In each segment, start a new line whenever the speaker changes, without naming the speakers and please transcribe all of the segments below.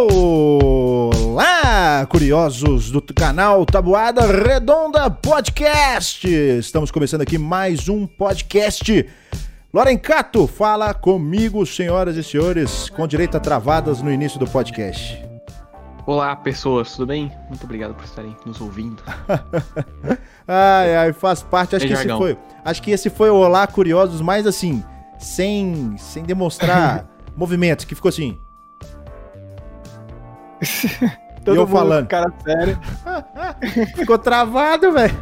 Olá, curiosos do canal Tabuada Redonda Podcast. Estamos começando aqui mais um podcast. Lorencato, fala comigo, senhoras e senhores, com direito a travadas no início do podcast.
Olá, pessoas, tudo bem? Muito obrigado por estarem nos ouvindo.
ai, ai, faz parte. Acho
Tem
que esse
jargão.
foi, acho que esse foi o Olá Curiosos mais assim, sem, sem demonstrar movimentos, que ficou assim.
Todo
eu
mundo
falando.
com Cara sério.
Ficou travado, velho.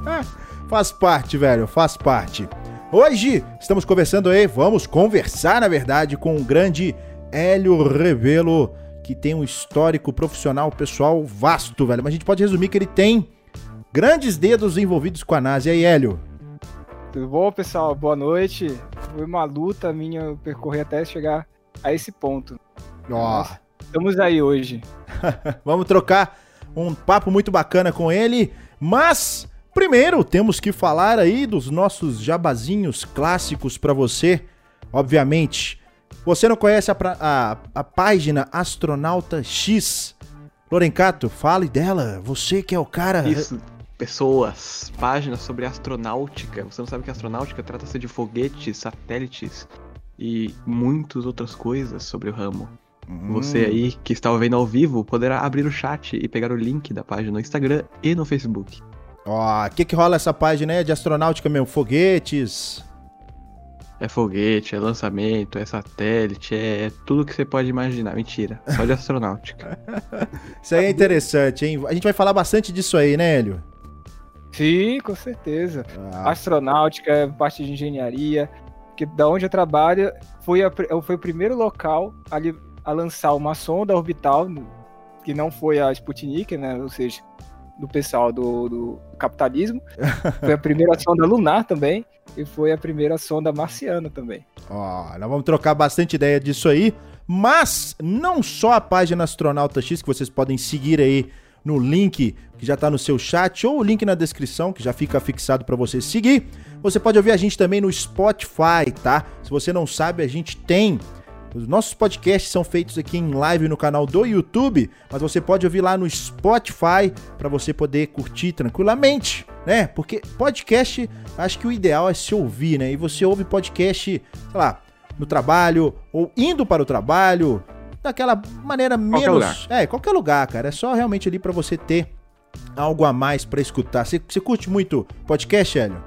faz parte, velho, faz parte. Hoje estamos conversando aí, vamos conversar, na verdade, com o grande Hélio Rebelo, que tem um histórico profissional pessoal vasto, velho. Mas a gente pode resumir que ele tem grandes dedos envolvidos com a NASA. E aí, Hélio?
Tudo bom, pessoal? Boa noite. Foi uma luta minha percorrer até chegar a esse ponto.
Ó,
Estamos aí hoje.
vamos trocar um papo muito bacana com ele, mas primeiro temos que falar aí dos nossos jabazinhos clássicos pra você. Obviamente, você não conhece a, a, a página Astronauta X? Lorencato, fale dela. Você que é o cara.
Isso, pessoas, páginas sobre astronáutica. Você não sabe que astronáutica trata-se de foguetes, satélites e muitas outras coisas sobre o ramo.
Hum.
Você aí que está vendo ao vivo poderá abrir o chat e pegar o link da página no Instagram e no Facebook.
Ó, o que que rola essa página aí? É de astronáutica mesmo? Foguetes?
É foguete, é lançamento, é satélite, é, é tudo que você pode imaginar. Mentira, só de astronáutica.
Isso aí é interessante, hein? A gente vai falar bastante disso aí, né, Hélio?
Sim, com certeza.
Ah,
Astronáutica, parte de engenharia. Que da onde eu trabalho foi, a foi o primeiro local a, li- a lançar uma sonda orbital, que não foi a Sputnik, né? Ou seja, do pessoal do, do capitalismo. Foi a primeira sonda lunar também. E foi a primeira sonda marciana também.
Ó, nós vamos trocar bastante ideia disso aí, mas não só a página Astronauta X que vocês podem seguir aí no link que já tá no seu chat ou o link na descrição que já fica fixado para você seguir. Você pode ouvir a gente também no Spotify, tá? Se você não sabe, a gente tem os nossos podcasts são feitos aqui em live no canal do YouTube, mas você pode ouvir lá no Spotify para você poder curtir tranquilamente, né? Porque podcast, acho que o ideal é se ouvir, né? E você ouve podcast, sei lá, no trabalho ou indo para o trabalho, daquela maneira menos,
lugar.
é, qualquer lugar, cara. É só realmente ali para você ter algo a mais para escutar. Você, você curte muito podcast, Hélio?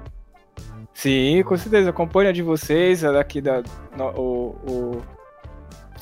Sim, com certeza. Acompanho a de vocês, a daqui da no- o, o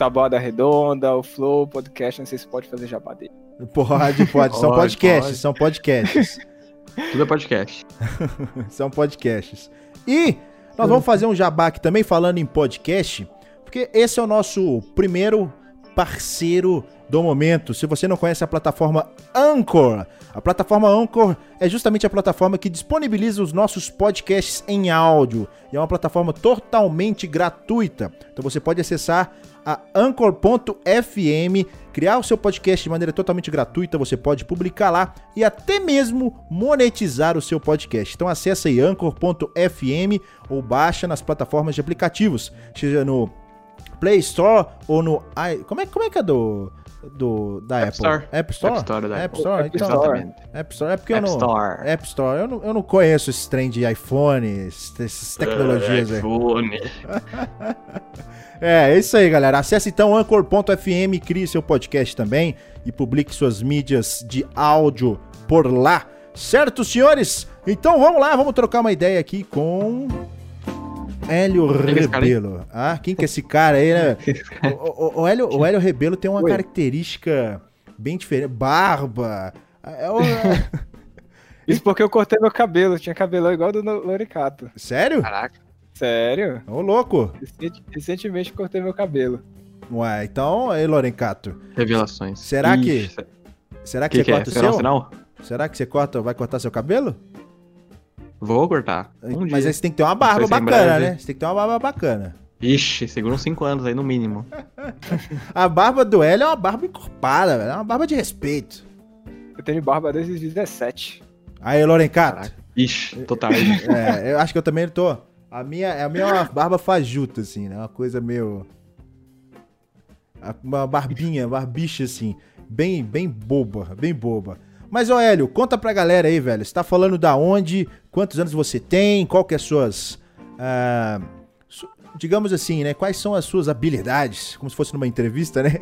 Tabuada Redonda, o Flow Podcast, não sei se pode fazer jabá dele.
Pode, pode. São
Pode,
podcasts,
pode.
são podcasts.
Tudo é podcast.
São podcasts. E nós vamos fazer um jabá aqui também falando em podcast, porque esse é o nosso primeiro parceiro do momento. Se você não conhece a plataforma Anchor, a plataforma Anchor é justamente a plataforma que disponibiliza os nossos podcasts em áudio. E é uma plataforma totalmente gratuita. Então você pode acessar a anchor.fm, criar o seu podcast de maneira totalmente gratuita, você pode publicar lá e até mesmo monetizar o seu podcast. Então acessa aí anchor.fm ou baixa nas plataformas de aplicativos, seja no Play Store ou no como é como é que é do do da
App
Apple?
Store.
App Store.
App Store Apple.
Store. Então.
Exatamente.
App Store é porque eu
App
não
Store.
App Store. Eu não, eu não conheço esse trem de iPhone, essas tecnologias aí.
iPhone.
É, é isso aí, galera. Acesse então anchor.fm, crie seu podcast também e publique suas mídias de áudio por lá. Certo, senhores? Então vamos lá, vamos trocar uma ideia aqui com Hélio
é?
Rebelo. Ah, quem que é esse cara aí, né? O, o- o Hélio, o Hélio Rebelo tem uma
Oi.
característica bem diferente. Barba. É o-
Isso porque eu cortei meu cabelo, tinha cabelão igual do Loricato.
Sério?
Caraca.
Sério?
Ô, louco.
Recentemente cortei meu cabelo.
Ué, então, aí, Lorencato.
Revelações.
Será que-
Ixi,
Será
O
que,
que,
você
que é?
corta o
Será um
seu? Será que você corta, vai cortar seu cabelo?
Vou cortar. Um
Mas
dia.
aí você tem que ter uma barba
é
bacana,
breve.
né? Você tem que ter uma barba bacana.
Ixi, segura uns 5 anos aí no mínimo.
A barba do Hélio é uma barba encorpada, velho. É uma barba de respeito.
Eu tenho barba desde os 17.
Aí, Lorencato.
Ixi, tô tarde.
É, eu acho que eu também tô. A minha, a minha é uma barba fajuta, assim, né? Uma coisa meio. Uma barbinha, barbicha assim. Bem, bem boba, bem boba. Mas, ô Hélio, conta pra galera aí, velho. Você tá falando da onde, quantos anos você tem, qual que é as suas. ah, digamos assim, né? Quais são as suas habilidades? Como se fosse numa entrevista, né?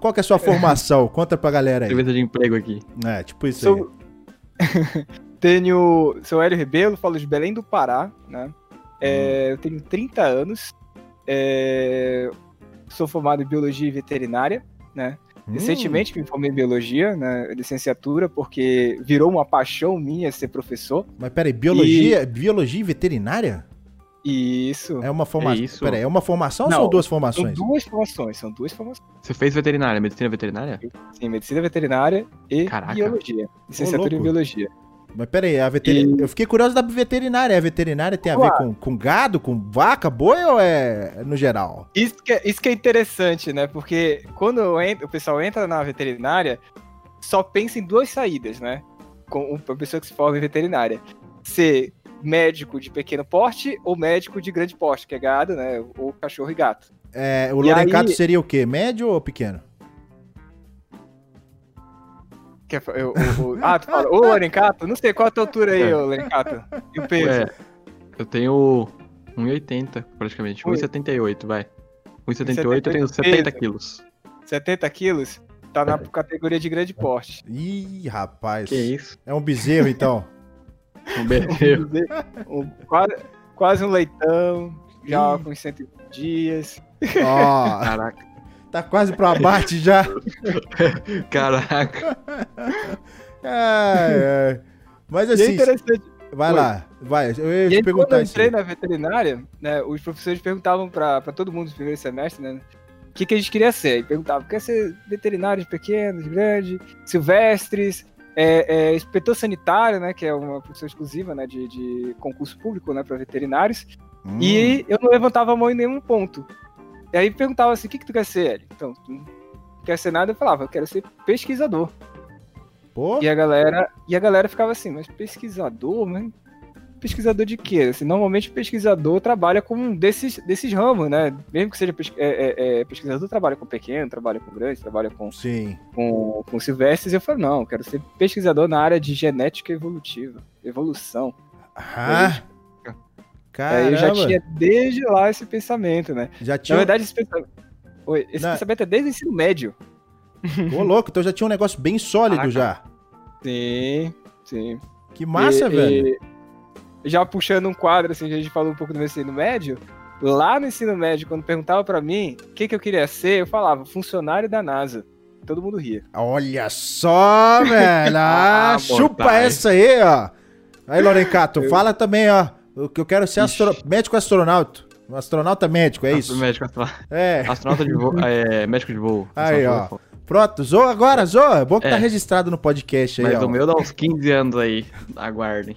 Qual que é a sua formação? Conta pra galera aí.
Entrevista de emprego aqui.
É, tipo isso aí.
Sou... tenho. Sou Hélio Rebelo, falo de Belém do Pará, né? É, eu tenho 30 anos. é, Sou formado em biologia e veterinária, né?
Hum,
Recentemente me formei em biologia, né? Licenciatura, porque virou uma paixão minha ser professor.
Mas peraí, biologia, biologia e veterinária?
E isso.
É uma formação. Peraí, é uma formação ou
Não,
são duas
São
formações?
duas formações, são duas formações.
Você fez veterinária, medicina veterinária?
Sim, medicina veterinária e
Caraca.
biologia. Licenciatura em biologia.
Mas peraí, a veterinária.
E-
Eu fiquei curioso da veterinária. A veterinária tem a ver com, com gado, com vaca, boi ou é no geral?
Isso que, é, isso que é interessante, né? Porque quando entro- o pessoal entra na veterinária, só pensa em duas saídas, né? Com a pessoa que se forma em veterinária. Ser médico de pequeno porte ou médico de grande porte, que é gado, né? Ou cachorro e gato.
É, o
E
Lorencato
aí-
seria o quê? Médio ou pequeno?
Que é, eu- o- o- ah, tu fala, ô Lorencato, não sei qual a tua altura aí,
É.
ô Lorencato. E o peso?
É, eu tenho 1,80 praticamente.
Oi.
1,78, vai. 1,78 eu tenho
1,78
70
peso.
quilos.
70 quilos? Tá na categoria de grande porte.
Ih, rapaz.
Que isso?
É um bezerro, então.
Um bezerro.
Um- quase, quase um leitão, já
Ih.
com 100 dias.
Ó,
Caraca.
Tá quase pro abate já.
Caraca.
Ai, ai. Mas
E é
assim,
interessante.
vai
Oi.
lá. Vai, eu ia
E
te
aí, quando
perguntar
eu
isso.
entrei na veterinária, né, os professores perguntavam pra, pra todo mundo no primeiro semestre, né, o que, que a gente queria ser. E perguntavam, quer ser veterinário de pequenos, de grande, silvestres, é, é, inspetor sanitário, né, que é uma profissão exclusiva, né, de, de concurso público, né, para veterinários.
Hum,
E eu não levantava a mão em nenhum ponto. E aí perguntava assim, o que, que tu quer ser, Eli? Então, tu não quer ser nada? Eu falava, eu quero ser pesquisador.
Pô,
E a galera, e a galera ficava assim, mas pesquisador, mas pesquisador de quê? Assim, normalmente o pesquisador trabalha com um desses, desses ramos, né? Mesmo que seja pes- é, é, é, pesquisador, trabalha com pequeno, trabalha com grande, trabalha com,
sim.
com, com silvestres. Eu falei, não, eu quero ser pesquisador na área de genética evolutiva, evolução.
Ah,
Aí eu já
caramba.
tinha desde lá esse pensamento, né?
Já
Na
tinha.
verdade, esse pensamento, esse
Na-
pensamento é desde o ensino médio.
Ô, louco, então já tinha um negócio bem sólido
Caraca.
já.
Sim, sim.
Que massa,
E-
velho.
e já puxando um quadro, assim, a gente falou um pouco do meu ensino médio. Lá no ensino médio, quando perguntava pra mim o que, que eu queria ser, eu falava funcionário da NASA. Todo mundo ria.
Olha só, velho. Ah,
Ah,
chupa essa aí, ó. Aí, Lorencato,
Eu-
fala também, ó. O que eu quero ser
Ixi.
astro... médico astronauta. Um astronauta médico, é isso?
Médico astronauta,
É.
astronauta de voo. É, médico de voo.
Aí, ó. Pronto, zoa agora, zoa. É bom que tá
É.
registrado no podcast aí,
Mas
ó.
o meu dá uns 15 anos aí. Aguardem.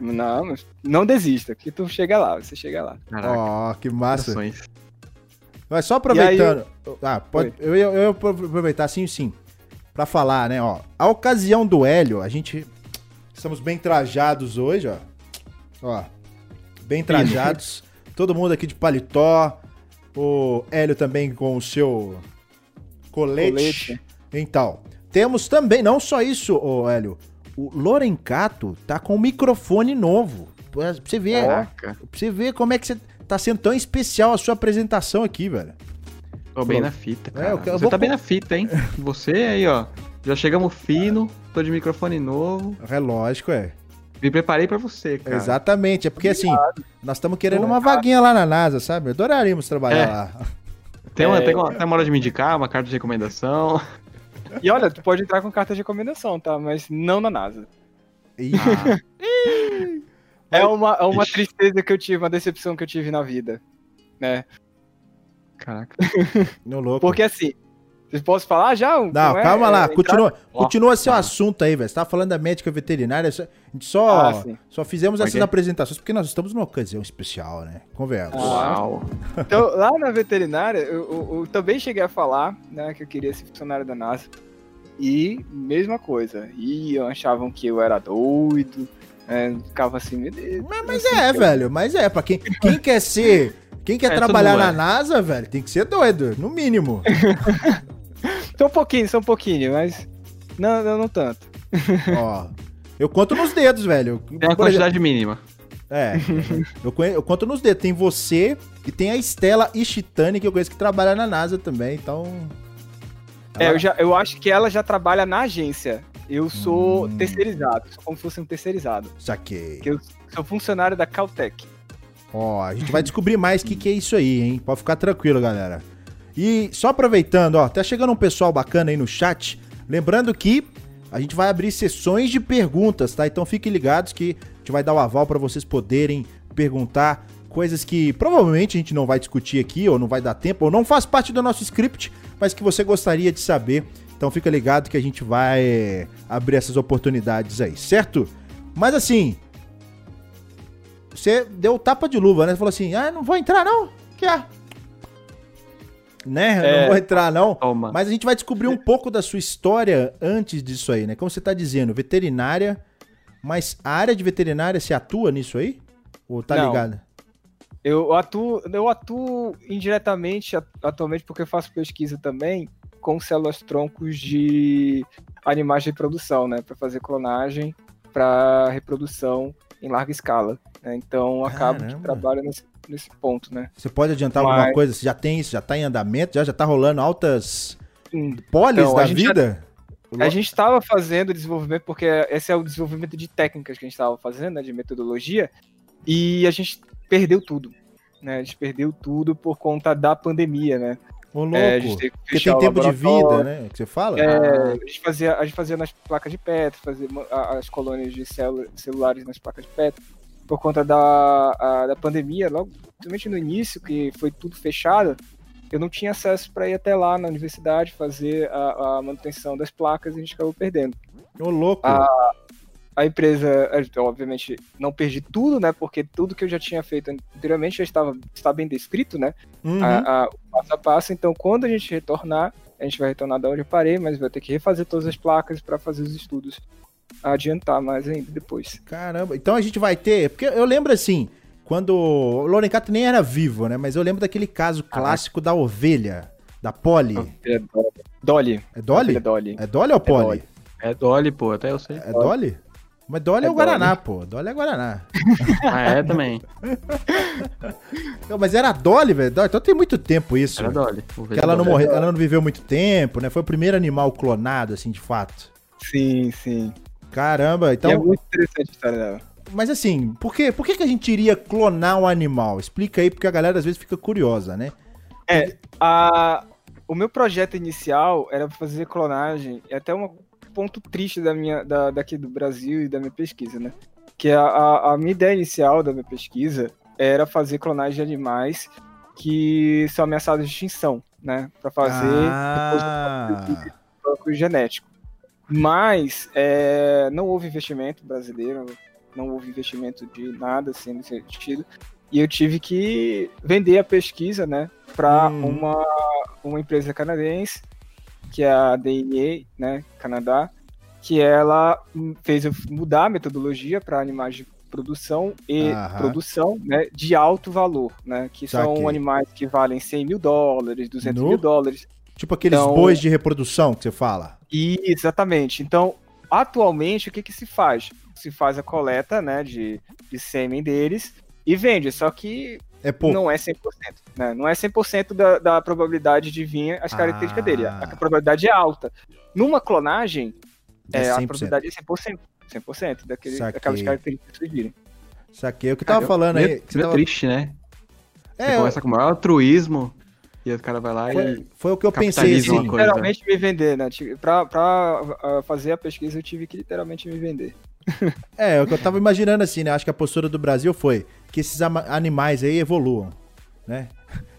Não, não desista, que tu chega lá, você chega lá.
Caraca.
Ó, que massa.
Ações.
Mas só aproveitando. Ah, pode, eu, eu ia aproveitar sim, sim. Pra falar, né, ó. A ocasião do Hélio, a gente. Estamos bem trajados hoje, ó. Ó. Bem trajados. Todo mundo aqui de paletó. O Hélio também com o seu colete.
Colete.
Então, temos também, não só isso, ô Hélio. O Lorencato tá com um microfone novo. Pra você ver,
Caraca.
pra você ver como é que você tá sendo tão especial a sua apresentação aqui, velho.
Tô bem na fita,
É,
cara.
eu- eu
Você
vou
tá bem na fita, hein? Você aí, ó. Já chegamos fino, tô de microfone novo.
É lógico, é.
Me preparei pra você, cara.
Exatamente. É porque assim, nós estamos querendo uma vaguinha lá na NASA, sabe? Adoraríamos trabalhar
É.
lá.
Tem uma,
É.
tem, uma, tem uma hora de me indicar, uma carta de recomendação.
E olha, tu pode entrar com carta de recomendação, tá? Mas não na NASA. É uma, é uma tristeza que eu tive, uma decepção que eu tive na vida. Né?
Caraca.
no louco.
Porque assim, possam falar já?
Não,
Como é?
calma lá.
É,
Continua,
Ó,
continua seu
tá.
assunto aí, velho. Você tava falando da médica veterinária. só- A gente só,
Ah,
só fizemos essas
Ok.
apresentações porque nós estamos numa ocasião especial, né? Conversa.
Ah.
Uau.
Então, lá na veterinária, eu, eu- eu também cheguei a falar, né, que eu queria ser funcionário da NASA. E, mesma coisa, iam, achavam que eu era doido, né, ficava assim, meu Deus.
Mas, mas é, velho. Mas é. Pra quem, quem quer ser. Quem quer
É,
trabalhar
todo
na
é.
NASA, velho, tem que ser doido, no mínimo.
Só um pouquinho, só um pouquinho, mas. Não, não, não tanto.
Ó, eu conto nos dedos, velho.
Tem a
Por exemplo-
quantidade mínima.
É, eu, conhe- eu conto nos dedos. Tem você e tem a Estela Ishitani, que eu conheço que trabalha na NASA também, então.
É,
Ela-
eu, já, eu acho que ela já trabalha na agência. Eu sou
Hum.
terceirizado, sou como se fosse um terceirizado.
Saquei.
Que eu sou funcionário da Caltech.
Ó, a gente vai descobrir mais o que, que é isso aí, hein? Pode ficar tranquilo, galera. E só aproveitando, ó, tá chegando um pessoal bacana aí no chat. Lembrando que a gente vai abrir sessões de perguntas, tá? Então fiquem ligados que a gente vai dar o aval para vocês poderem perguntar coisas que provavelmente a gente não vai discutir aqui, ou não vai dar tempo, ou não faz parte do nosso script, mas que você gostaria de saber. Então fica ligado que a gente vai abrir essas oportunidades aí, certo? Mas assim, você deu tapa de luva, né? Você falou assim: ah, não vou entrar não? Que é? Né?
É.
Não vou entrar não.
Toma.
Mas a gente vai descobrir um pouco da sua história antes disso aí, né? Como você tá dizendo, veterinária, mas a área de veterinária se atua nisso aí? Ou tá
Não.
ligado?
Eu atuo, eu atuo indiretamente at- atualmente porque eu faço pesquisa também com células troncos de animais de reprodução, né, para fazer clonagem para reprodução em larga escala. né? Então acabo que
Caramba.
trabalho nesse, nesse ponto, né?
Você pode adiantar alguma
Mas-
coisa? Você já tem isso? Já tá em andamento? Já, já tá rolando altas
Hum,
polis
Então,
da
gente já-
vida?
A gente estava fazendo desenvolvimento, porque esse é o desenvolvimento de técnicas que a gente estava fazendo, né, de metodologia, e a gente perdeu tudo. Né? A gente perdeu tudo por conta da pandemia, né?
Ô, louco.
É, a gente teve que
Porque tem tempo de vida, né? Que você fala?
É, a, gente fazia, a gente fazia nas placas de Petri, fazia as colônias de celulares nas placas de Petri. Por conta da, a- da pandemia, logo, principalmente no início, que foi tudo fechado, eu não tinha acesso para ir até lá na universidade fazer a, a manutenção das placas e a gente acabou perdendo.
Ô, louco.
a- A empresa, obviamente, não perdi tudo, né? Porque tudo que eu já tinha feito anteriormente já estava, está bem descrito, né?
Uhum.
a- a- o passo a passo. Então, quando a gente retornar, a gente vai retornar da onde eu parei, mas vai ter que refazer todas as placas para fazer os estudos adiantar mais ainda depois.
Caramba, então a gente vai ter. Porque eu lembro assim, quando. O Lorencato nem era vivo, né? Mas eu lembro daquele caso clássico da ovelha, da Polly.
É Dolly.
É Dolly?
É Dolly.
É Dolly ou Polly?
Dolly.
É Dolly, pô, até eu sei.
É Dolly? Mas Dolly é,
É
o Guaraná, pô. Dolly é Guaraná.
Ah, é também.
Não, mas era a Dolly, velho. Dolly- Então tem muito tempo isso.
Era
velho.
Dolly.
Que ela não morreu, ela não viveu muito tempo, né? Foi o primeiro animal clonado, assim, de fato.
Sim, sim.
Caramba,
e é
então.
muito interessante a história dela.
Mas assim, por, quê? por que, que a gente iria clonar um animal? Explica aí, porque a galera às vezes fica curiosa, né?
A, o meu projeto inicial era fazer clonagem, é até um ponto triste da minha, da, daqui do Brasil e da minha pesquisa, né? Que a, a, a minha ideia inicial da minha pesquisa era fazer clonagem de animais que são ameaçados de extinção, né? Para fazer
Ah,
banco genético. Mas é, não houve investimento brasileiro, não houve investimento de nada assim nesse sentido. E eu tive que vender a pesquisa, né, para
Hum.
uma, uma empresa canadense, que é a DNA, né, Canadá, que ela fez eu mudar a metodologia para animais de produção e
Aham.
produção né, de alto valor, né, que
Saquei.
são animais que valem 100 mil dólares, 200
Nu?
mil dólares.
Tipo aqueles
Então-
bois de reprodução que você fala.
E, exatamente. Então, atualmente, o que, que se faz? Se faz a coleta né, de, de sêmen deles e vende, só que
É pouco.
não é 100%. Né? Não é 100% da, da probabilidade de vir as características
Ah.
dele. A, a probabilidade é alta. Numa clonagem,
É
é, a
100%.
probabilidade é 100%. 100% daquele,
Saquei.
daquelas características surgirem.
Saquei. O que tava
Cara,
falando aí.
Meio,
que você
meio
tava-
triste, né? Você
É,
começa com o maior altruísmo e o cara vai lá
foi,
e.
foi o que eu pensei assim.
Literalmente me vender, né? Pra, pra fazer a pesquisa, eu tive que literalmente me vender.
É, o que eu tava imaginando assim, né? Acho que a postura do Brasil foi que esses animais aí evoluam, né?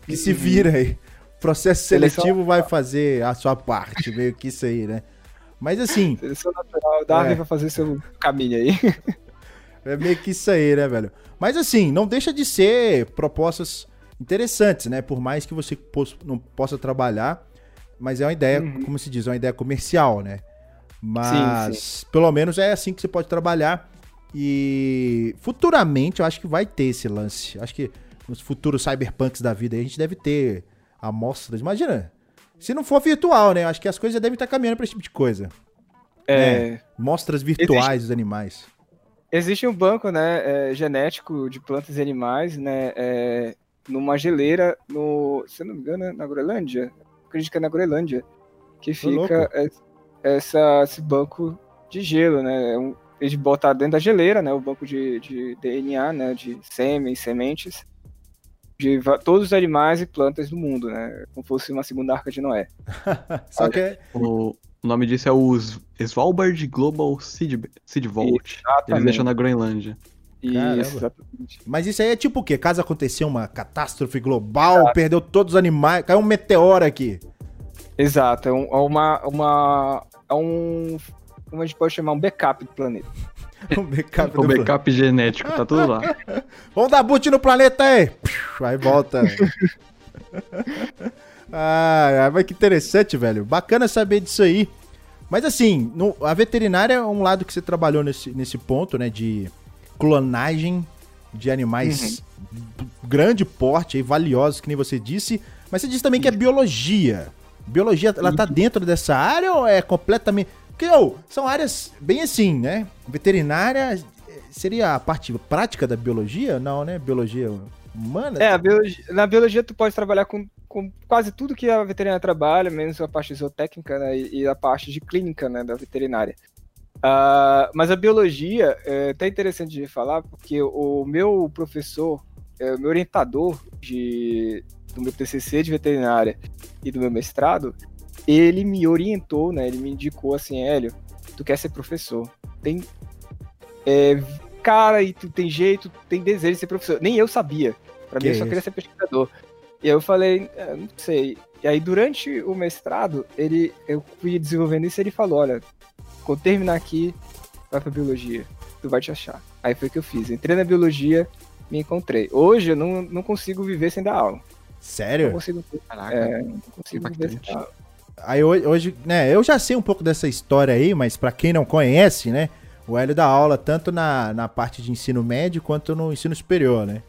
Que se vira aí. O processo
Seleção
seletivo vai fazer a sua parte, meio que isso aí, né? Mas assim,
Seleção natural, Darwin
É.
vai fazer seu caminho aí.
é meio que isso aí, né, velho? Mas assim, não deixa de ser propostas interessantes, né? Por mais que você pos- não possa trabalhar, mas é uma ideia,
Uhum.
como se diz, é uma ideia comercial, né? Mas pelo menos é assim que você pode trabalhar. E futuramente eu acho que vai ter esse lance. Acho que nos futuros cyberpunks da vida, a gente deve ter amostras. Imagina, se não for virtual, né? Acho que as coisas já devem estar caminhando para esse tipo de coisa.
É,
Mostras virtuais dos animais.
Existe um banco né, é, genético de plantas e animais, né? é, numa geleira, no, se eu não me engano, na Groenlândia. Acredito que é na Groenlândia. Que fica essa, esse banco de gelo, né? É um- Eles botaram dentro da geleira, né? O banco de, de DNA, né? De sêmen, sementes. De todos os animais e plantas do mundo, né? Como fosse uma segunda arca de Noé.
Só que é-
O, o nome disso é o Svalbard Global Seed, Seed Vault. Eles
Exatamente.
deixam na Groenlândia.
Caramba.
Isso, exatamente.
Mas isso aí é tipo o quê? Caso acontecer uma catástrofe global, perdeu todos os animais, caiu um meteoro aqui.
Exato, é, um- é uma, uma. É um. Como a gente pode chamar? Um backup do planeta.
Um backup
O
do
backup genético, tá tudo lá.
Vamos dar boot no planeta aí! Aí volta. ai, ai, mas que interessante, velho. Bacana saber disso aí. Mas assim, no- a veterinária é um lado que você trabalhou nesse, nesse ponto, né? De clonagem de animais b- grande porte, aí, valiosos, que nem você disse. Mas você disse também que é biologia. Biologia, ela tá dentro dessa área ou é completamente. Porque, ô, são áreas bem assim, né? Veterinária eh, seria a parte prática da biologia? Não, né? Biologia humana?
É, biologia- na biologia tu pode trabalhar com, com quase tudo que a veterinária trabalha, menos a parte zootécnica né, e, e a parte de clínica né, da veterinária. Ah, mas a biologia é até interessante de falar, porque o meu professor, é, o meu orientador de, do meu TCC de veterinária e do meu mestrado, ele me orientou, né, ele me indicou assim, Hélio, tu quer ser professor, tem é, cara e tu tem jeito, tem desejo de ser professor. Nem eu sabia. Pra
Que
mim, eu só
isso?
queria ser pesquisador. E eu falei, "É, não sei. E aí, durante o mestrado, ele, eu fui desenvolvendo isso e ele falou: olha, quando terminar aqui, vai pra biologia. Tu vai te achar. Aí foi o que eu fiz. Entrei na biologia, me encontrei. Hoje eu não, não consigo viver sem dar aula. Não
Sério?
consigo,
Caraca.
é, não consigo viver sem dar aula.
Aí hoje, né, eu já sei um pouco dessa história aí, mas pra quem não conhece, né, o Hélio dá aula tanto na, na parte de ensino médio quanto no ensino superior, né?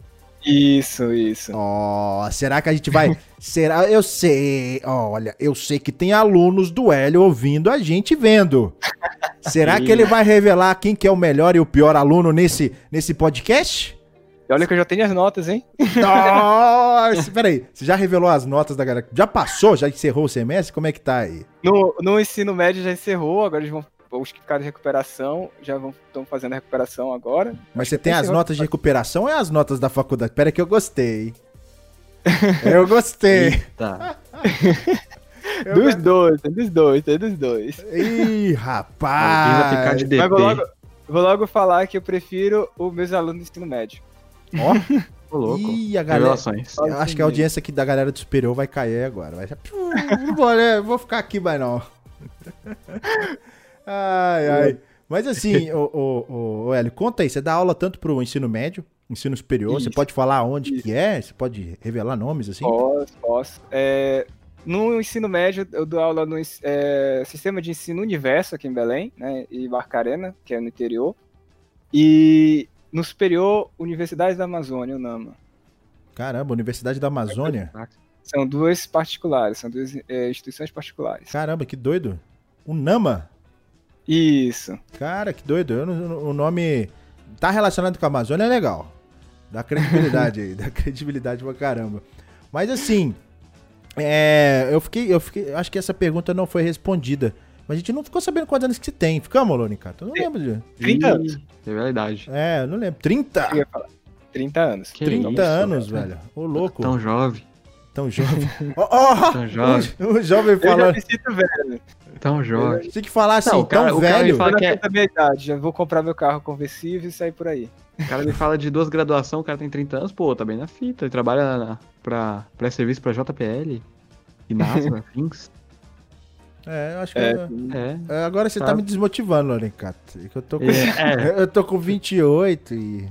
Isso, isso.
Ó, será que a gente vai. será? Eu sei. Olha, eu sei que tem alunos do Hélio ouvindo a gente vendo. Será que ele vai revelar quem que é o melhor e o pior aluno nesse, nesse podcast?
Olha que eu já tenho as notas, hein?
Nossa, peraí. Você já revelou as notas da galera? Já passou? Já encerrou o semestre? Como é que tá aí?
No, no ensino médio já encerrou, agora eles vão. Os que ficaram de recuperação já estão fazendo a recuperação agora.
Mas você tem as notas de recuperação ou é as notas da faculdade? Pera que eu gostei. Eu gostei.
Tá.
Eu
Dos dois, tem dos dois, tem dos dois.
Ih,
Alguém vai ficar
rapaz.
Mas vou logo, vou logo falar que eu prefiro os meus alunos do ensino médio.
Ô, louco.
Ih, a galera.
Revelações.
Eu acho que a audiência aqui da galera do superior vai cair agora. Vai... Não vou, né? vou ficar aqui mais não. Ai, ai. Mas assim, ô, ô, ô, Hélio, conta aí. Você dá aula tanto pro ensino médio, ensino superior. Você
Isso.
pode falar onde que é? Você pode revelar nomes assim?
Posso, posso. É, no ensino médio, eu dou aula no é, Sistema de Ensino Universo aqui em Belém, né? E Barcarena, que é no interior. E no superior, Universidade da Amazônia, UNAMA.
Caramba, Universidade da Amazônia.
São duas particulares, são duas é, instituições particulares.
Caramba, que doido. O Nama.
Isso.
Cara, que doido. Eu o nome tá relacionado com a Amazônia é legal. Dá credibilidade aí, dá credibilidade pra caramba. Mas assim, é, eu fiquei, eu fiquei, acho que essa pergunta não foi respondida. Mas a gente não ficou sabendo quantos anos que você tem. Ficamos, Lonicato? Eu não lembro de.
30 anos.
Realidade.
É, eu não lembro. 30?
Eu ia falar. 30 anos.
Que
30
isso,
anos, velho. Ô, louco.
Tão jovem.
Tão jovem. Ó, ó,
Tão jovem.
o, o jovem
Eu já
falando.
me sinto velho.
Tão jovem.
Tem que falar assim,
Não, o cara-
tão
o cara
velho.
me fala- que é-
da minha idade, já vou comprar meu carro conversível e sair por aí.
O cara me fala de duas graduações, o cara tem 30 anos, pô, tá bem na fita. Ele trabalha na, pra pré-serviço pra JPL. E NASA, fins.
É, eu acho que.
É,
É.
é, Agora você tá
Sabe?
me desmotivando, Lonicato. É eu tô com.
É,
Eu tô com 28 e.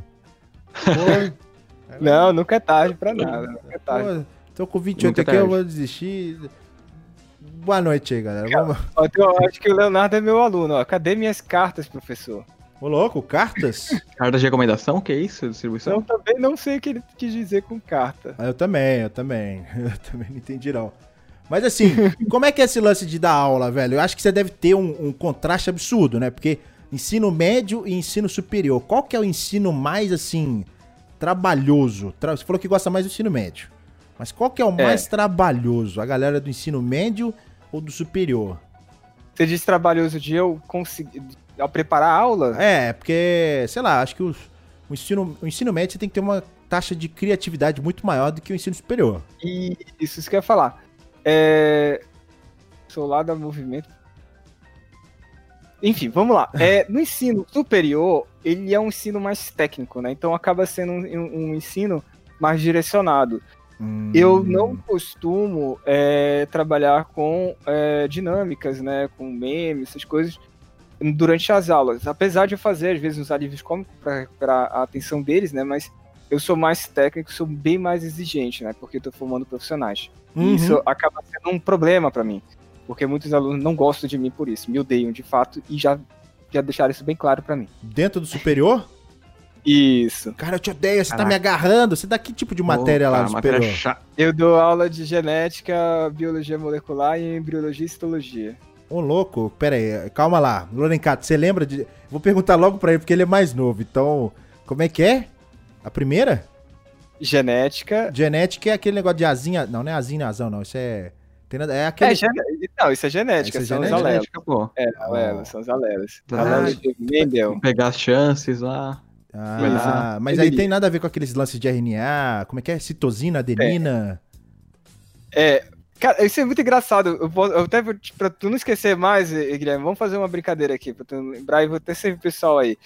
Pô,
Não, nunca é tarde pra nada. Nunca é tarde.
pô, tô com 28
Nunca
aqui, eu vou desistir. Boa noite aí, galera. Vamos...
Então, eu acho que o Leonardo é meu aluno. Ó. Cadê minhas cartas, professor?
Ô, louco, cartas?
Cartas de recomendação? Que é isso? Distribuição?
Eu também não sei o que ele quis dizer com carta.
Ah, Eu também, eu também. Eu também não entendi, não. Mas assim, como é que é esse lance de dar aula, velho? Eu acho que você deve ter um, um contraste absurdo, né? Porque ensino médio e ensino superior. Qual que é o ensino mais, assim, trabalhoso? Tra- Você falou que gosta mais do ensino médio. Mas qual que é o
É.
mais trabalhoso? A galera do ensino médio ou do superior?
Você diz trabalhoso de eu conseguir. Ao preparar a aula?
É, porque, sei lá, acho que os- o, ensino, o ensino médio você tem que ter uma taxa de criatividade muito maior do que o ensino superior.
E isso, isso que eu ia falar. É... Sou lá da movimento. Enfim, vamos lá. É, no ensino superior, ele é um ensino mais técnico, né? Então acaba sendo um, um ensino mais direcionado.
Hum,
Eu não costumo é, trabalhar com é, dinâmicas, né? Com memes, essas coisas, durante as aulas. Apesar de eu fazer, às vezes, uns alívios cômicos para a atenção deles, né? Mas eu sou mais técnico, sou bem mais exigente, né? Porque estou formando profissionais.
Uhum.
E isso acaba sendo um problema para mim. Porque muitos alunos não gostam de mim por isso, me odeiam de fato e já, já deixaram isso bem claro para mim.
Dentro do superior?
Isso.
Cara, eu te odeio, você tá
Caraca.
me agarrando. Você dá que tipo de matéria lá no
matéria.
Eu dou aula de genética, biologia molecular e embriologia e histologia.
Ô, louco, pera aí, calma lá. Lorencato, você lembra de... Vou perguntar logo pra ele, porque ele é mais novo. Então, como é que é? A primeira?
Genética.
Genética é aquele negócio de asinha... Não, não é asinha, azão, não. Isso é... Tem nada... É aquele...
É, gene... Não, isso é genética,
Isso é
são
genética?
alelos.
Genética, pô.
É, alelos, são os alelos.
Ah,
Alelos de Mendel.
Pegar as chances lá.
Ah, mas aí tem nada a ver com aqueles lances de RNA. Como é que é? Citosina, adenina.
É, cara, isso é muito engraçado. Eu, vou, eu até pra tu não esquecer mais, eh, Guilherme, vamos fazer uma brincadeira aqui, pra tu lembrar e vou até servir o pessoal aí.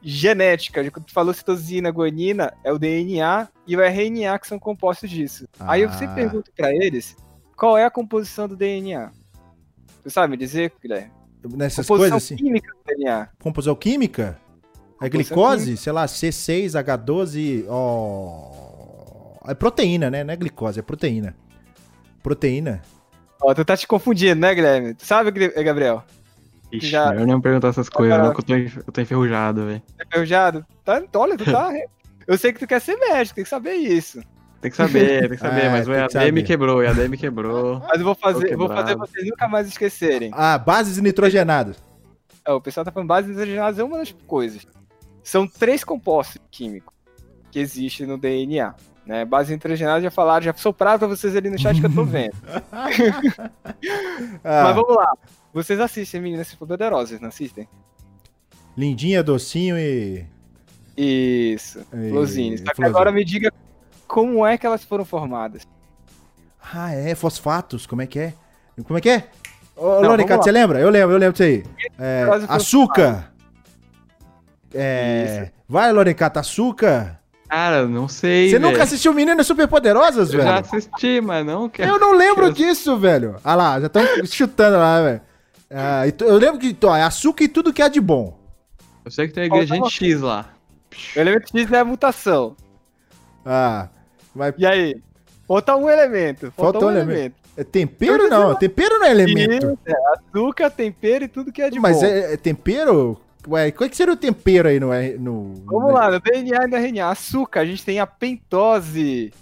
Genética, de quando tu falou citosina, guanina, é o DNA e o RNA que são compostos disso. Aí eu
Ah.
sempre pergunto pra eles qual é a composição do DNA. Tu sabe me dizer, Guilherme?
Nessas
composição
coisas assim.
química do DNA.
Composição química? É
Composição
glicose? Sei lá, C6H12. Ó... É proteína, né? Não é glicose, é proteína. Proteína.
Ó, tu tá te confundindo, né, Guilherme? Tu sabe, Gri- Gabriel?
Ixi,
Já-
eu nem perguntar essas coisas,
Agora-
não, que eu tô, enf- eu tô enferrujado, velho.
Tá enferrujado? Tá, olha, tu tá... Eu sei que tu quer ser médico, tem que saber isso.
Tem que saber, tem que saber,
É,
mas o EAD me quebrou, o EAD me quebrou.
Mas eu vou fazer,
Tô
vou fazer vocês nunca mais esquecerem.
Ah, bases nitrogenadas.
É, o pessoal tá falando base nitrogenada é uma das coisas. São três compostos químicos que existem no DNA. Né? Base nitrogenada já falaram, já sopraram pra vocês ali no chat que eu tô vendo.
Ah,
Mas vamos lá. Vocês assistem Meninas Superpoderosas, não assistem?
Lindinha, docinho e.
Isso.
e-
Flozines. Só que
Flozine.
agora me diga como é que elas foram formadas.
Ah, é, fosfatos, como é que é? Como é que é? Ô,
lá.
você lembra? Eu lembro, eu lembro disso aí. É, açúcar. É. Vai, Loricato, açúcar.
Cara, não sei,
Você nunca
velho.
assistiu Meninas Superpoderosas,
Eu já
velho?
assisti, mas não quero.
Eu não lembro
Eu-
disso, velho. Ah lá, já estão chutando lá, velho. Ah, eu lembro que ó, é açúcar e tudo que há de bom.
Eu sei que tem ingrediente
Faltava-
X lá.
O elemento X é a mutação.
Ah, mas
E aí? Falta um elemento. Falta, um elemento.
é tempero não? Tempero não é elemento.
Isso, é açúcar, tempero e tudo que é de
Mas
bom.
é, é tempero? Ué, qual é que seria o tempero aí no. no
Vamos lá, no DNA e no RNA. Açúcar, a gente tem a pentose.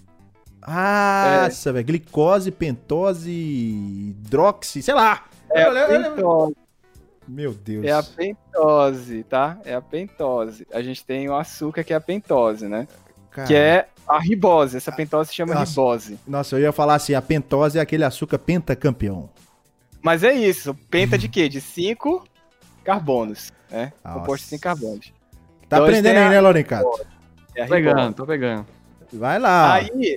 Ah,
É.
Nossa, velho. Glicose, pentose, hidroxi, sei lá.
É
Eu
a pentose,
Meu Deus.
é a pentose, tá? É a pentose. A gente tem o açúcar, que é a pentose, né?
Cara,
Que é a ribose. Essa pentose se chama
Nossa.
ribose.
Nossa, eu ia falar assim, a pentose é aquele açúcar pentacampeão.
Mas é isso. Penta de quê? De cinco carbonos, né?
Nossa.
Composto de cinco carbonos.
Tá
Então,
aprendendo
tem
aí,
a-
né, Lorencato?
É a
Tô pegando, tô pegando.
Vai lá.
Aí,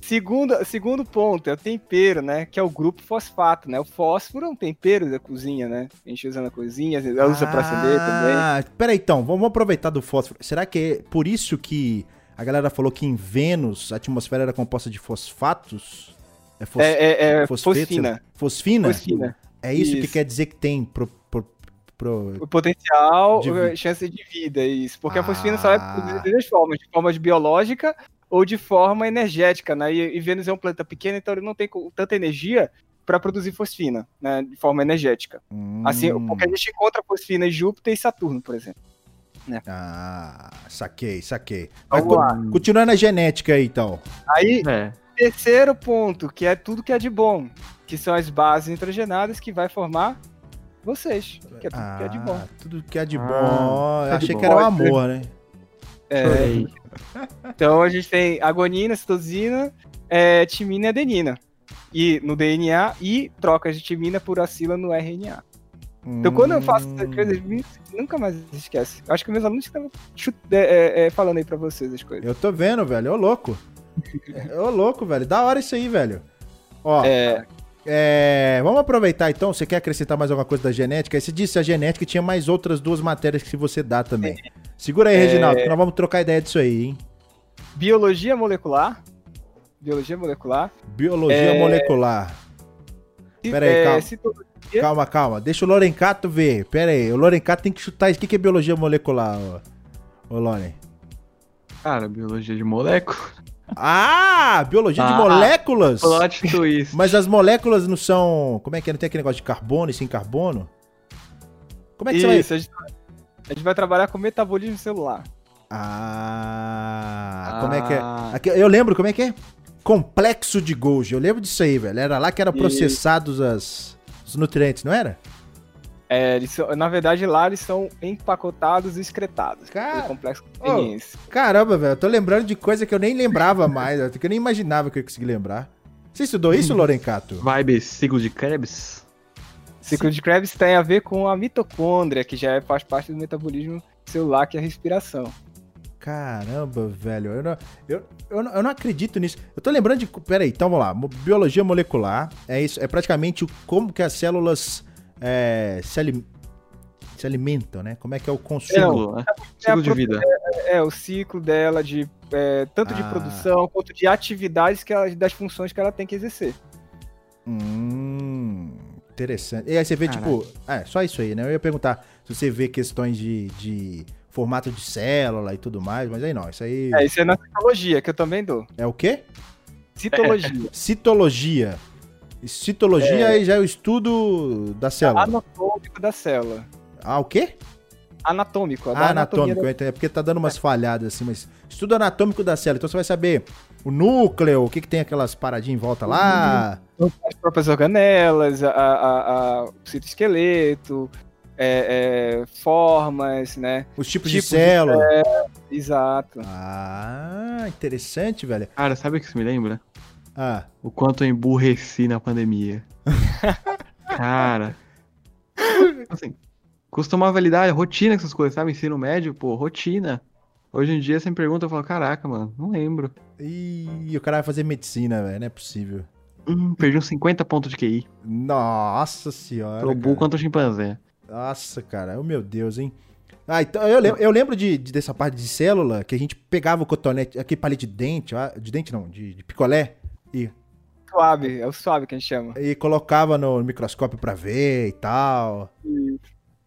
segundo, segundo ponto, é o tempero, né? Que é o grupo fosfato, né? O fósforo é um tempero da cozinha, né? A gente usa na cozinha, às vezes usa pra acender também.
Ah, peraí então, vamos aproveitar do fósforo. Será que é por isso que a galera falou que em Vênus a atmosfera era composta de fosfatos? É, fos...
É, é, é fosfina.
Fosfina?
Fosfina.
É isso, que
Isso.
quer dizer que tem pro,
O potencial,
De
chance de vida, isso. Porque
Ah.
a fosfina só é produzida de duas formas, de forma de biológica ou de forma energética, né? E, e Vênus é um planeta pequeno, então ele não tem tanta energia para produzir fosfina, né? De forma energética.
Hum.
Assim, porque a gente encontra fosfina em Júpiter e Saturno, por exemplo.
Ah, saquei, saquei. Mas
Vamos
co-
lá.
continuando a genética aí, então.
Aí,
É.
terceiro ponto, que é tudo que é de bom, que são as bases nitrogenadas que vai formar vocês, que é tudo que é de bom.
Ah, tudo que é de
Ah,
bom.
De
achei
bom.
que era o amor, né?
É, então a gente tem agonina, citosina, é, timina e adenina. E no DNA e trocas de timina por acila no RNA. Então quando eu faço essas
Hum.
coisas, me- nunca mais esquece. Acho que meus alunos estão chut- é, é, é, falando aí pra vocês as coisas.
Eu tô vendo, velho. Ô, louco. Ô, louco, velho. Da hora isso aí, velho. Ó,
É,
é, vamos aproveitar então. Você quer acrescentar mais alguma coisa da genética? Aí você disse a genética e tinha mais outras duas matérias que você dá também. Segura aí,
É.
Reginaldo, que nós vamos trocar ideia disso aí, hein?
biologia molecular. Biologia molecular.
Biologia
É.
molecular. Pera aí,
é,
calma.
cito-
Calma, calma. Deixa o Lorencato ver. Pera aí. O Lorencato tem que chutar isso. O que que é biologia molecular, ô, ô Loren?
Cara, biologia de molécula.
Ah! Biologia de
Ah,
moléculas?
Plot twist.
Mas as moléculas não são. Como é que é? Não tem aquele negócio de carbono e sem carbono? Como é que você vai.
Isso, a gente, a gente vai trabalhar com metabolismo celular.
Ah, como é que é?
Ah.
Aqui, eu lembro, como é que é? Complexo de Golgi. Eu lembro disso aí, velho. Era lá que eram
Isso.
processados as, os nutrientes, não era?
É, eles são- na verdade, lá eles são empacotados e excretados.
Cara,
complexo conveniência.
Caramba, velho. Eu tô lembrando de coisa que eu nem lembrava mais, que eu nem imaginava que eu ia conseguir lembrar. Você estudou isso, Lorencato?
Vibe ciclo de Krebs.
Ciclo de Krebs tem a ver com a mitocôndria, que já é- faz parte do metabolismo celular, que é a respiração.
Caramba, velho. Eu não, eu, eu, não, eu não acredito nisso. Eu tô lembrando de. Pera aí, então vamos lá. Biologia molecular. É isso. É praticamente o, como que as células é, se, ali- se alimentam, né? Como é que é o consumo.
Ciclo, né? Ciclo de vida.
É, o ciclo dela de é, tanto de
Ah.
produção quanto de atividades que ela, das funções que ela tem que exercer.
Hum, interessante. E aí você vê,
Caralho.
tipo. É, só isso aí, né? Eu ia perguntar se você vê questões de, de formato de célula e tudo mais, mas aí não. Isso aí
É, isso é na citologia, que eu também dou.
é o quê?
Citologia.
Citologia. Citologia aí já é o estudo da célula.
Anatômico da célula.
Ah, o quê?
Anatômico. da
Ah, anatômico, eu entendo, é porque tá dando umas falhadas assim, mas estudo anatômico da célula. Então você vai saber o núcleo, o que que tem aquelas paradinhas em volta lá.
as próprias organelas, a, a, a- o citoesqueleto, é, é, formas, né?
Os tipos
Tipos
de
de
célula.
Exato.
Ah, interessante, velho.
Cara, sabe o que isso me lembra?
Ah,
O quanto eu emburreci na pandemia. Cara. Assim, costumava lidar, rotina com essas coisas, sabe? Ensino médio, pô, rotina. Hoje em dia você me pergunta, eu falo, caraca, mano, não lembro.
e o cara vai fazer medicina, velho, não é possível.
Hum, perdi uns 50 pontos de QI.
Nossa senhora.
Tô burro quanto o chimpanzé.
Nossa, cara, oh, meu Deus, hein? Ah, então eu, lem- eu lembro de, de- dessa parte de célula que a gente pegava o cotonete, aquele palito de dente, de dente não, de, de picolé, e,
Suave, é o suave que a gente chama.
e colocava no microscópio pra ver e tal.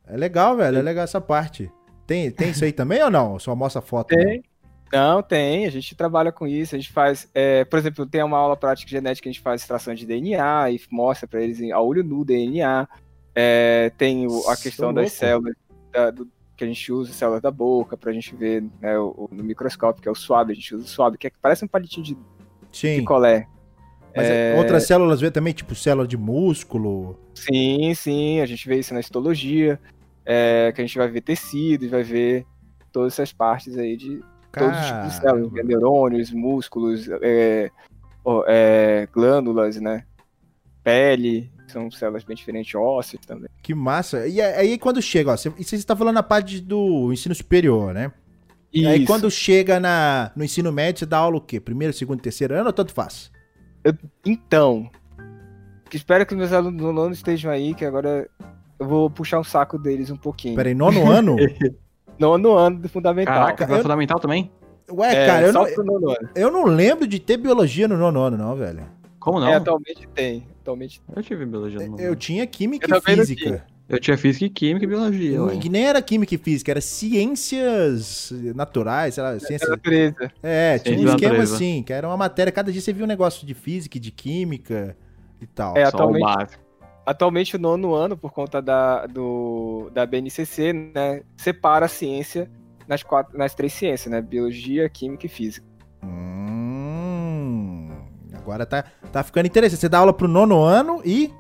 É legal, velho, é legal essa parte. Tem, tem isso aí também ou não? Só mostra foto? né?
Tem. Não, tem. A gente trabalha com isso. A gente faz, é, por exemplo, tem uma aula prática de genética que a gente faz extração de DNA e mostra para eles a olho nu DNA. É, tem o- a
Sou
questão das
louco.
células da- do- que a gente usa, células da boca, pra gente ver né, o- o- no microscópio, que é o suave. A gente usa o suave, que é, parece um palitinho de
Sim.
picolé.
Mas
É.
outras células vê também, tipo célula de músculo.
Sim, sim, a gente vê isso na histologia, é, que a gente vai ver tecidos, vai ver todas essas partes aí de todos os tipos de células,
Caramba.
neurônios, músculos, é, é, glândulas, né? Pele, são células bem diferentes, ósseos também.
Que massa. E aí quando chega, ó, você, você está falando na parte do ensino superior, né? E aí
Isso.
quando chega na, no ensino médio, você dá aula o quê? Primeiro, segundo, terceiro ano ou tanto faz?
Então, que espero que meus alunos do nono estejam aí, que agora eu vou puxar um saco deles um pouquinho.
Peraí, nono ano?
Nono ano do fundamental.
Caraca,
eu-
fundamental também?
Ué,
É,
cara, eu não,
nono
eu não lembro de ter biologia no nono ano, não, velho.
Como não?
É, atualmente tem. Atualmente
Eu tive biologia no
Eu tinha química
Eu
e física.
Eu tinha física e química e biologia, ué.
Que nem era química e física, era ciências naturais, sei lá,
é
ciência...
natureza.
É, tinha um
Ciência
esquema
natureza.
assim, que era uma matéria, cada dia você via um negócio de física e de química e tal.
É,
Só o
atualmente,
básico.
atualmente o nono ano, por conta da, do, da BNCC, né, separa a ciência nas, quatro, nas três ciências, né? Biologia, Química e Física.
Hum, agora tá, tá ficando interessante. Você dá aula pro nono ano e.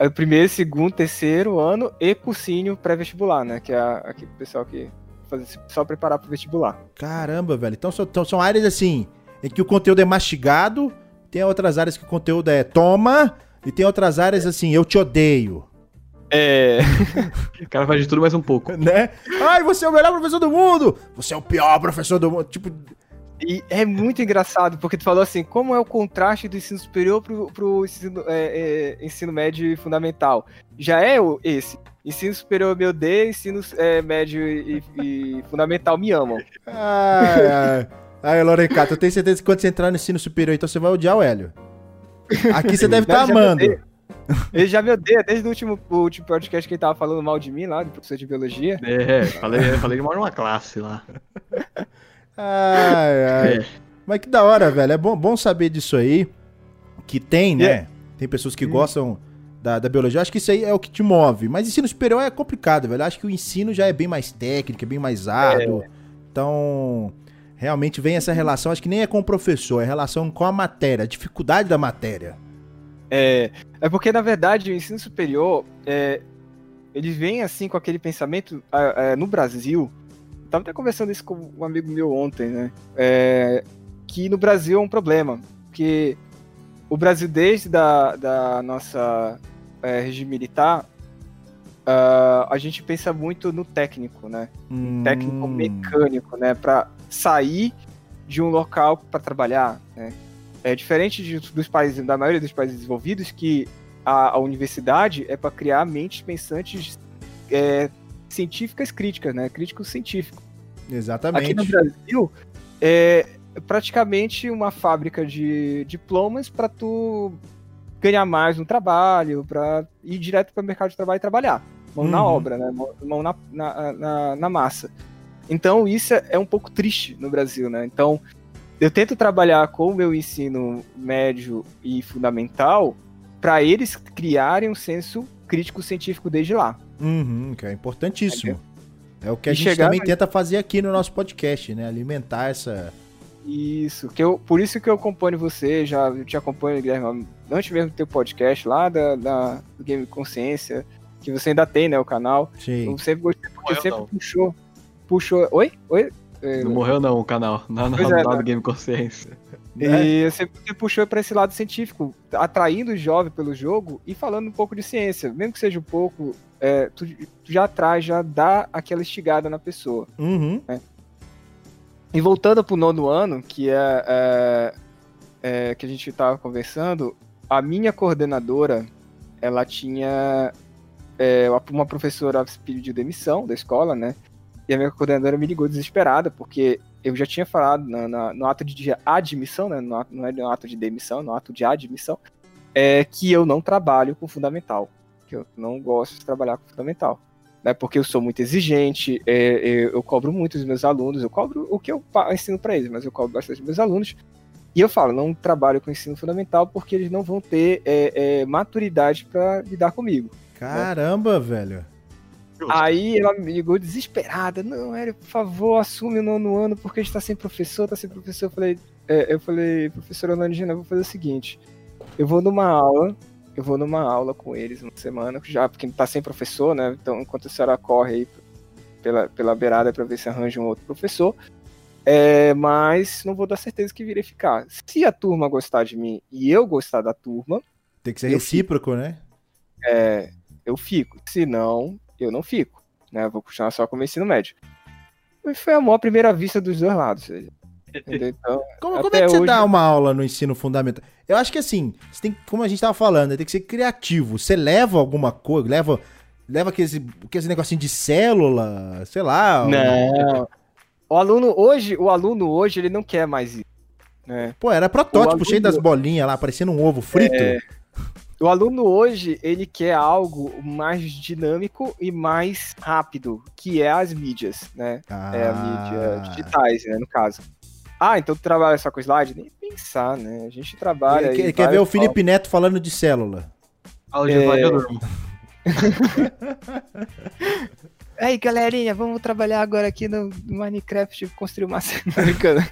É o primeiro, segundo, terceiro ano e cursinho pré-vestibular, né? Que é aquele pessoal que faz só preparar pro vestibular.
Caramba, velho. Então, são- então são áreas assim, em que o conteúdo é mastigado, tem outras áreas que o conteúdo é toma, e tem outras áreas assim, eu te odeio.
É.
O cara faz de tudo mais um pouco.
Né? Ai, você é o melhor professor do mundo! Você é o pior professor do mundo. Tipo,
E é muito engraçado, porque tu falou assim, como é o contraste do ensino superior pro, pro ensino, é, é, ensino médio e fundamental? Já é esse. Ensino superior me odeia, ensino é, médio e, e fundamental me amam.
Ai, ai. Ai, Lorencato, eu tenho certeza que quando você entrar no ensino superior, então você vai odiar o Hélio. Aqui você deve estar
me
amando.
Ele já me odeia desde o último, o último podcast que ele tava falando mal de mim lá, do professor de biologia.
É, falei, falei de uma classe lá.
Ai, ai.
É.
Mas que da hora, velho. É bom, bom saber disso aí. Que tem, né?
É.
Tem pessoas que
Hum.
gostam da, da biologia. Acho que isso aí é o que te move. Mas ensino superior é complicado, velho. Acho que o ensino já é bem mais técnico, é bem mais árduo. Então, realmente vem essa relação. Acho que nem é com o professor, é relação com a matéria, a dificuldade da matéria.
É, é porque, na verdade, o ensino superior, é, ele vem assim com aquele pensamento ah, é, no Brasil. Tava até conversando isso com um amigo meu ontem, né? É, que no Brasil é um problema. Porque o Brasil, desde da, da nossa é, regime militar, ah, a gente pensa muito no técnico, né? técnico
Hum,
mecânico, né, para sair de um local para trabalhar, né? É diferente de- dos países, da maioria dos países desenvolvidos, que a, a universidade é para criar mentes pensantes é, científicas críticas, né, críticos científicos.
Exatamente.
Aqui no Brasil é praticamente uma fábrica de diplomas para tu ganhar mais no trabalho, para ir direto para o mercado de trabalho e trabalhar. Mão na
Uhum.
obra, né? Mão- Mão na, na, na, na massa. Então isso é um pouco triste no Brasil, né? Então eu tento trabalhar com o meu ensino médio e fundamental para eles criarem um senso crítico científico desde lá.
Uhum, que é importantíssimo. É o que a
E
gente
chegar-
também tenta fazer aqui no nosso podcast, né? Alimentar essa.
Isso, que eu, por isso que eu acompanho você, já eu te acompanho, Guilherme, antes mesmo do teu podcast lá da, da- do Game Consciência, que você ainda tem, né, o canal.
Sim.
Eu sempre gostei, porque
Morreu,
sempre
não.
puxou. Puxou. Oi? Oi? É,
Não morreu não o canal. Não, não,
é,
lá
né?
do Game Consciência.
Né?
E você você puxou para esse lado científico, atraindo o jovem pelo jogo e falando um pouco de ciência. Mesmo que seja um pouco, é, tu, tu já traz, já dá aquela estigada na pessoa.
Uhum.
E voltando pro nono ano, que é, é, é, que a gente tava conversando, a minha coordenadora, ela tinha é, uma professora pediu demissão da escola, né? E a minha coordenadora me ligou desesperada, porque eu já tinha falado na- na- no ato de admissão, né? No não é no ato de demissão, no ato de admissão, é que eu não trabalho com fundamental. Que eu não gosto de trabalhar com fundamental né? Porque eu sou muito exigente, é, é, eu cobro muito dos meus alunos, eu cobro o que eu ensino para eles, mas eu cobro bastante dos meus alunos. E eu falo, não trabalho com ensino fundamental porque eles não vão ter é, é, maturidade para lidar comigo.
Caramba, velho.
Aí ela me ligou desesperada, não, Hélio, por favor, assume o nono ano porque a gente tá sem professor, tá sem professor. Eu falei, é, eu falei, professora eu vou fazer o seguinte, eu vou numa aula, eu vou numa aula com eles uma semana, já porque tá sem professor, né? Então, enquanto a senhora corre aí pela, pela beirada para ver se arranja um outro professor, é, mas não vou dar certeza que virei ficar. Se a turma gostar de mim e eu gostar da turma,
Tem que ser recíproco, né?
é, eu fico. Se não, eu não fico. Né? Eu vou continuar só com o meu ensino médio. E foi amor à primeira vista dos dois lados. Então,
Como, como é que você
hoje-
dá uma aula no ensino fundamental? Eu acho que assim, você tem, como a gente tava falando, tem que ser criativo. Você leva alguma coisa, leva, leva aqueles, aqueles negocinho de célula, sei lá.
não. O aluno hoje, o aluno hoje, ele não quer mais isso. Né?
Pô, era protótipo,
aluno-
cheio das bolinhas lá, parecendo um ovo frito.
É. O aluno hoje, ele quer algo mais dinâmico e mais rápido, que é as mídias, né?
Ah,
É a mídia digitais, né, no caso. Ah, então tu trabalha só com slide? Nem pensar, né? A gente trabalha
Ele,
aí
quer- ele quer ver o Felipe Neto falando de célula.
Aula de
É.
eu durmo.
Aí, galerinha, vamos trabalhar agora aqui no Minecraft construir uma célula.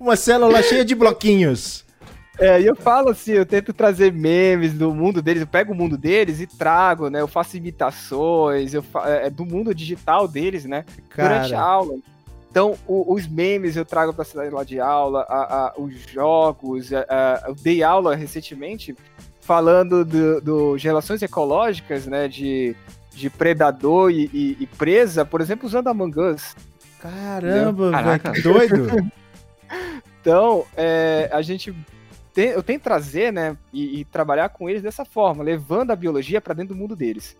uma célula cheia de bloquinhos.
É, e eu falo assim, eu tento trazer memes do mundo deles, eu pego o mundo deles e trago, né? Eu faço imitações, eu fa é, do mundo digital deles, né? Cara. Durante a aula. Então, o, os memes eu trago para a cidade lá de aula, a, a, os jogos, a, eu dei aula recentemente falando do, do, de relações ecológicas, né? De, de predador e, e, e presa, por exemplo, usando Among Us.
Caramba, velho, que doido!
então, é, a gente tem, eu tenho que trazer, né, e, e, trabalhar com eles dessa forma, levando a biologia para dentro do mundo deles.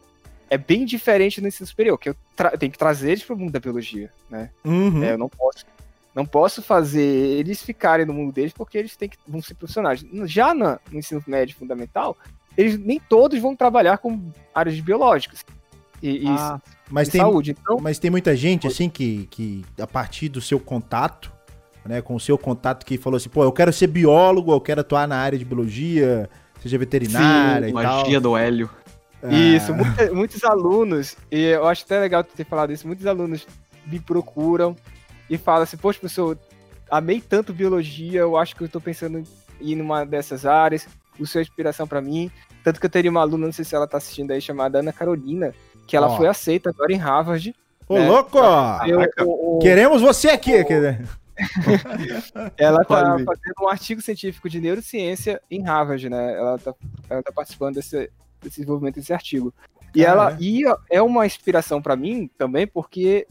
É bem diferente no ensino superior, que eu, eu tenho que trazer eles para o mundo da biologia, né?
Uhum.
É, eu não posso, não posso fazer eles ficarem no mundo deles porque eles têm que, vão ser profissionais. Já no, no ensino médio fundamental, eles nem todos vão trabalhar com áreas biológicas. E,
ah, mas tem, saúde. Então, mas tem muita gente assim que, que a partir do seu contato né, com o seu contato que falou assim, pô, eu quero ser biólogo, eu quero atuar na área de biologia, seja veterinária Sim, e tal.
magia do hélio.
Ah. Isso, muitos, muitos alunos, e eu acho até legal ter falado isso, muitos alunos me procuram e falam assim, poxa, professor, amei tanto biologia, eu acho que eu tô pensando em ir numa dessas áreas, o seu é inspiração para mim. Tanto que eu teria uma aluna, não sei se ela tá assistindo aí, chamada Ana Carolina, que ela oh. foi aceita agora em Harvard.
Ô, né? louco! Eu, o, o, Queremos você aqui! O,
ela tá fazendo um artigo científico de neurociência em Harvard, né? Ela tá, ela tá participando desse, desse desenvolvimento desse artigo. E ah, ela é? e é uma inspiração para mim também, porque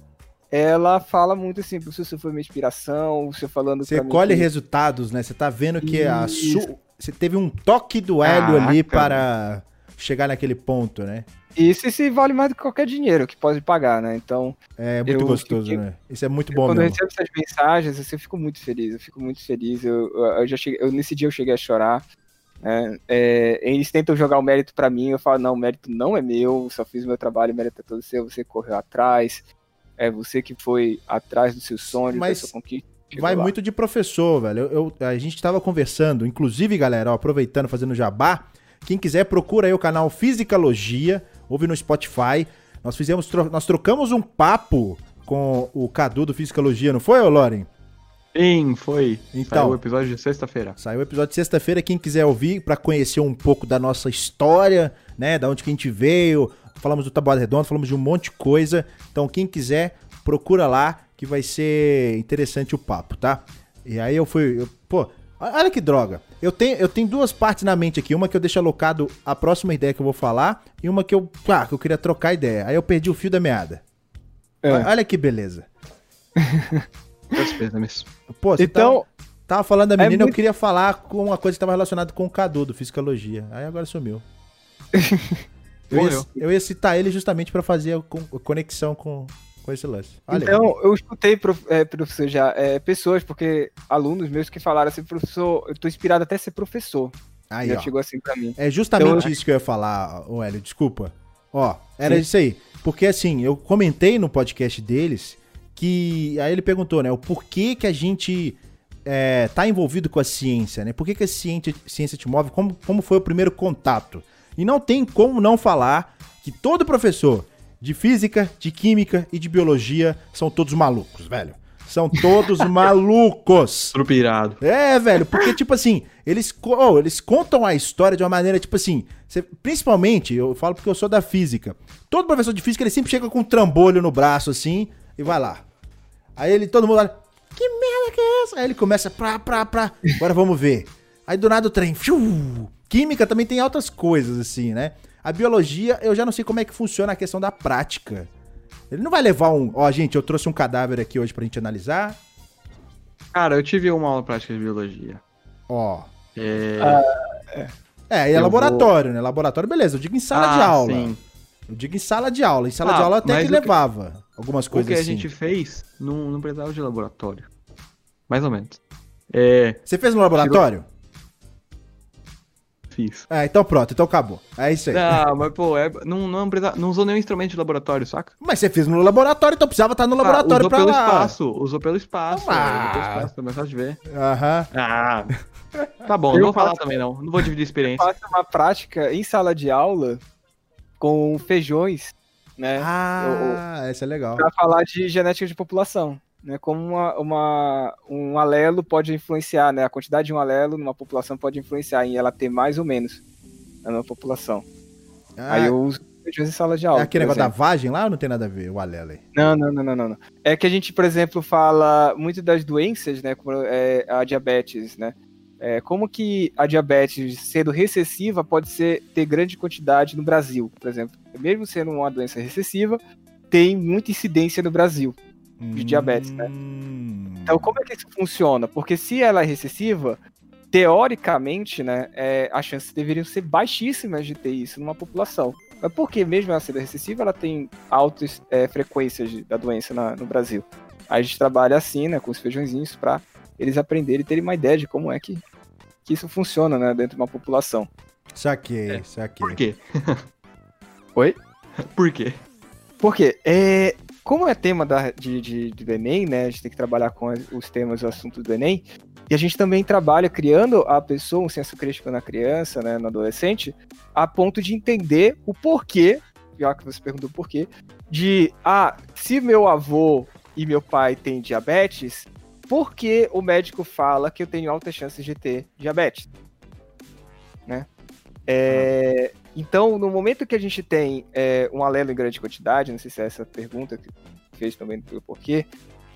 ela fala muito assim, senhor foi minha inspiração, senhor falando
Você colhe resultados, né? Você tá vendo que a su... você teve um toque do hélio ah, ali cara. para chegar naquele ponto, né?
Isso, isso vale mais do que qualquer dinheiro que pode pagar, né? Então.
É muito gostoso, fiquei, né? Isso é muito bom,
Quando mesmo. eu recebo essas mensagens, assim, eu fico muito feliz. Eu fico muito feliz. Eu, eu já cheguei, eu, nesse dia eu cheguei a chorar. Né? É, eles tentam jogar o mérito para mim. Eu falo, não, o mérito não é meu. Só fiz o meu trabalho, o mérito é todo seu. Você correu atrás. É você que foi atrás do seu sonho,
Mas... da sua conquista. Vai lá. muito de professor, velho. Eu, eu, a gente estava conversando, inclusive, galera, ó, aproveitando, fazendo jabá. Quem quiser, procura aí o canal Fisicalogia ouve no Spotify. Nós fizemos, nós trocamos um papo com o Cadu do Fisicalogia, não foi, Loren?
Sim, foi. Então, saiu o episódio de sexta-feira.
Saiu o episódio de sexta-feira. Quem quiser ouvir para conhecer um pouco da nossa história, né, da onde que a gente veio, falamos do Tabuado Redondo, falamos de um monte de coisa. Então, quem quiser, procura lá que vai ser interessante o papo, tá? E aí eu fui, eu, pô, olha que droga. Eu tenho, eu tenho duas partes na mente aqui. Uma que eu deixo alocado a próxima ideia que eu vou falar. E uma que eu, ah, que eu queria trocar ideia. Aí eu perdi o fio da meada. É. Olha que beleza. Pô, você então, tava, tava falando da é menina, é muito... eu queria falar com uma coisa que estava relacionada com o Cadu, do Fisicologia. Aí agora sumiu. eu, ia, eu ia citar ele justamente para fazer a conexão com, com esse lance.
Olha então, eu escutei, é, professor, já, é, pessoas, porque alunos meus que falaram assim, professor, eu tô inspirado até a ser professor.
Aí, já ó. chegou assim pra mim. É justamente então, isso que eu ia falar, o Hélio, desculpa. Ó, era sim. isso aí. Porque assim, eu comentei no podcast deles que. Aí ele perguntou, né? O porquê que a gente é, tá envolvido com a ciência, né? Por que, que a ciência, ciência te move? Como, como foi o primeiro contato? E não tem como não falar que todo professor de física, de química e de biologia são todos malucos, velho. São todos malucos.
Trupirado.
É, velho, porque, tipo assim, eles, oh, eles contam a história de uma maneira, tipo assim, você, principalmente, eu falo porque eu sou da física. Todo professor de física, ele sempre chega com um trambolho no braço, assim, e vai lá. Aí ele, todo mundo olha, que merda que é essa? Aí ele começa, pra, pra, pra, agora vamos ver. Aí do nada o trem, fiu. Química também tem altas coisas, assim, né? A biologia, eu já não sei como é que funciona a questão da prática. Ele não vai levar um. Ó, gente, eu trouxe um cadáver aqui hoje pra gente analisar.
Cara, eu tive uma aula prática de biologia.
Ó. É. Ah, é. é, e é laboratório, vou... né? Laboratório, beleza. Eu digo em sala ah, de aula. Sim. Eu digo em sala de aula. Em sala ah, de aula até que levava que... algumas coisas assim.
O que a
assim.
gente fez não, não precisava de laboratório. Mais ou menos. É...
Você fez no laboratório?
Fiz.
É, então pronto, então acabou. É isso aí.
Não, mas pô, é, não, não, não usou nenhum instrumento de laboratório, saca?
Mas você fez no laboratório, então precisava estar no ah, laboratório ah, usou
pra
pelo
lá. espaço, usou pelo espaço. Ah. Usou pelo espaço, é mais fácil de ver.
Aham.
Ah. Tá bom, eu não vou falar também não. Não vou dividir experiência.
Eu faço uma prática em sala de aula com feijões, né?
Ah, essa é legal.
Para falar de genética de população, né? Como uma, uma, um alelo pode influenciar, né? A quantidade de um alelo numa população pode influenciar em ela ter mais ou menos na população.
Ah,
Aí eu uso em sala de aula.
é aquele negócio da
exemplo.
vagem lá ou não tem nada a ver, o alelo aí?
Não, não, não, não, não, não. É que a gente, por exemplo, fala muito das doenças, né? Como é, a diabetes, né? É, como que a diabetes, sendo recessiva, pode ser, ter grande quantidade no Brasil, por exemplo. Mesmo sendo uma doença recessiva, tem muita incidência no Brasil. De diabetes, né?
Hum.
Então, como é que isso funciona? Porque se ela é recessiva, teoricamente, né, é, as chances deveriam ser baixíssimas de ter isso numa população. Mas porque mesmo ela sendo recessiva, ela tem altas é, frequências de- da doença na- no Brasil. Aí a gente trabalha assim, né, com os feijõezinhos, para eles aprenderem e terem uma ideia de como é que, que isso funciona, né, dentro de uma população.
Saquei,
É.
saquei.
Por quê?
Oi?
Por quê?
Porque, é, como é tema da, de, de, do Enem, né? A gente tem que trabalhar com os temas e os assuntos do Enem. E a gente também trabalha criando a pessoa, um senso crítico na criança, né, no adolescente, a ponto de entender o porquê, já que você perguntou por quê, de, ah, se meu avô e meu pai têm diabetes, por que o médico fala que eu tenho altas chances de ter diabetes? Né? É, então, no momento que a gente tem é, um alelo em grande quantidade, não sei se é essa pergunta que fez também pelo porquê,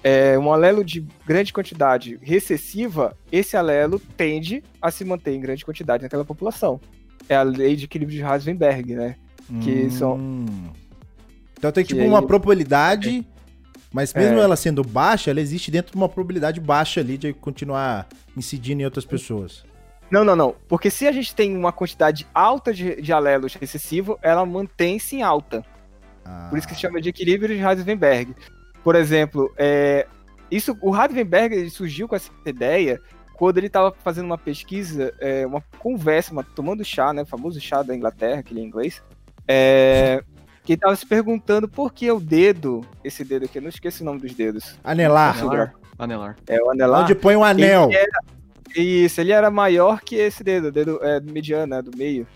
é, um alelo de grande quantidade recessiva, esse alelo tende a se manter em grande quantidade naquela população. É a lei de equilíbrio de Heisenberg, né? que são-
Hum. Então tem tipo uma
aí-
probabilidade, mas mesmo
É.
ela sendo baixa, ela existe dentro de uma probabilidade baixa ali de continuar incidindo em outras pessoas.
Não, não, não. Porque se a gente tem uma quantidade alta de, de alelos recessivos, ela mantém-se em alta.
Ah,
Por isso que se chama de equilíbrio de Heisenberg. Por exemplo, é, isso, o Heisenberg ele surgiu com essa ideia quando ele estava fazendo uma pesquisa, é, uma conversa, uma, tomando chá, né, o famoso chá da Inglaterra, aquele em inglês, é, que ele estava se perguntando por que o dedo, esse dedo aqui, eu não esqueço o nome dos dedos,
Anelar.
Anelar. Anelar.
é o anelar.
Onde põe um anel.
Ele era, isso, ele era maior que esse dedo, o dedo é, mediano, né, do meio.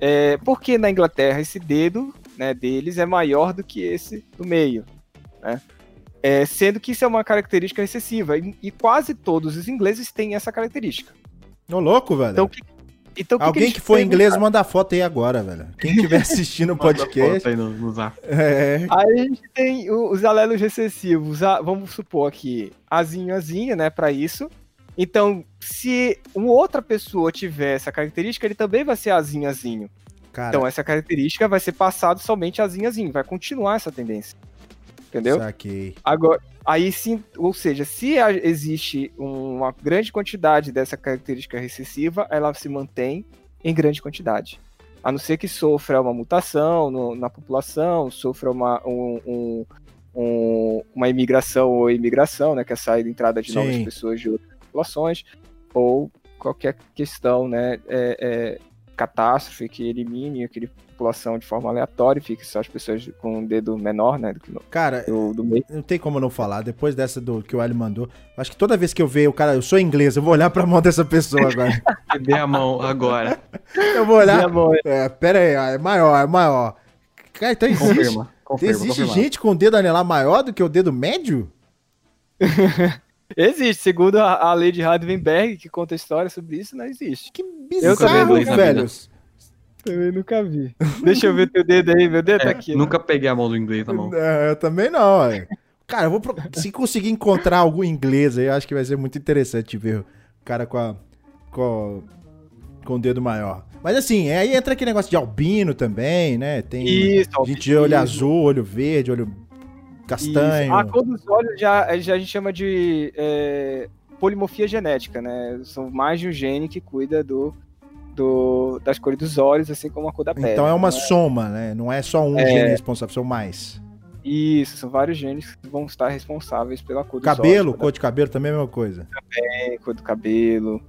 É, porque na Inglaterra esse dedo né, deles é maior do que esse do meio. Né? É, sendo que isso é uma característica recessiva. E, e quase todos os ingleses têm essa característica.
Ô, louco, velho.
Então, que, então, o que
Alguém que for inglês,
perguntaram?
manda a foto aí agora, velho. Quem estiver assistindo o podcast.
Aí no, no
é,
Aí a gente tem o- os alelos recessivos. a- vamos supor aqui, azinho, azinho, né, para isso. Então, se uma outra pessoa tiver essa característica, ele também vai ser azinho, azinho.
cara,
Então, essa característica vai ser passada somente azinho, azinho. Vai continuar essa tendência. Entendeu?
saquei.
Agora, aí sim, ou seja, se existe uma grande quantidade dessa característica recessiva, ela se mantém em grande quantidade. A não ser que sofra uma mutação no- na população, sofra uma, um- um- um- uma imigração ou imigração, né, que é a saída e entrada de novas
Sim.
pessoas de outras populações, ou qualquer questão, né, é- é, catástrofe que elimine aquela população de forma aleatória e fique só as pessoas com um dedo menor, né, do que no-
Cara,
do, do meio.
não tem como não falar. Depois dessa do que o Ali mandou, acho que toda vez que eu ver o cara, eu sou inglês, eu vou olhar pra mão dessa pessoa agora.
Dê a mão agora.
eu vou olhar.
Mãe.
É, pera aí, é maior, é maior. Cara, então existe.
Confirma. Confirma.
existe gente com o dedo anelar maior do que o dedo médio?
Existe, segundo a, a lei de Heisenberg, que conta a história sobre isso, não existe.
Que
Eu também
bizarro,
nunca vi,
velho.
né?
Eu nunca vi. Deixa eu ver teu dedo aí, meu dedo tá
É,
aqui. né?
nunca peguei a mão do inglês na mão.
É, eu também não, velho. Cara, eu vou pro- se conseguir encontrar algum inglês aí, eu acho que vai ser muito interessante ver o cara com a com, com o dedo maior. Mas assim, aí entra aquele negócio de albino também, né? Tem
Isso,
gente de olho azul, olho verde, olho castanho.
Isso. A cor dos olhos já, já a gente chama de é, polimorfia genética, né? São mais de um gene que cuida do, do, das cores dos olhos, assim como a cor da pele.
Então é uma
né?
soma, né? Não é só um
É.
gene responsável, são mais.
Isso, são vários genes que vão estar responsáveis pela cor dos
Cabelo,
olhos.
cor de cabelo também é a mesma coisa.
Cor, da- cor do cabelo.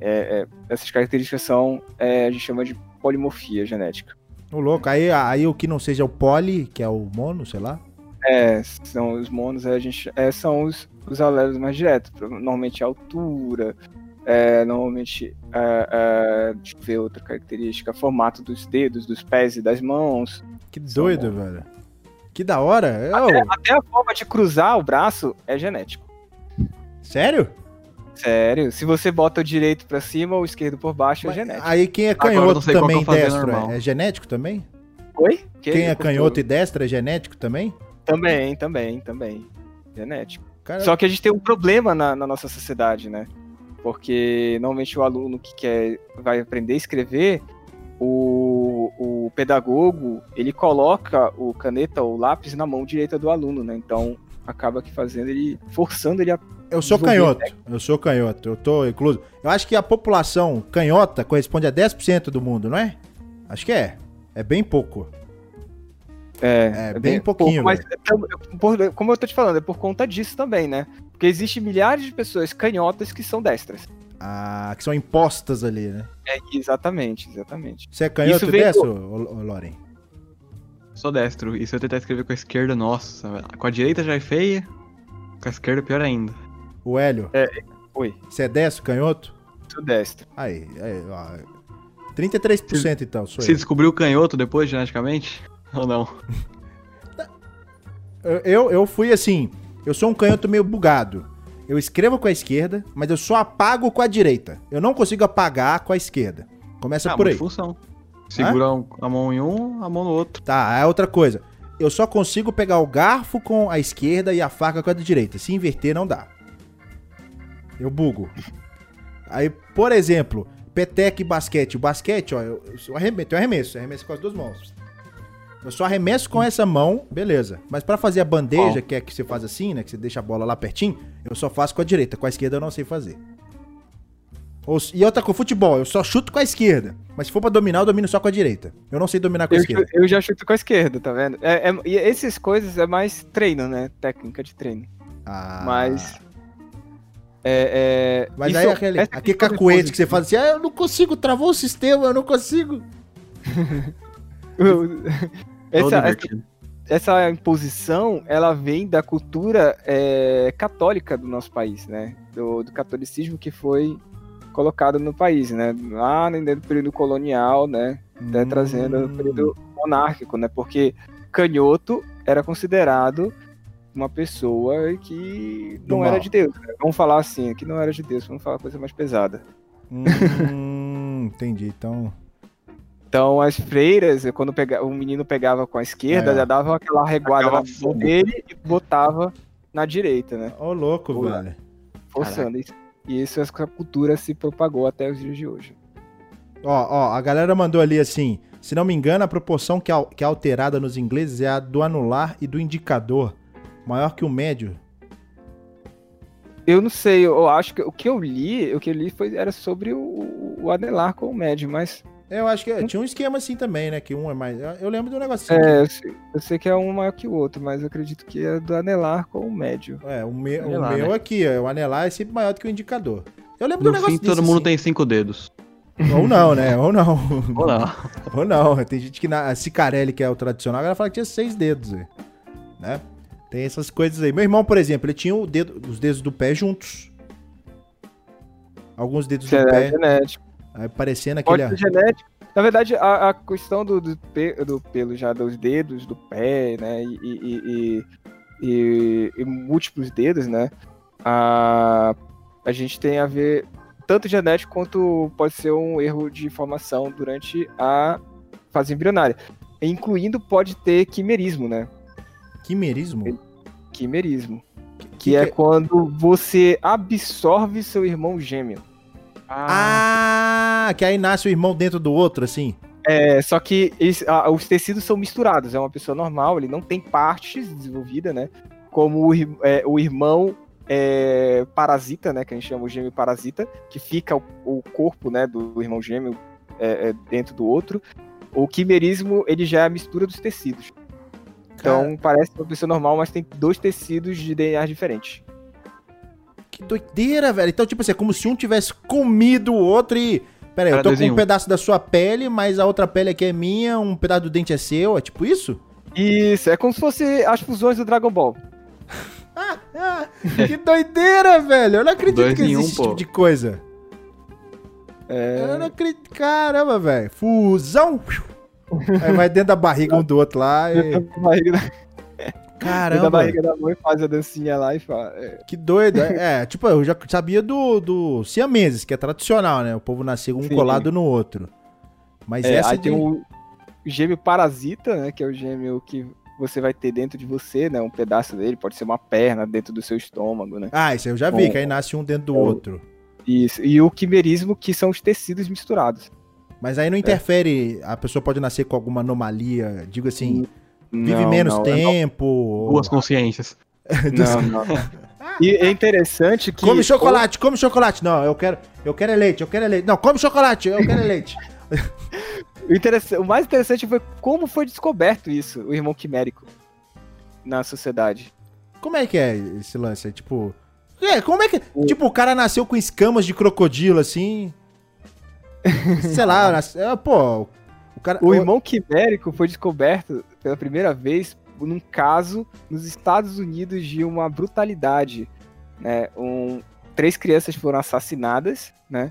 É, é, essas características são, é, a gente chama de polimorfia genética.
O louco. Aí, aí o que não seja o poli, que é o mono, sei lá.
É, são os monos, a gente, é, são os, os alelos mais diretos. Normalmente a altura, É, normalmente, é, é, deixa eu ver outra característica, formato dos dedos, dos pés e das mãos.
Que doido, velho. Que da hora. É,
Até, até a forma de cruzar o braço é genético.
Sério?
Sério, se você bota o direito pra cima ou o esquerdo por baixo, é
Mas
genético.
Aí quem é canhoto também destro é, é genético também?
Oi? Que-
Quem é canhoto e destro é genético também?
Também, também, também. Genético.
Cara,
Só que a gente tem um problema na, na nossa sociedade, né? Porque normalmente o aluno que quer, vai aprender a escrever, o, o pedagogo, ele coloca o caneta ou lápis na mão direita do aluno, né? Então acaba que fazendo ele, forçando ele a...
eu sou canhoto. Eu sou canhoto. Eu tô incluso. Eu acho que a população canhota corresponde a 10% do mundo, não é? Acho que é. É bem pouco.
É,
É, bem pouquinho,
Mas, é, por- como eu tô te falando, é por conta disso também, né? Porque existe milhares de pessoas canhotas que são destras.
Ah, que são impostas ali, né?
É, exatamente, exatamente.
Você é canhoto
Isso
e destro, Loren?
Sou destro. E se eu tentar escrever com a esquerda, nossa, com a direita já é feia, com a esquerda pior ainda.
O Hélio?
Oi,
Você é destro, canhoto?
sou destro.
Aí, aí ó. 33% então, sou
Você
eu.
descobriu canhoto depois, geneticamente? Ou não?
Eu, eu. Fui assim, eu sou um canhoto meio bugado. Eu escrevo com a esquerda, mas eu só apago com a direita. Eu não consigo apagar com a esquerda. Começa
ah,
por aí.
multifunção. Segura um- a mão em um, a mão no outro.
Tá, é outra coisa. Eu só consigo pegar o garfo com a esquerda e a faca com a direita. Se inverter, não dá. Eu bugo. Aí, por exemplo, peteca e basquete. O basquete, ó, eu, eu arremesso, eu arremesso, eu arremesso com as duas mãos. Eu só arremesso com essa mão, beleza. Mas pra fazer a bandeja, que é que você faz assim, né, que você deixa a bola lá pertinho, eu só faço com a direita. Com a esquerda eu não sei fazer. Ou e outra com futebol, eu só chuto com a esquerda. Mas se for pra dominar, eu domino só com a direita. Eu não sei dominar com a
Eu,
esquerda.
chu- eu já chuto com a esquerda, tá vendo? É, é- e essas coisas é mais treino, né? Técnica de treino.
Ah.
Mas. É, é,
Mas
isso-
aí aquele,
essa
aquele
de
cacuete que você fala assim, ah, eu não consigo, travou o sistema, eu não consigo.
Essa, essa, essa imposição, ela vem da cultura é, católica do nosso país, né? Do, do catolicismo que foi colocado no país, né? Lá no período colonial, né? Até
Hum.
trazendo o período monárquico, né? Porque canhoto era considerado uma pessoa que não era de Deus. né? Vamos falar assim, que não era de Deus, vamos falar coisa mais pesada.
Hum, entendi. Então,
Então as freiras, quando o menino pegava com a esquerda,
É.
já dava aquela reguada na mão dele e botava na direita, né?
ô louco,
Pula.
velho.
Forçando isso. E isso essa cultura se propagou até os dias de hoje.
Ó, ó, a galera mandou ali assim, se não me engano, a proporção que, al- que é alterada nos ingleses é a do anular e do indicador, maior que o médio.
Eu não sei, eu acho que o que eu li, o que eu li foi, era sobre o, o anelar com o médio, mas
Eu acho que é, tinha um esquema assim também, né, que um é mais... Eu, lembro do negócio assim.
é, eu, sei, eu sei que é um maior que o outro, mas eu acredito que é do anelar com o médio.
É, o, me, o
Anelar,
meu
né?
aqui, ó, o anelar é sempre maior do que o indicador. Eu lembro do
No
negócio
fim, todo mundo
assim.
tem cinco dedos.
Ou não, né? Ou não.
Ou não.
Ou não. Tem gente que na a Cicarelli, que é o tradicional, ela fala que tinha seis dedos, né? Tem essas coisas aí. Meu irmão, por exemplo, ele tinha o dedo, os dedos do pé juntos. Alguns dedos
Isso
do
é
pé,
genético.
Aí parecendo aquele...
Genético. Na verdade, a, a questão do, do, do pelo já dos dedos, do pé, né? E, e- e- e- e múltiplos dedos, né? A, a gente tem a ver tanto genético quanto pode ser um erro de formação durante a fase embrionária. Incluindo pode ter quimerismo, né?
Quimerismo?
Quimerismo. Que,
que
é
que-
quando você absorve seu irmão gêmeo.
Ah, que aí nasce o irmão dentro do outro, assim.
É, só que ah, os tecidos são misturados. É uma pessoa normal, ele não tem partes desenvolvidas, né? Como o, é, o irmão é, parasita, né? Que a gente chama o gêmeo parasita, que fica o, o corpo, né? Do irmão gêmeo é, é, dentro do outro. O quimerismo, ele já é a mistura dos tecidos. Então parece uma pessoa normal, mas tem dois tecidos de DNA diferentes.
Que doideira, velho. Então, tipo assim, é como se um tivesse comido o outro e. Pera aí, eu tô com um
um.
pedaço da sua pele, mas a outra pele aqui é minha, um pedaço do dente é seu. É tipo isso?
Isso, é como se fosse as fusões do Dragon Ball.
Ah, ah, que doideira, velho. Eu não acredito
Dois
que
em um,
existe esse
pô.
tipo de coisa. Eu não acredito. Caramba, velho. Fusão. Aí vai dentro da barriga um do outro lá. E...
Dentro da barriga da,
Caramba.
mãe, faz a dancinha lá e fala. é,
Que doido. É, é, tipo, eu já sabia do, do siameses, que é tradicional, né? O povo nascia um
Sim.
colado no outro. Mas
É,
essa
aí
de...
tem o gêmeo parasita, né? Que é o gêmeo que você vai ter dentro de você, né? Um pedaço dele, pode ser uma perna dentro do seu estômago, né?
Ah, isso aí eu já vi,
É.
que aí nasce um dentro do
É o-
outro.
Isso. E o quimerismo, que são os tecidos misturados.
Mas aí não interfere, a pessoa pode nascer com alguma anomalia, digo assim, vive
Não,
menos
não,
tempo. ou-
Duas consciências.
Não, não, não. E é interessante que.
Come chocolate, come chocolate. Não, eu quero, eu quero é leite, eu quero é leite. Não, come chocolate, eu quero é leite.
O, o mais interessante foi como foi descoberto isso, o irmão quimérico, na sociedade.
Como é que é esse lance? É tipo. É, como é que. Tipo, o cara nasceu com escamas de crocodilo, assim. Sei lá, nasce- é, pô. O cara.
O irmão quimérico foi descoberto pela primeira vez num caso nos Estados Unidos de uma brutalidade. Né? Um, três crianças foram assassinadas, né?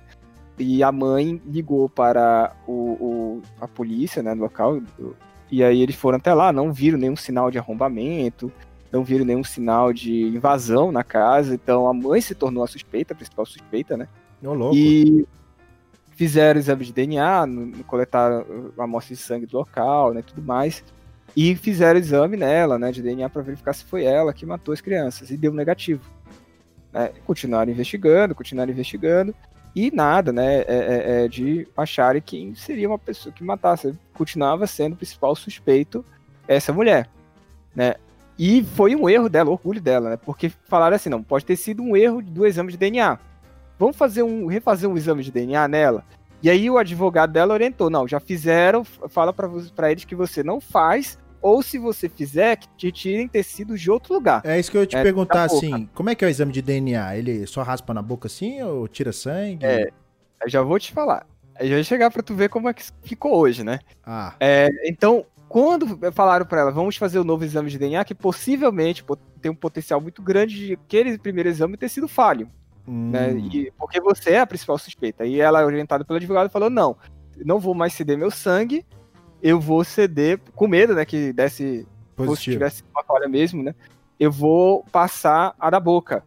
E a mãe ligou para o, o- a polícia, né, no local. E aí eles foram até lá, não viram nenhum sinal de arrombamento, não viram nenhum sinal de invasão na casa. Então a mãe se tornou a suspeita, a principal suspeita, né?
Ô, louco.
E fizeram exame de DNA, no- coletaram amostra de sangue do local, né, tudo mais. E fizeram exame nela, né, de DNA para verificar se foi ela que matou as crianças e deu negativo. Né? Continuaram investigando, continuaram investigando e nada, né, é, é- é de acharem quem seria uma pessoa que matasse. Continuava sendo o principal suspeito essa mulher, né? E foi um erro dela, orgulho dela, né? Porque falaram assim, não, pode ter sido um erro do exame de DNA vamos fazer um refazer um exame de DNA nela. E aí o advogado dela orientou, não, já fizeram, fala pra eles que você não faz, ou se você fizer, que te tirem tecidos de outro lugar.
É isso que eu ia te
É,
perguntar, assim. Como é que é o exame de DNA? Ele só raspa na boca assim ou tira sangue?
É. Eu já vou te falar. Eu já vou chegar pra tu ver como é que ficou hoje, né?
Ah,
É, então, quando falaram pra ela, vamos fazer o novo exame de DNA, que possivelmente po- tem um potencial muito grande de aquele primeiro exame ter sido falho.
Hum,
né? E- porque você é a principal suspeita. E ela, orientada pelo advogado, falou: não, não vou mais ceder meu sangue, eu vou ceder, com medo, né? Que desse, ou se
positivo.
tivesse uma falha mesmo, né? Eu vou passar a da boca.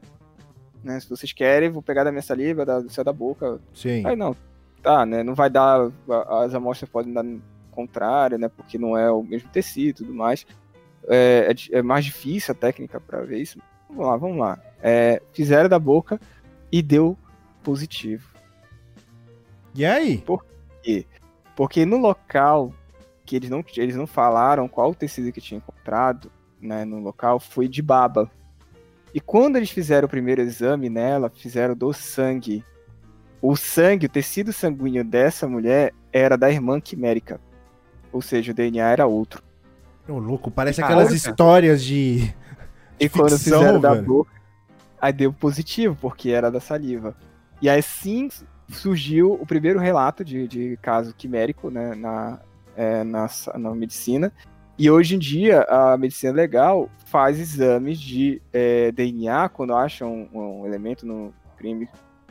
Né? Se vocês querem, vou pegar da minha saliva, da, do céu da boca.
Sim.
Aí não, tá, né? Não vai dar. As amostras podem dar contrária, né? Porque não é o mesmo tecido e tudo mais. É, é é mais difícil a técnica para ver isso. Vamos lá, vamos lá. É, fizeram da boca e deu positivo.
E aí?
Porque no local que eles não, eles não falaram qual o tecido que tinha encontrado, né, no local, foi de baba. E quando eles fizeram o primeiro exame nela, fizeram do sangue. O sangue, o tecido sanguíneo dessa mulher era da irmã quimérica. Ou seja, o DNA era outro.
Ô, louco, parece
Caraca.
aquelas histórias de.
E quando
ficção,
fizeram da
velho.
boca, aí deu positivo, porque era da saliva. E aí sim surgiu o primeiro relato de, de caso quimérico né, na, é, na, na medicina. E hoje em dia a medicina legal faz exames de é, DNA quando acham um, um elemento no crime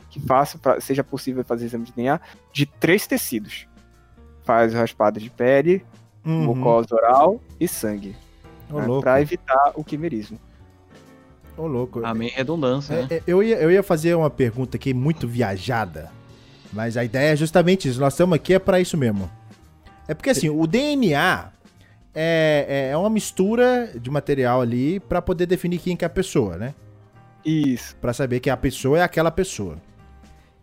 que faça pra- seja possível fazer exame de DNA de três tecidos. Faz raspada de pele,
Uhum.
mucosa oral e sangue.
Ô,
né, para evitar o quimerismo.
Ô, louco.
Amém redundância, né?
É, é, eu, ia, eu ia fazer uma pergunta aqui muito viajada, mas a ideia é justamente isso. Nós estamos aqui é para isso mesmo. É porque assim, o DNA é, é- é uma mistura de material ali para poder definir quem que é a pessoa, né?
Isso.
Para saber que a pessoa é aquela pessoa.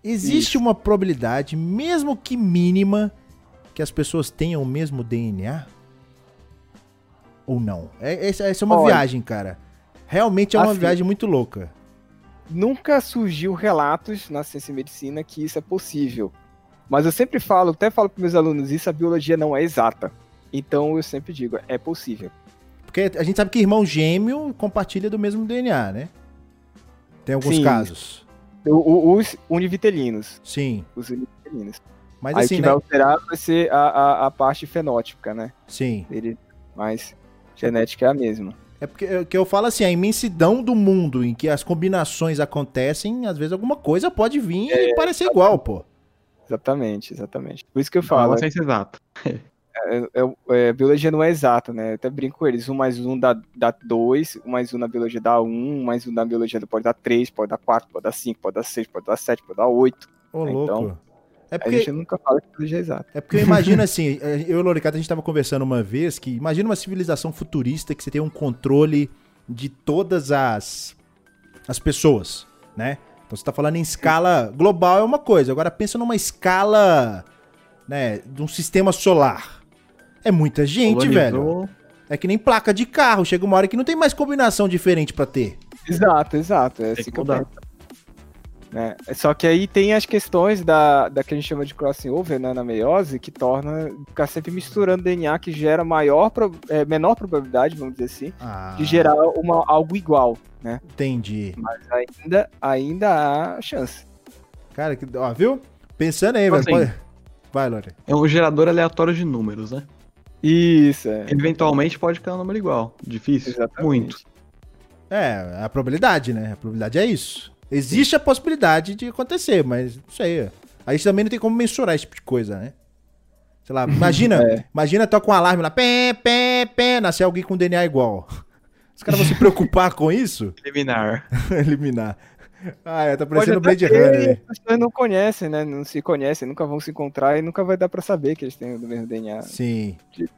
Existe
Isso.
uma probabilidade, mesmo que mínima, que as pessoas tenham o mesmo DNA? Ou não? É, essa, essa é uma
Olha,
viagem, cara. Realmente é uma
assim,
viagem muito louca.
Nunca surgiu relatos na ciência e medicina que isso é possível. Mas eu sempre falo, até falo para meus alunos, isso a biologia não é exata. Então eu sempre digo, é possível.
Porque a gente sabe que irmão gêmeo compartilha do mesmo DNA, né? Tem alguns
Sim.
casos.
O- o- os univitelinos.
Sim.
Os univitelinos.
Mas
Aí o
assim,
que
né?
vai alterar vai ser a, a, a parte fenótipica, né?
Sim.
Dele, mas genética é a mesma.
É porque é que eu falo assim, a imensidão do mundo em que as combinações acontecem, às vezes alguma coisa pode vir
É,
e parecer igual, pô.
Exatamente, exatamente. Por isso que eu
Não, é
falo,
ciência exata.
é, é, é, biologia não é exata, né? Eu até brinco com eles. Um mais um dá, dá dois, um mais um na biologia dá um, um mais um na biologia pode dar três, pode dar quatro, pode dar cinco, pode dar seis, pode dar sete, pode dar oito.
Ô,
Então,
louco. É
A
porque,
gente nunca fala que é exata.
é porque eu imagino assim, eh, eu e o Loricato, a gente tava conversando uma vez que imagina uma civilização futurista que você tem um controle de todas as, as pessoas, né? Então você tá falando em escala global é uma coisa, agora pensa numa escala, né, de um sistema solar. É muita gente, velho.
Colonizou.
É que nem placa de carro, chega uma hora que não tem mais combinação diferente pra ter.
Exato, exato. É
Tem
assim
que
que eu. Né? Só que aí tem as questões da, da que a gente chama de crossing over né, na meiose, que torna ficar sempre misturando DNA que gera maior, pro- é, menor probabilidade, vamos dizer assim,
Ah,
de gerar uma, algo igual, né?
Entendi.
Mas ainda, ainda há chance.
Cara, que, ó, viu? Pensando aí, velho.
assim.
pode- Vai, Lore.
É um gerador aleatório de números, né?
Isso, é.
Eventualmente pode ficar um número igual. Difícil.
Exatamente.
Muito.
É, a probabilidade, né? A probabilidade é isso. Existe a possibilidade de acontecer, mas não sei. A gente também não tem como mensurar esse tipo de coisa, né? Sei lá, imagina,
É.
imagina toca um alarme lá, pé, pé, pé, nascer alguém com DNA igual. Os caras vão se preocupar com isso?
Eliminar.
Eliminar. Ah, é, tá parecendo Blade Runner, né?
As pessoas não conhecem, né? Não se conhecem, nunca vão se encontrar e nunca vai dar pra saber que eles têm o mesmo DNA.
Sim.
De-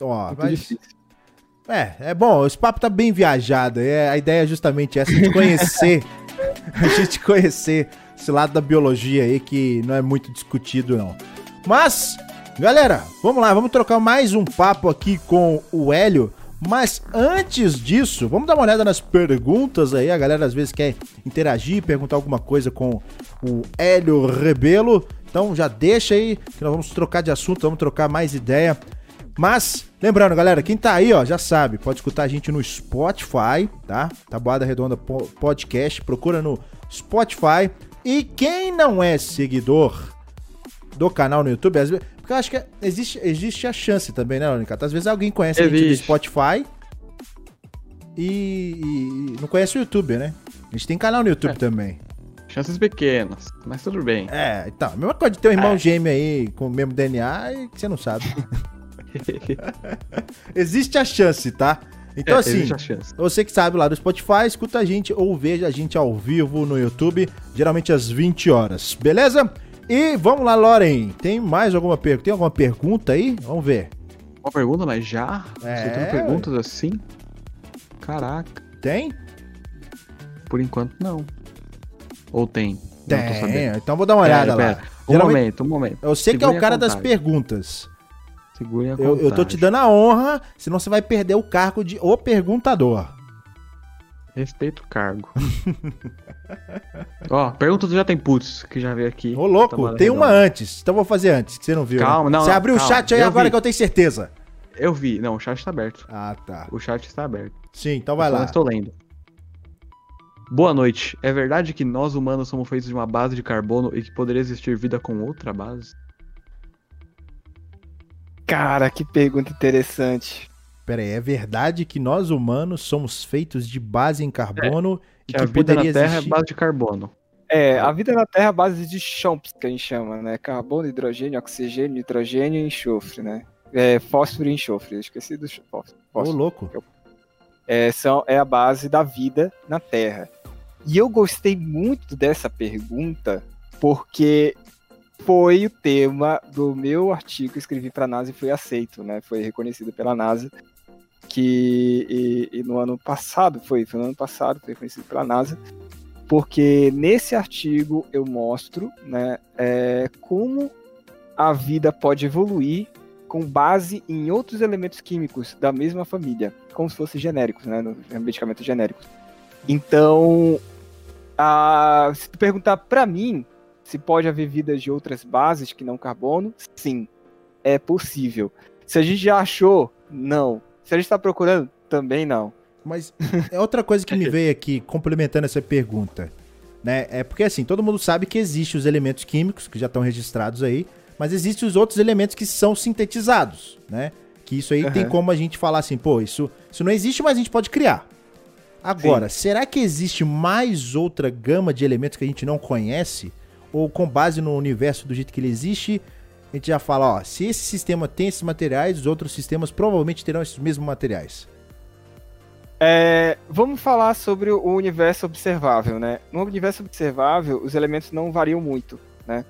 Ó,
Muito
mas,
difícil.
É, é bom, esse papo tá bem viajado. É, a ideia é justamente essa, gente conhecer, a gente conhecer esse lado da biologia aí que não é muito discutido, não. Mas, galera, vamos lá, vamos trocar mais um papo aqui com o Hélio. Mas antes disso, vamos dar uma olhada nas perguntas aí. A galera às vezes quer interagir, perguntar alguma coisa com o Hélio Rebelo. Então já deixa aí que nós vamos trocar de assunto, vamos trocar mais ideia. Mas, lembrando, galera, quem tá aí, ó, já sabe, pode escutar a gente no Spotify, tá? Tabuada Redonda Po- Podcast, procura no Spotify. E quem não é seguidor do canal no YouTube, às vezes, porque eu acho que existe, existe a chance também, né, Lônica? Às vezes alguém conhece a gente do
Existe.
Spotify e, e não conhece o YouTube, né? A gente tem canal no YouTube
É.
também.
Chances pequenas, mas tudo bem.
É, então, a mesma coisa de ter um irmão
É.
gêmeo aí com o mesmo DNA e que você não sabe. Existe a chance, tá? Então,
É,
assim, você que sabe lá do Spotify, escuta a gente ou veja a gente ao vivo no YouTube, geralmente às 20 horas, beleza? E vamos lá, Loren. Tem mais alguma pergunta? Tem alguma pergunta aí? Vamos ver.
Uma pergunta, mas já?
É,
Aceitando perguntas assim? Caraca,
Tem?
por enquanto não. Ou tem?
Tem. Então vou dar uma olhada
Pera,
lá.
pera. Um
Geralmente-
momento, um momento.
Eu sei que é o cara das perguntas.
Segurem a
Eu, eu tô te dando a honra, senão você vai perder o cargo de o perguntador.
Respeito o cargo. Ó, pergunta do Já Tem Putz, que já veio aqui.
Ô, louco,
Tabuada
tem uma antes. Então vou fazer antes, que você não viu. né?
Calma, não,
Você
não,
abriu o
calma.
chat aí
Eu
agora
vi.
que eu tenho certeza.
Eu vi. Não, o chat está aberto.
Ah, tá.
O chat está aberto.
Sim, então vai
Eu
lá.
estou lendo. Boa noite. É verdade que nós humanos somos feitos de uma base de carbono e que poderia existir vida com outra base?
Cara, que pergunta interessante.
Pera aí, é verdade que nós humanos somos feitos de base em carbono e
Que
que,
a vida na
poderia
Terra
existir...
é base de carbono.
É, a vida na Terra é a base de chomps, que a gente chama, né? Carbono, hidrogênio, oxigênio, nitrogênio e enxofre, né? É, fósforo e enxofre, eu esqueci do fósforo.
Ô, louco.
é, são, é a base da vida na Terra. E eu gostei muito dessa pergunta porque foi o tema do meu artigo que escrevi para a NASA e foi aceito, né? Foi reconhecido pela NASA. Que e, e no ano passado foi, foi no ano passado, foi reconhecido pela NASA, porque nesse artigo eu mostro, né, é, como a vida pode evoluir com base em outros elementos químicos da mesma família, como se fossem genéricos, né, medicamentos genéricos. Então, a, se tu perguntar para mim se pode haver vida de outras bases que não carbono, sim, é possível. Se a gente já achou, não. Se a gente está procurando, também não.
Mas é outra coisa que me veio aqui, complementando essa pergunta. Né? É porque assim, todo mundo sabe que existem os elementos químicos que já estão registrados aí, mas existem os outros elementos que são sintetizados, né? Que isso aí tem
Aham.
como a gente falar assim, pô, isso, isso não existe, mas a gente pode criar. Agora, será que existe mais outra gama de elementos que a gente não conhece? Ou com base no universo do jeito que ele existe, a gente já fala, ó, se esse sistema tem esses materiais, os outros sistemas provavelmente terão esses mesmos materiais.
É, vamos falar sobre o universo observável, né? No universo observável, os elementos não variam muito, né?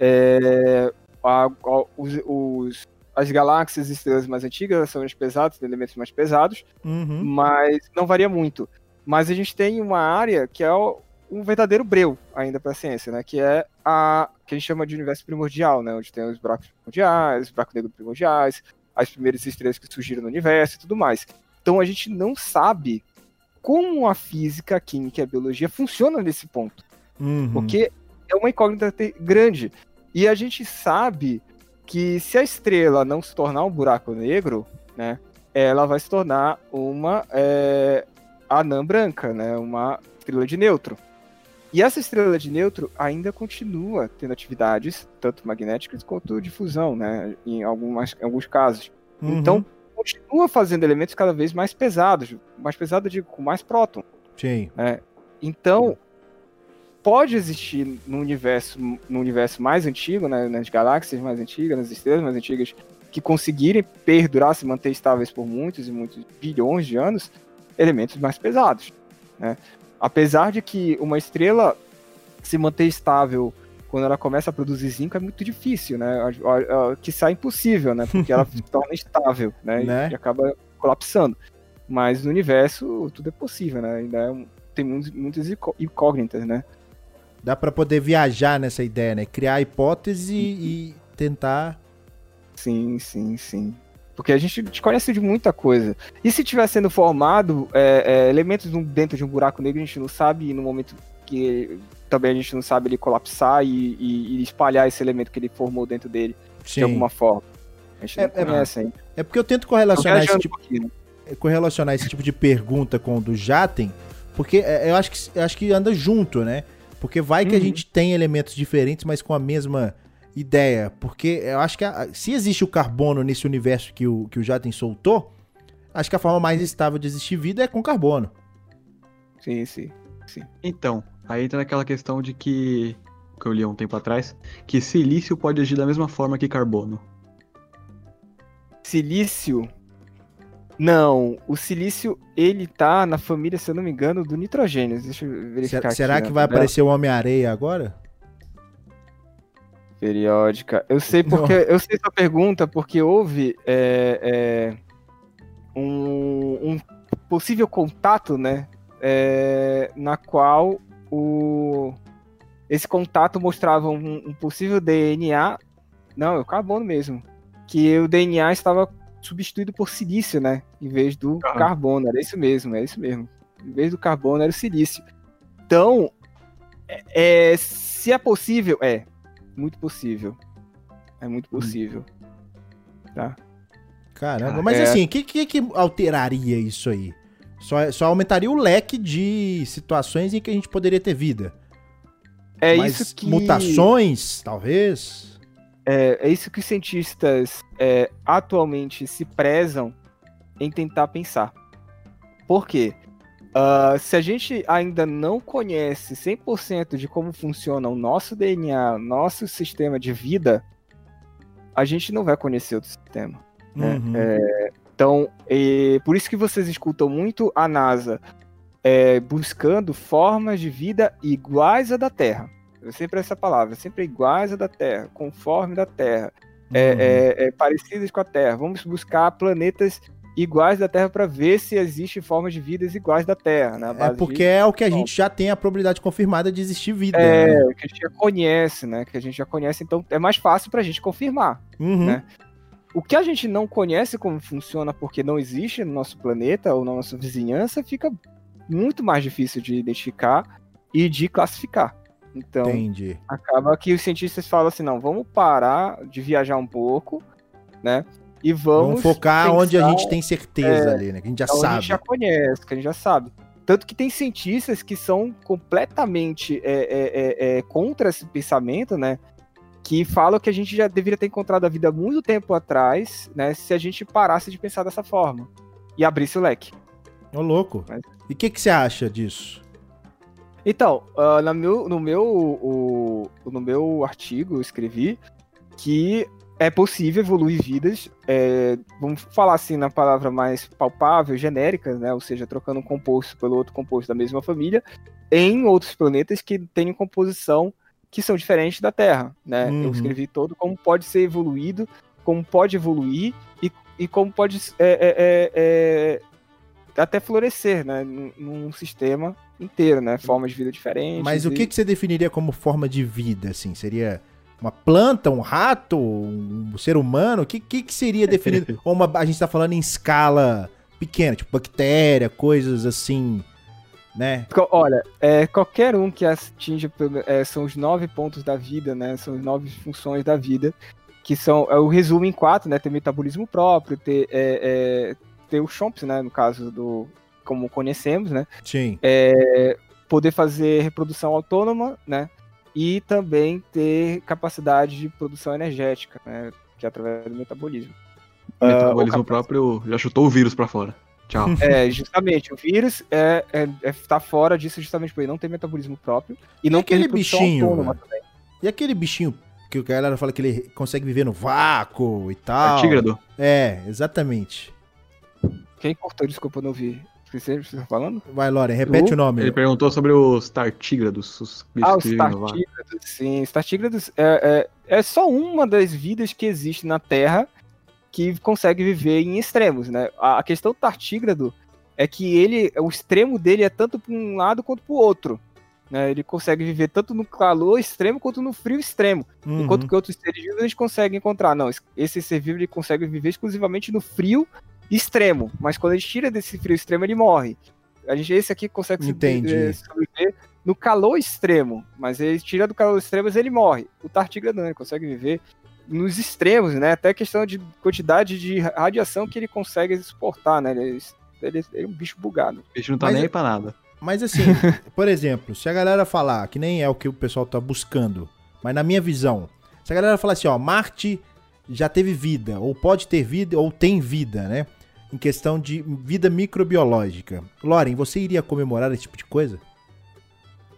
É, a, a, os, os, as galáxias e estrelas mais antigas são mais pesadas, têm elementos mais pesados,
Uhum.
mas não varia muito. Mas a gente tem uma área que é o, um verdadeiro breu ainda para a ciência, né? Que é a que a gente chama de universo primordial, né? Onde tem os buracos primordiais, os buracos negros primordiais, as primeiras estrelas que surgiram no universo e tudo mais. Então a gente não sabe como a física, a química e a biologia funcionam nesse ponto.
Uhum.
Porque é uma incógnita grande. E a gente sabe que se a estrela não se tornar um buraco negro, né, ela vai se tornar uma é, anã branca, né, uma estrela de neutro. E essa estrela de neutro ainda continua tendo atividades, tanto magnéticas quanto de fusão, né, em, algumas, em alguns casos.
Uhum.
Então, continua fazendo elementos cada vez mais pesados, mais pesados, eu digo, com mais próton.
Sim.
Então, pode existir no universo, no universo mais antigo, né, nas galáxias mais antigas, nas estrelas mais antigas, que conseguirem perdurar, se manter estáveis por muitos e muitos bilhões de anos, elementos mais pesados. Né? Apesar de que uma estrela se manter estável quando ela começa a produzir zinco é muito difícil, né? Que sai impossível, né? Porque ela se torna estável, né?
Né?
E acaba colapsando. Mas no universo tudo é possível, né? Ainda é tem muitos, muitas incó- incógnitas, né?
Dá pra poder viajar nessa ideia, né? Criar hipótese e tentar.
Sim, sim, sim. Porque a gente desconhece de muita coisa. E se tiver sendo formado é, é, elementos dentro de um buraco negro, a gente não sabe, e no momento que também a gente não sabe ele colapsar e, e- e espalhar esse elemento que ele formou dentro dele de
Sim.
alguma forma. A gente
É-
não
é-
conhece ainda.
É porque eu tento correlacionar esse, tipo,
um pouquinho.
correlacionar esse tipo de pergunta com o do Jaten, porque é, eu acho que, eu acho que anda junto, né? Porque vai que a
Uhum.
gente tem elementos diferentes, mas com a mesma ideia. Porque eu acho que a- se existe o carbono nesse universo que o, que o Jaten soltou, acho que a forma mais estável de existir vida é com carbono.
Sim, sim.
Então, aí entra naquela questão de que, que eu li há um tempo atrás, que silício pode agir da mesma forma que carbono.
Silício. Não, o silício, ele tá na família, se eu não me engano, do nitrogênio. Deixa eu verificar
Será, será
aqui
que vai aparecer o Homem-Areia agora?
Periódica. Eu sei porque. Eu sei sua pergunta, porque houve é, é, um, um possível contato, né? é, na qual o, esse contato mostrava um, um possível DNA. Não, é o carbono mesmo. Que o DNA estava substituído por silício, né? Em vez do carbono. Era isso mesmo, é isso mesmo. Em vez do carbono, era o silício. Então, é, é, se é possível, é muito possível. É muito possível. Tá?
Caramba, mas
é.
assim, o que, que, que alteraria isso aí? Só, só aumentaria o leque de situações em que a gente poderia ter vida.
É
Mas
isso que
mutações, talvez.
é, é isso que os cientistas é, atualmente se prezam em tentar pensar. Por quê? Ah, se a gente ainda não conhece 100% de como funciona o nosso DNA, nosso sistema de vida, a gente não vai conhecer outro sistema. né?
Uhum.
Então, é, por isso que vocês escutam muito a NASA é, buscando formas de vida iguais à da Terra. É sempre essa palavra, sempre iguais à da Terra, conforme da Terra, é,
Uhum.
é, é, parecidas com a Terra. Vamos buscar planetas iguais da Terra para ver se existem formas de vidas iguais da Terra. Na
É porque é o que a gente já tem a probabilidade confirmada de existir vida.
É,
né?
que a gente já conhece, né? Que a gente já conhece, então é mais fácil para a gente confirmar.
Uhum.
né? O que a gente não conhece como funciona porque não existe no nosso planeta ou na nossa vizinhança fica muito mais difícil de identificar e de classificar. Então,
Entendi.
acaba que os cientistas falam assim, não, vamos parar de viajar um pouco, né? E vamos,
Vamos, focar
pensar
onde a gente tem certeza
é,
ali, né? Que a gente já
onde a
sabe.
gente já conhece, que a gente já sabe. Tanto que tem cientistas que são completamente é, é, é, é, contra esse pensamento, né? Que falam que a gente já deveria ter encontrado a vida muito tempo atrás, né? Se a gente parasse de pensar dessa forma e abrisse o leque.
Ô, louco.
Mas-
E o que, que você acha disso?
Então, uh, no, meu, no, meu, o, no meu artigo eu escrevi que é possível evoluir vidas, é, vamos falar assim na palavra mais palpável, genérica, né? Ou seja, trocando um composto pelo outro composto da mesma família, em outros planetas que têm composição que são diferentes da Terra, né? Uhum. Eu escrevi todo como pode ser evoluído, como pode evoluir e, e como pode é, é, é, é até florescer, né? Num sistema inteiro, né? Formas de vida diferentes.
Mas o que, que você definiria como forma de vida, assim? Seria uma planta, um rato, um ser humano? O que, que, que seria definido? Ou uma, a gente está falando em escala pequena, tipo bactéria, coisas assim, né?
Olha, é, qualquer um que atinge, é, são os nove pontos da vida, né? São as nove funções da vida, que são, é o resumo em quatro, né? Ter metabolismo próprio, ter, é, é ter o Chomps, né? No caso do, como conhecemos, né?
Sim.
É, poder fazer reprodução autônoma, né? E também ter capacidade de produção energética, né, que é através do metabolismo.
O metabolismo uh, próprio já chutou o vírus para fora. Tchau.
É, justamente, o vírus é, é, é tá fora disso justamente porque ele não tem metabolismo próprio e, e não
aquele tem bichinho também. E aquele bichinho que o galera fala que ele consegue viver no vácuo e tal.
Artígrado.
É, exatamente.
Quem cortou? Desculpa, eu não vi. Você está falando?
Vai, Loren, repete o, o nome.
Ele perguntou sobre os tartígrados. Os
ah, os tartígrados, sim. Os tartígrados é, é, é só uma das vidas que existe na Terra que consegue viver em extremos, né? A questão do tartígrado é que ele, o extremo dele é tanto para um lado quanto para o outro. Né? Ele consegue viver tanto no calor extremo quanto no frio extremo. Uhum. Enquanto que outros seres vivos a gente consegue encontrar. Não, esse ser vivo ele consegue viver exclusivamente no frio extremo, mas quando a gente tira desse frio extremo, ele morre. A gente, esse aqui consegue
Entendi.
sobreviver no calor extremo, mas ele tira do calor extremo, ele morre. O tartígrado não, ele consegue viver nos extremos, né? Até questão de quantidade de radiação que ele consegue suportar, né? Ele, ele, ele é um bicho bugado. O
bicho não tá mas, nem aí pra nada.
Mas assim, por exemplo, se a galera falar, que nem é o que o pessoal tá buscando, mas na minha visão, se a galera falar assim, ó, Marte já teve vida, ou pode ter vida, ou tem vida, né? Em questão de vida microbiológica. Loren, você iria comemorar esse tipo de coisa?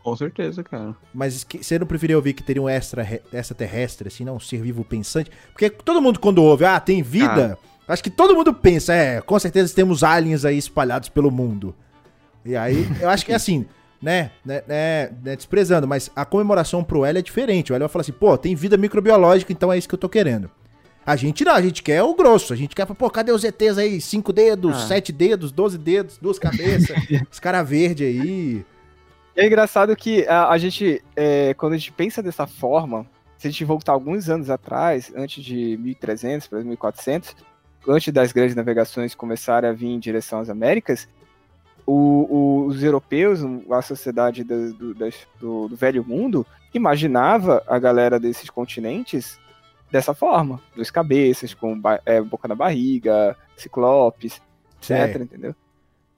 Com certeza, cara.
Mas você não preferia ouvir que teria um extra, extraterrestre, assim, não? Um ser vivo pensante? Porque todo mundo, quando ouve, ah, tem vida, ah. acho que todo mundo pensa, é, com certeza temos aliens aí espalhados pelo mundo. E aí, eu acho que é assim, né, né, né, né, desprezando, mas a comemoração pro L é diferente. O L vai falar assim, pô, tem vida microbiológica, então é isso que eu tô querendo. A gente não, a gente quer o grosso. A gente quer, pô, cadê os ETs aí? Cinco dedos, ah. sete dedos, doze dedos, duas cabeças, os cara verde aí.
É engraçado que a, a gente, é, quando a gente pensa dessa forma, se a gente voltar alguns anos atrás, antes de 1300 para 1400, antes das grandes navegações começarem a vir em direção às Américas, o, o, os europeus, a sociedade do, do, do, do velho mundo, imaginava a galera desses continentes dessa forma. Dois cabeças, com é, boca na barriga, ciclopes, etc, entendeu?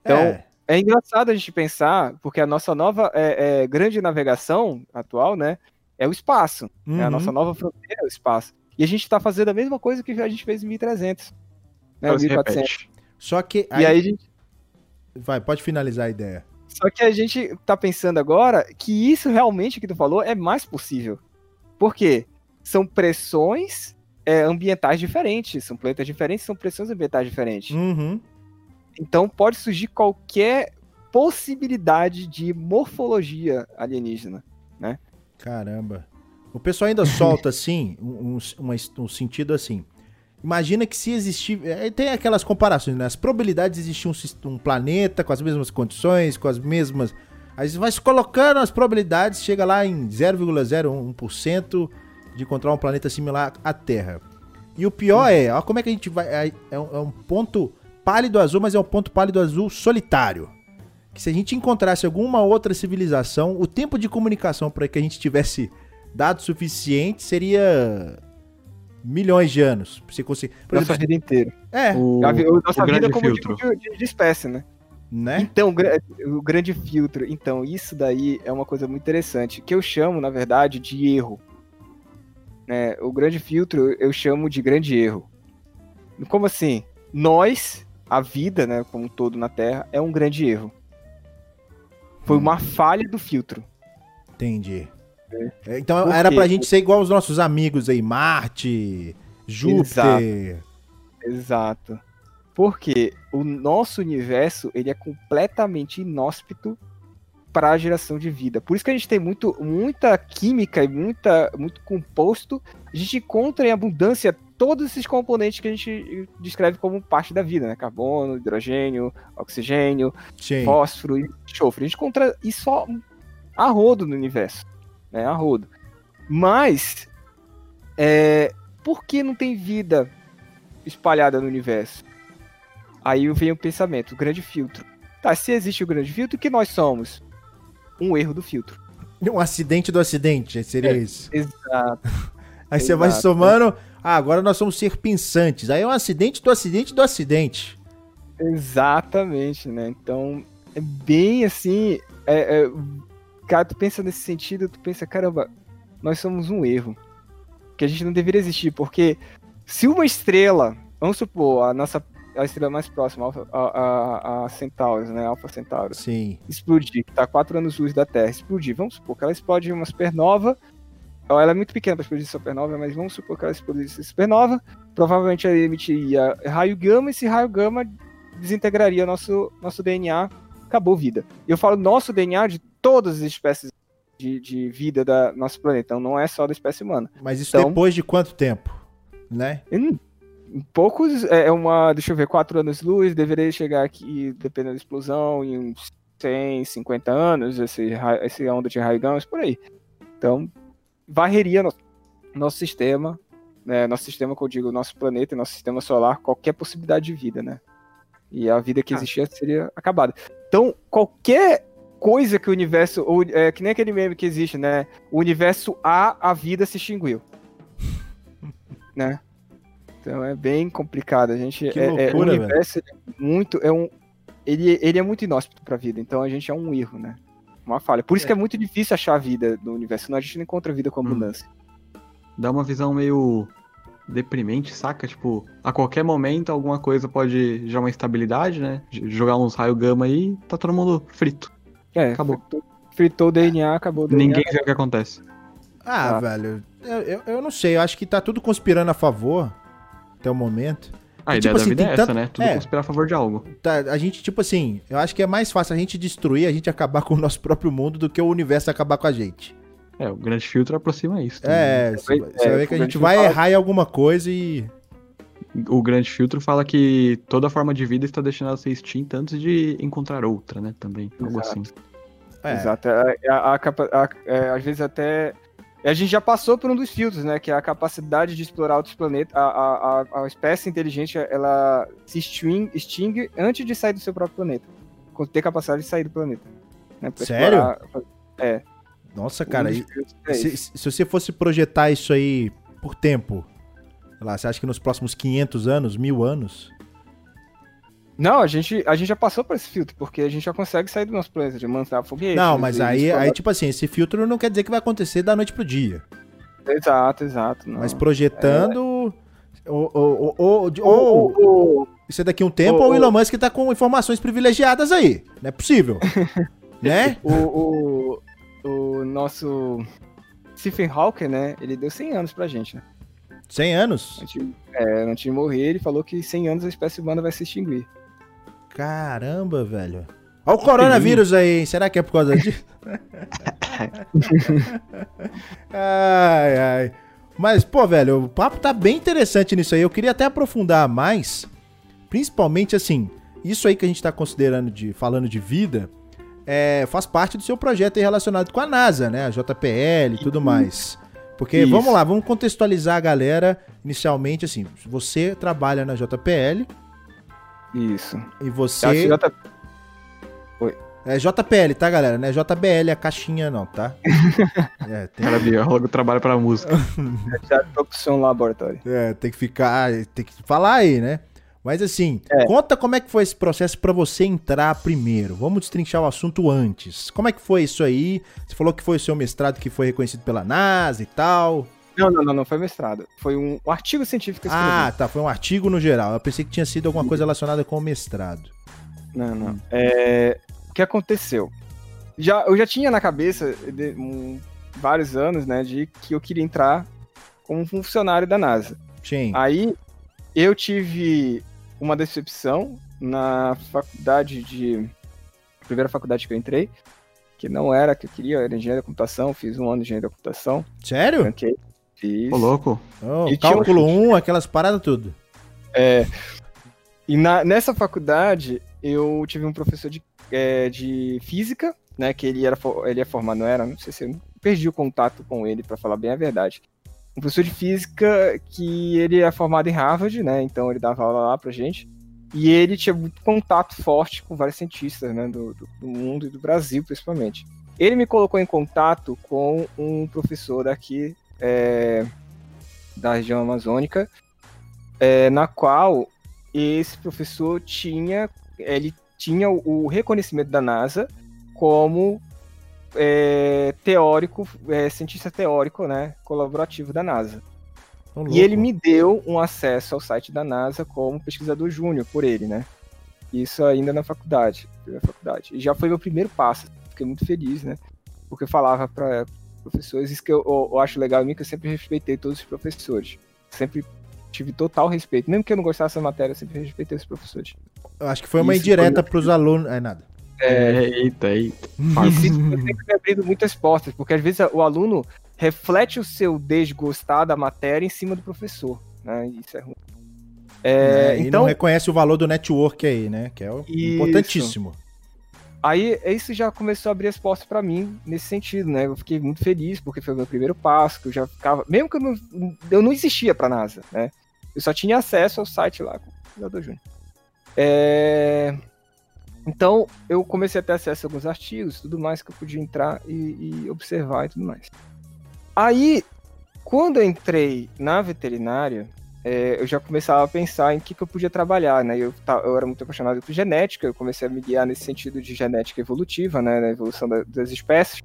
Então, é. é. engraçado a gente pensar, porque a nossa nova é, é, grande navegação atual, né, é o espaço. Uhum. A nossa nova fronteira é o espaço. E a gente está fazendo a mesma coisa que a gente fez em 1300, né, 1400.
Só que...
Aí... E aí a gente...
Vai, pode finalizar a ideia.
Só que a gente tá pensando agora que isso realmente que tu falou é mais possível. Por quê? São pressões é, ambientais diferentes, são planetas diferentes, são pressões ambientais diferentes.
Uhum.
Então pode surgir qualquer possibilidade de morfologia alienígena, né?
Caramba. O pessoal ainda solta assim, um, um, um sentido assim. Imagina que se existir. É, tem aquelas comparações, né? As probabilidades de existir um, um, planeta com as mesmas condições, com as mesmas. Aí você vai se colocando as probabilidades, chega lá em 0,01% de encontrar um planeta similar à Terra. E o pior é, ó, como é que a gente vai. É, é, um, é um ponto pálido azul, mas é um ponto pálido azul solitário. Que se a gente encontrasse alguma outra civilização, o tempo de comunicação para que a gente tivesse dados suficientes seria milhões de anos. Você conseguir.
Por nossa exemplo, vida inteira.
É.
O, nossa o vida como filtro. tipo de, de espécie, né?
Né?
Então, o grande filtro. Então, isso daí é uma coisa muito interessante. Que eu chamo, na verdade, de erro. Né? O grande filtro eu chamo de grande erro. Como assim? Nós, a vida, né, como um todo na Terra, é um grande erro. Foi uma falha do filtro.
Entendi. É, Então
Por
era
quê?
pra gente ser igual os nossos amigos aí, Marte, Júpiter.
Exato. Porque o nosso universo ele é completamente inóspito para a geração de vida. Por isso que a gente tem muito, muita química e muita, muito composto. A gente encontra em abundância todos esses componentes que a gente descreve como parte da vida, né? Carbono, hidrogênio, oxigênio,
Sim.
fósforo e enxofre. A gente encontra isso só a rodo no universo, né? A rodo. Mas, é, por que não tem vida espalhada no universo? Aí vem o pensamento, o grande filtro. Tá, se existe o grande filtro, o que nós somos? Um erro do filtro.
Um acidente do acidente, seria
É.
isso.
Exato.
Aí você vai somando. Ah, agora nós somos ser pensantes. Aí é um acidente do acidente do acidente.
Exatamente, né? Então, é bem assim. É, é, cara, tu pensa nesse sentido, tu pensa, caramba, nós somos um erro. Que a gente não deveria existir, porque se uma estrela, vamos supor, a nossa a estrela mais próxima, a, a, a Centaurus, né? Alpha Centaurus,
Sim.
explodir, que tá a 4 anos luz da Terra, explodir, vamos supor que ela explode uma supernova. Ela é muito pequena para explodir supernova, mas vamos supor que ela explodisse supernova. Provavelmente ela emitiria raio gama, e esse raio gama desintegraria nosso, nosso DNA, acabou vida. E eu falo nosso DNA de todas as espécies de, de vida da nosso planeta, então não é só da espécie humana.
Mas isso
Então-
depois de quanto tempo? Né?
Em poucos, é é uma, deixa eu ver, 4 anos luz, deveria chegar aqui, dependendo da explosão, em uns 100, 50 anos, esse, esse onda de raio gama, por aí. Então, varreria no, nosso sistema, né, nosso sistema que eu digo, nosso planeta, nosso sistema solar, qualquer possibilidade de vida, né? E a vida que
Ah.
existia seria acabada. Então, qualquer coisa que o universo, ou, é, que nem aquele meme que existe, né? O universo A, a vida se extinguiu. né? Então é bem complicado. A gente
Que
é, é- o
loucura, velho.
universo ele é muito é um ele, ele é muito inóspito para a vida, então a gente é um erro, né? Uma falha. Por isso que é muito difícil achar vida no universo, senão a gente não encontra vida com
Hum.
abundância.
Dá uma visão meio deprimente, saca? Tipo, a qualquer momento alguma coisa pode gerar uma instabilidade, né? Jogar uns raio gama aí, tá todo mundo frito.
É,
Acabou.
fritou, fritou o DNA, acabou o DNA.
Ninguém vê o que acontece.
Ah,
Tá.
velho. Eu, eu, eu não sei. Eu acho que tá tudo conspirando a favor até o momento.
A
E,
ideia
tipo
da
assim,
vida é essa,
tanto-
né? Tudo
é.
conspirar a favor de algo.
Tá, a gente, tipo assim, eu acho que é mais fácil a gente destruir, a gente acabar com o nosso próprio mundo do que o universo acabar com a gente.
É, o grande filtro aproxima isso. também, né?
É, você
É,
vai- ver que a gente vai
fala-
errar em alguma coisa e.
O grande filtro fala que toda forma de vida está destinada a ser extinta antes de encontrar outra, né? Também, algo
Exato.
assim.
É,
Exato. A- a- a a- é, às vezes até. A gente já passou por um dos filtros, né? Que é a capacidade de explorar outros planetas. A, a, a, espécie inteligente, ela se extin- extingue antes de sair do seu próprio planeta. Quando tem capacidade de sair do planeta. né,
Sério?
explorar-
Nossa,
um
cara,
dos
e-
é
se, se você fosse projetar isso aí por tempo, sei lá, você acha que nos próximos 500 anos, mil anos?
Não, a gente, a gente já passou por esse filtro, porque a gente já consegue sair do nosso planeta, de mandar foguete.
Não, mas aí, aí, tipo assim, esse filtro não quer dizer que vai acontecer da noite pro dia.
Exato, exato. Não.
Mas projetando. Ou, ou, ou, isso é daqui a um tempo,
ou-
ou o Elon Musk tá com informações privilegiadas aí. Não é possível. né?
o, o, o nosso Stephen Hawking, né? Ele deu 100 anos pra gente, né?
100 anos?
Antes, é, antes de morrer, ele falou que 100 anos a espécie humana vai se extinguir.
Caramba, velho. Olha o coronavírus aí, hein? Será que é por causa disso? ai, ai. Mas, pô, velho, o papo tá bem interessante nisso aí. Eu queria até aprofundar mais. Principalmente, assim, isso aí que a gente tá considerando de. falando de vida. É, faz parte do seu projeto aí relacionado com a NASA, né? A JPL e tudo mais. Porque,
Isso.
vamos lá, vamos contextualizar a galera inicialmente, assim. Você trabalha na JPL
Isso.
e você.
J-
É JPL, tá, galera? Não é JBL a caixinha, não, tá? é, tem,
cara biólogo trabalha pra música.
já tô com o som no laboratório.
é, tem que ficar. Tem que falar aí, né? Mas assim,
É.
conta como é que foi esse processo pra você entrar primeiro. Vamos destrinchar o assunto antes. Como é que foi isso aí? Você falou que foi o seu mestrado que foi reconhecido pela NASA e tal.
Não, não, não, não foi mestrado. Foi um, um artigo científico.
Ah, tá. Foi um artigo no geral. Eu pensei que tinha sido alguma coisa relacionada com o mestrado.
Não, não. É, o que aconteceu? já, eu já tinha na cabeça de, um, vários anos, né, de que eu queria entrar como funcionário da NASA.
Sim.
Aí eu tive uma decepção na faculdade de. Primeira faculdade que eu entrei, que não era a que eu queria, era engenharia da computação, fiz um ano de engenharia da computação.
Sério?
Tranquei. Fiz.
Ô, louco.
Oh,
E um
cálculo 1, aquelas paradas tudo.
É, e na- nessa faculdade eu tive um professor de, é, de física, né? Que ele era ele é formado, não era? Não sei se eu perdi o contato com ele, pra falar bem a verdade. Um professor de física que ele é formado em Harvard, né? Então ele dava aula lá pra gente. E ele tinha muito contato forte com vários cientistas, né? Do, do- do mundo e do Brasil, principalmente. Ele me colocou em contato com um professor daqui é, da região amazônica, é, na qual esse professor tinha ele tinha o, reconhecimento da NASA como é, teórico, é, cientista teórico, né, colaborativo da NASA. E ele me deu um acesso ao site da NASA como pesquisador júnior por ele, né? Isso ainda na faculdade, na faculdade. E já foi meu primeiro passo. Fiquei muito feliz, né? Porque eu falava para professores, isso que eu, eu- eu acho legal em mim, que eu sempre respeitei todos os professores. Sempre tive total respeito. Mesmo que eu não gostasse da matéria, eu sempre respeitei os professores.
Eu acho que foi uma
Isso
indireta
foi-
pros alunos. É nada.
É, eita, eita.
E isso sempre me abrindo muitas portas, porque às vezes o aluno reflete o seu desgostar da matéria em cima do professor, né? Isso é ruim. É,
É, e
então,
não reconhece o valor do network aí, né? Que é
Isso.
importantíssimo.
Aí isso já começou a abrir as portas pra mim nesse sentido, né? Eu fiquei muito feliz porque foi o meu primeiro passo, que eu já ficava, mesmo que eu não, eu não existia pra NASA, né? Eu só tinha acesso ao site lá com o Cuidador Júnior. É... Então eu comecei a ter acesso a alguns artigos, tudo mais que eu podia entrar e, e observar e tudo mais. Aí, quando eu entrei na veterinária, é, eu já começava a pensar em que, que eu podia trabalhar, né? Eu, eu era muito apaixonado por genética, eu comecei a me guiar nesse sentido de genética evolutiva, né? Na evolução da- das espécies,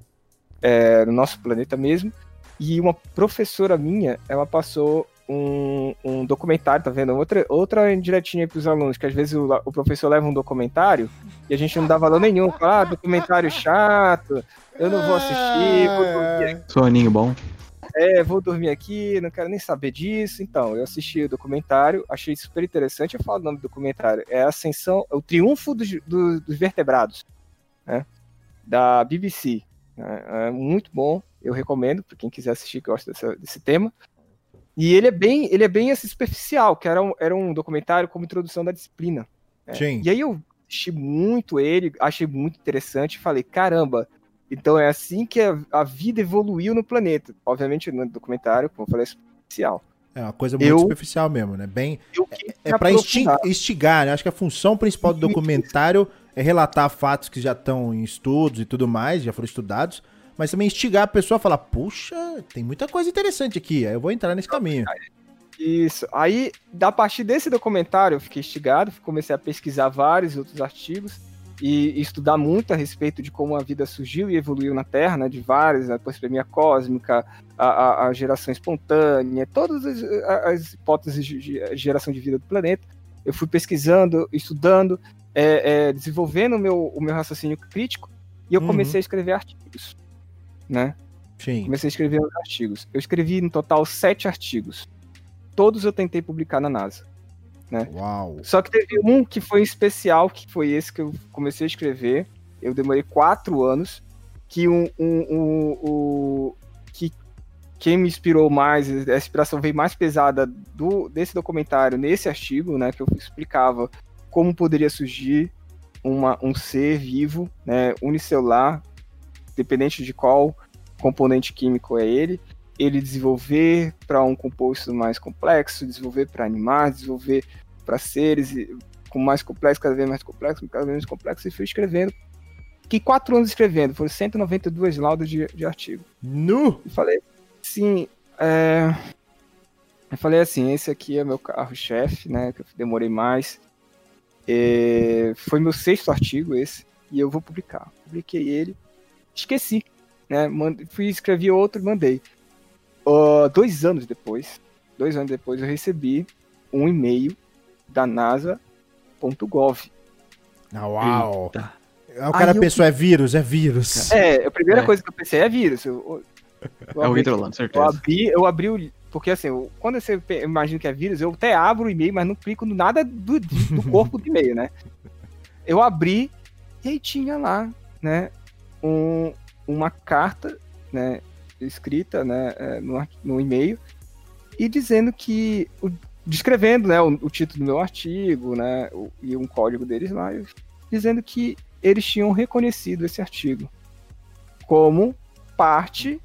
é, no nosso planeta mesmo. E uma professora minha, ela passou um, um documentário, tá vendo? Outra, outra indiretinha para os alunos, que às vezes o, o professor leva um documentário e a gente não dá valor nenhum. Fala, ah, documentário chato, eu não vou assistir,
Ah,
Soninho bom.
É, vou dormir aqui, não quero nem saber disso. Então, eu assisti o documentário, achei super interessante. Eu falo o nome do documentário. É Ascensão, é o Triunfo dos, do- dos Vertebrados, né? Da BBC. É, é muito bom, eu recomendo para quem quiser assistir, que gosta dessa- desse tema. E ele é bem, ele é bem assim, superficial, que era um, era um documentário como introdução da disciplina. né?
Sim.
E aí eu assisti muito ele, achei muito interessante falei, caramba, então é assim que a, a vida evoluiu no planeta. Obviamente no documentário, como eu falei, é superficial.
É uma coisa muito
Eu-
superficial mesmo, né? Bem, é insti-
aprofundar.
instigar, né? Acho que a função principal do documentário é relatar fatos que já estão em estudos e tudo mais, já foram estudados, mas também instigar a pessoa a falar, puxa, tem muita coisa interessante aqui, aí eu vou entrar nesse caminho.
Isso. Aí, a partir desse documentário, eu fiquei instigado, comecei a pesquisar vários outros artigos e, estudar muito a respeito de como a vida surgiu e evoluiu na Terra, né? De várias, a panspermia cósmica, a, a- a geração espontânea, todas as, as hipóteses de geração de vida do planeta. Eu fui pesquisando, estudando, é, é, desenvolvendo o meu, o meu raciocínio crítico e eu
Uhum.
comecei a escrever artigos, né?
Sim.
Comecei a escrever os artigos. Eu escrevi no total sete artigos. Todos eu tentei publicar na NASA.
Uau.
Só que teve um que foi especial, que foi esse que eu comecei a escrever. Eu demorei quatro anos. Que um, um- um- o que quem me inspirou mais, a inspiração veio mais pesada do, desse documentário, nesse artigo, né, que eu explicava como poderia surgir uma, um ser vivo, né, unicelular, dependente de qual componente químico é ele, ele desenvolver para um composto mais complexo, desenvolver para animais, desenvolver para seres e- com mais complexo, cada vez mais complexo, cada vez mais complexo, e fui escrevendo. Fiquei quatro anos escrevendo, foram 192 laudas de, de artigo.
Nu!
E falei, sim, é... eu falei assim, esse aqui é meu carro-chefe, né, que eu demorei mais. É, Foi meu sexto artigo esse, e eu vou publicar. Publiquei ele, esqueci, né, mand- fui escrevi outro e mandei. Ah, dois anos depois, dois anos depois, eu recebi um e-mail da NASA.gov.
Ah, uau.
Eita.
Aí o cara
Aí eu-
pensou, é vírus, é vírus.
É, a primeira
É.
coisa que eu pensei é vírus. Eu, eu
É o
abri-
Hidrolan,
Eu
certeza.
abri, eu abri o. Porque assim, eu- quando você eu imagino que é vírus, eu até abro o e-mail, mas não clico no nada do, do corpo do e-mail, né? Eu abri e aí tinha lá, né, um- uma carta, né, escrita, né, é, no, no e-mail, e dizendo que. o- descrevendo, né, o, o título do meu artigo, né, o- e um código deles lá, dizendo que eles tinham reconhecido esse artigo como parte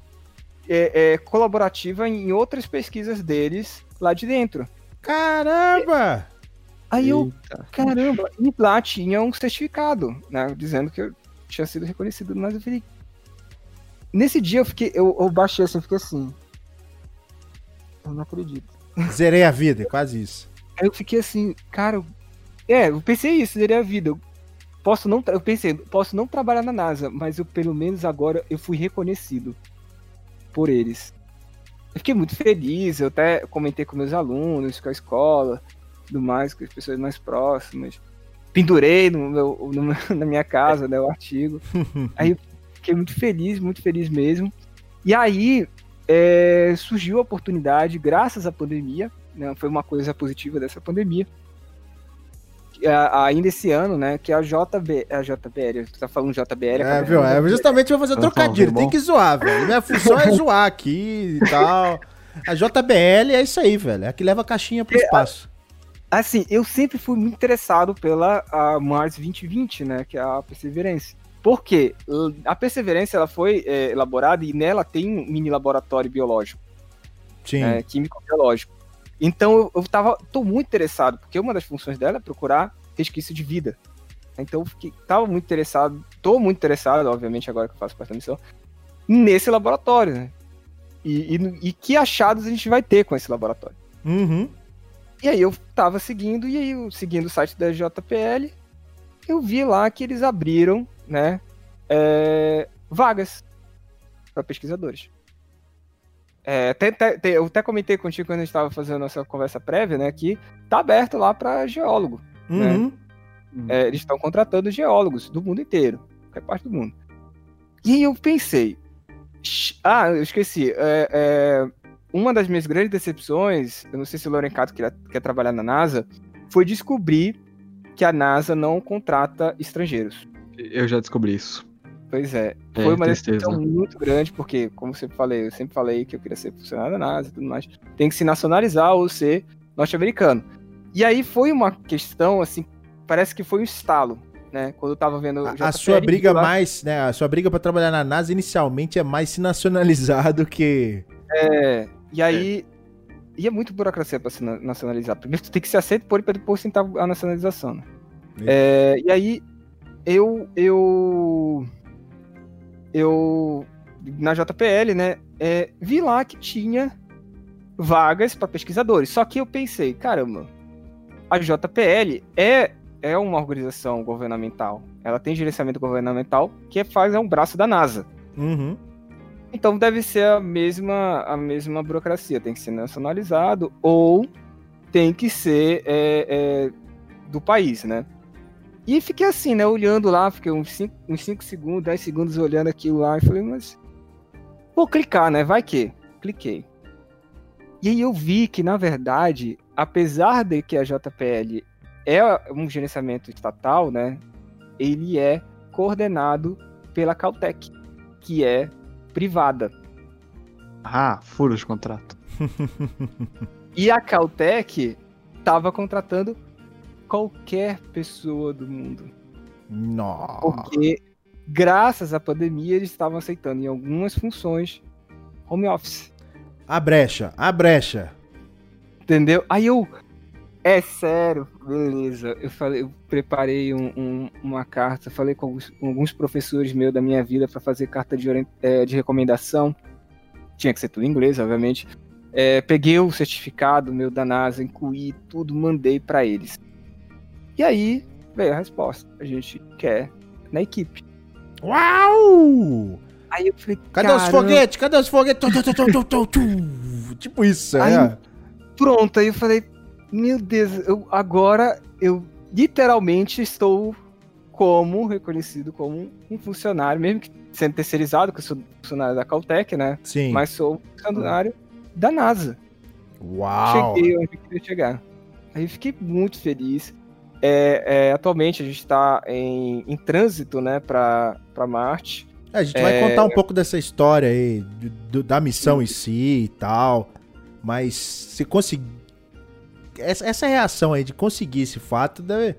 é, é, colaborativa em outras pesquisas deles lá de dentro.
Caramba!
Aí eu,
Eita.
caramba, e lá tinha um certificado, né, dizendo que eu tinha sido reconhecido, mas eu falei. Nesse dia eu fiquei, eu, eu baixei assim, fiquei assim. Eu não acredito.
Zerei a vida, quase isso.
Aí eu fiquei assim, cara, eu- é, eu pensei isso, seria a vida. Eu posso não, eu pensei, posso não trabalhar na NASA, mas eu pelo menos agora eu fui reconhecido por eles. Eu fiquei muito feliz, eu até comentei com meus alunos, com a escola, tudo mais, com as pessoas mais próximas. Pendurei no meu, no meu- na minha casa, né, o artigo. Aí eu fiquei muito feliz, muito feliz mesmo. E aí é, surgiu a oportunidade, graças à pandemia, né, foi uma coisa positiva dessa pandemia. A- Ainda esse ano, né? Que a JB, a JBL, tu tá falando JBL,
É, viu? É justamente pra fazer trocadilho.
irmão.
Tem que zoar, velho. Minha função é zoar aqui e tal. A JBL é isso aí, velho. É a que leva a caixinha pro espaço.
Assim, eu sempre fui muito interessado pela a Mars 2020, né? Que é a Perseverance. Por quê? L- A Perseverance ela foi é, elaborada e nela tem um mini laboratório biológico,
Sim.
né, químico-biológico. Então eu, eu tava, tô muito interessado, porque uma das funções dela é procurar resquício de vida. Então eu fiquei, tava muito interessado, tô muito interessado, obviamente, agora que eu faço parte da missão, nesse laboratório, né? E, e- e que achados a gente vai ter com esse laboratório.
Uhum.
E aí eu tava seguindo, e aí eu, seguindo o site da JPL, eu vi lá que eles abriram, né, é, vagas para pesquisadores. É, até- eu até comentei contigo quando a gente estava fazendo nossa conversa prévia, né, que tá aberto lá para geólogo.
Uhum.
É, eles estão contratando geólogos do mundo inteiro, qualquer parte do mundo. E aí eu pensei, "Sh- ah, eu esqueci, é, é, uma das minhas grandes decepções, eu não sei se o Lorencato quer, quer trabalhar na NASA, foi descobrir que a NASA não contrata estrangeiros.
Eu já descobri isso.
Pois é,
É,
foi uma decepção muito grande, porque, como eu sempre falei, eu sempre falei que eu queria ser funcionário da NASA e tudo mais, tem que se nacionalizar ou ser norte-americano. E aí foi uma questão, assim, parece que foi um estalo, né? Quando eu tava vendo.
A, a sua briga
lá-
mais, né? A sua briga pra trabalhar na NASA inicialmente é mais se nacionalizar do que.
É, e aí. E é muito burocracia pra se na- nacionalizar. Primeiro tu tem que ser aceito por para depois tentar a nacionalização, né? É, e aí eu. Eu. Eu. Na JPL, né? é, vi lá que tinha vagas para pesquisadores. Só que eu pensei, caramba, a JPL é, é uma organização governamental. Ela tem gerenciamento governamental que faz é um braço da NASA.
Uhum.
Então deve ser a mesma, a mesma burocracia, tem que ser nacionalizado ou tem que ser é, é, do país, né? E fiquei assim, né, olhando lá, fiquei uns 5 uns cinco segundos, 10 segundos olhando aquilo lá e falei, mas vou clicar, né? Vai que. Cliquei. E aí eu vi que, na verdade, apesar de que a JPL é um gerenciamento estatal, né? Ele é coordenado pela Caltech, que é privada.
Ah, furo de contrato.
E a Caltech estava contratando qualquer pessoa do mundo.
Nossa.
Porque, graças à pandemia, eles estavam aceitando em algumas funções home office.
A brecha, a brecha.
Entendeu? Aí eu. É sério, beleza. Eu falei, eu preparei um- um- uma carta, falei com alguns, com alguns professores meus da minha vida para fazer carta de, eh, de recomendação. Tinha que ser tudo em inglês, obviamente. É, peguei o certificado meu da NASA, incluí tudo, mandei para eles. E aí veio a resposta. A gente quer na equipe.
Uau!
Aí eu falei,
Cadê os foguetes? Cadê os foguetes? Tipo isso,
Aí-
é.
Pronto, aí eu falei, meu Deus, eu, agora eu literalmente estou como reconhecido como um funcionário, mesmo que sendo terceirizado, que eu sou funcionário da Caltech, né?
Sim.
Mas sou funcionário da NASA.
Uau!
Cheguei onde eu queria chegar. Aí fiquei muito feliz. É, é, atualmente a gente está em, em trânsito, né, para Marte.
É, a gente vai
É.
contar um pouco dessa história aí, do- da missão em si e tal. Mas se conseguir. Essa, essa reação aí de conseguir esse fato deve.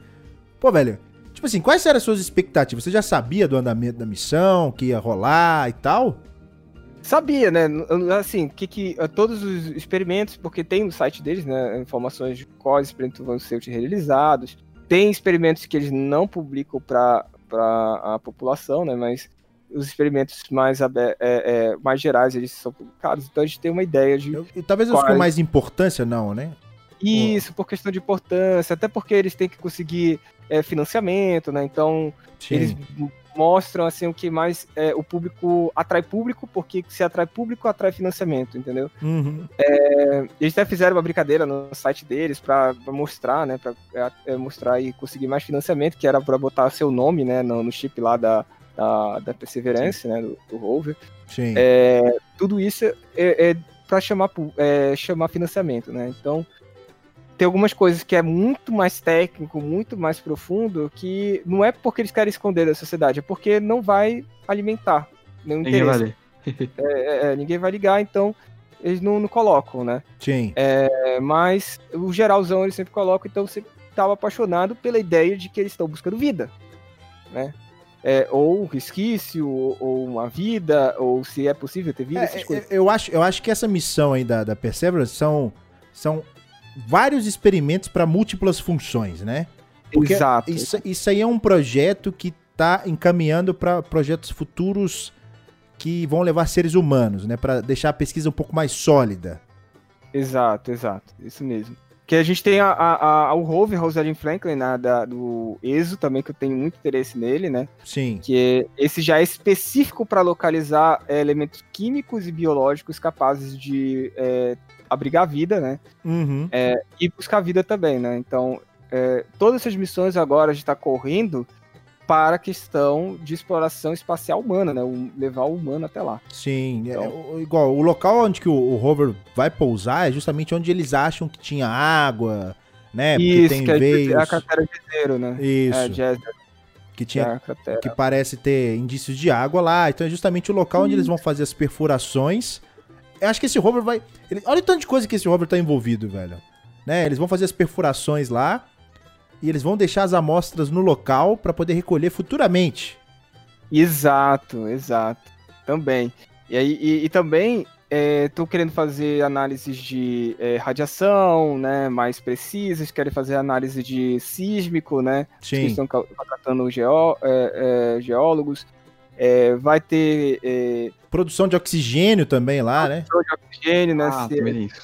Pô, velho. Tipo assim, quais eram as suas expectativas? Você já sabia do andamento da missão, que ia rolar e tal?
Sabia, né? Assim, que, que eh, todos os experimentos, porque tem no site deles, né, informações de quais experimentos vão ser realizados. Tem experimentos que eles não publicam para a população, né? Mas os experimentos mais, é, é, mais gerais eles são publicados. Então a gente tem uma ideia de
Eu- e talvez eles com mais importância, não, né?
Isso, por questão de importância, até porque eles têm que conseguir é, financiamento, né? Então,
Sim.
eles mostram assim o que mais é, o público atrai público, porque se atrai público, atrai financiamento, entendeu?
Uhum.
Eles até fizeram uma brincadeira no site deles pra mostrar, né? Pra é, é, mostrar e conseguir mais financiamento, que era pra botar seu nome, né? No, no chip lá da, da, da Perseverance, né? Do, do rover.
Sim.
É, tudo isso é, é para chamar, é, chamar financiamento, né? Então, tem algumas coisas que é muito mais técnico, muito mais profundo, que não é porque eles querem esconder da sociedade, é porque não vai alimentar nenhum
Ninguém vai
interesse.
ler.
É, é, é, ninguém vai ligar, então eles não, não colocam, né?
Sim.
É, mas o geralzão eles sempre colocam, então você estava apaixonado pela ideia de que eles estão buscando vida, né? É, ou resquício, ou, ou uma vida, ou se é possível ter vida,
É,
essas coisas.
é, eu, acho, eu acho que essa missão aí da, da Perseverance são, são vários experimentos para múltiplas funções, né? Porque
Exato.
Isso, isso aí é um projeto que tá encaminhando para projetos futuros que vão levar seres humanos, né? Para deixar a pesquisa um pouco mais sólida.
Exato, exato. Isso mesmo. Que a gente tem a, a, a- o rover Rosalind Franklin né, da, do ESO também, que eu tenho muito interesse nele, né?
Sim.
Que é- esse já é específico para localizar é, elementos químicos e biológicos capazes de é, abrigar vida, né?
Uhum.
E buscar vida também, né? Então, é, todas essas missões agora a gente está correndo para a questão de exploração espacial humana, né? O- levar o humano até lá.
Sim. É,
Então-
o- igual, o local onde que o, o rover vai pousar é justamente onde eles acham que tinha água, né? Porque
Isso,
tem
que é a cratera de zero, né?
Isso.
É,
que
é
tinha
a cratera.
que parece ter indícios de água lá. Então é justamente o local onde eles vão fazer as perfurações. Eu acho que esse rover vai. ele- olha o tanto de coisa que esse rover tá envolvido, velho. Né? Eles vão fazer as perfurações lá e eles vão deixar as amostras no local para poder recolher futuramente.
Exato, exato. Também. E, aí, e, e também estou querendo fazer análises de é, radiação, né, mais precisas, querem fazer análise de sísmico, né, que
Sim.
estão ca- contratando geó, é, é, geólogos. É, vai ter é,
Produção de oxigênio também lá, né?
produção de oxigênio, né,
Ah,
se-
isso.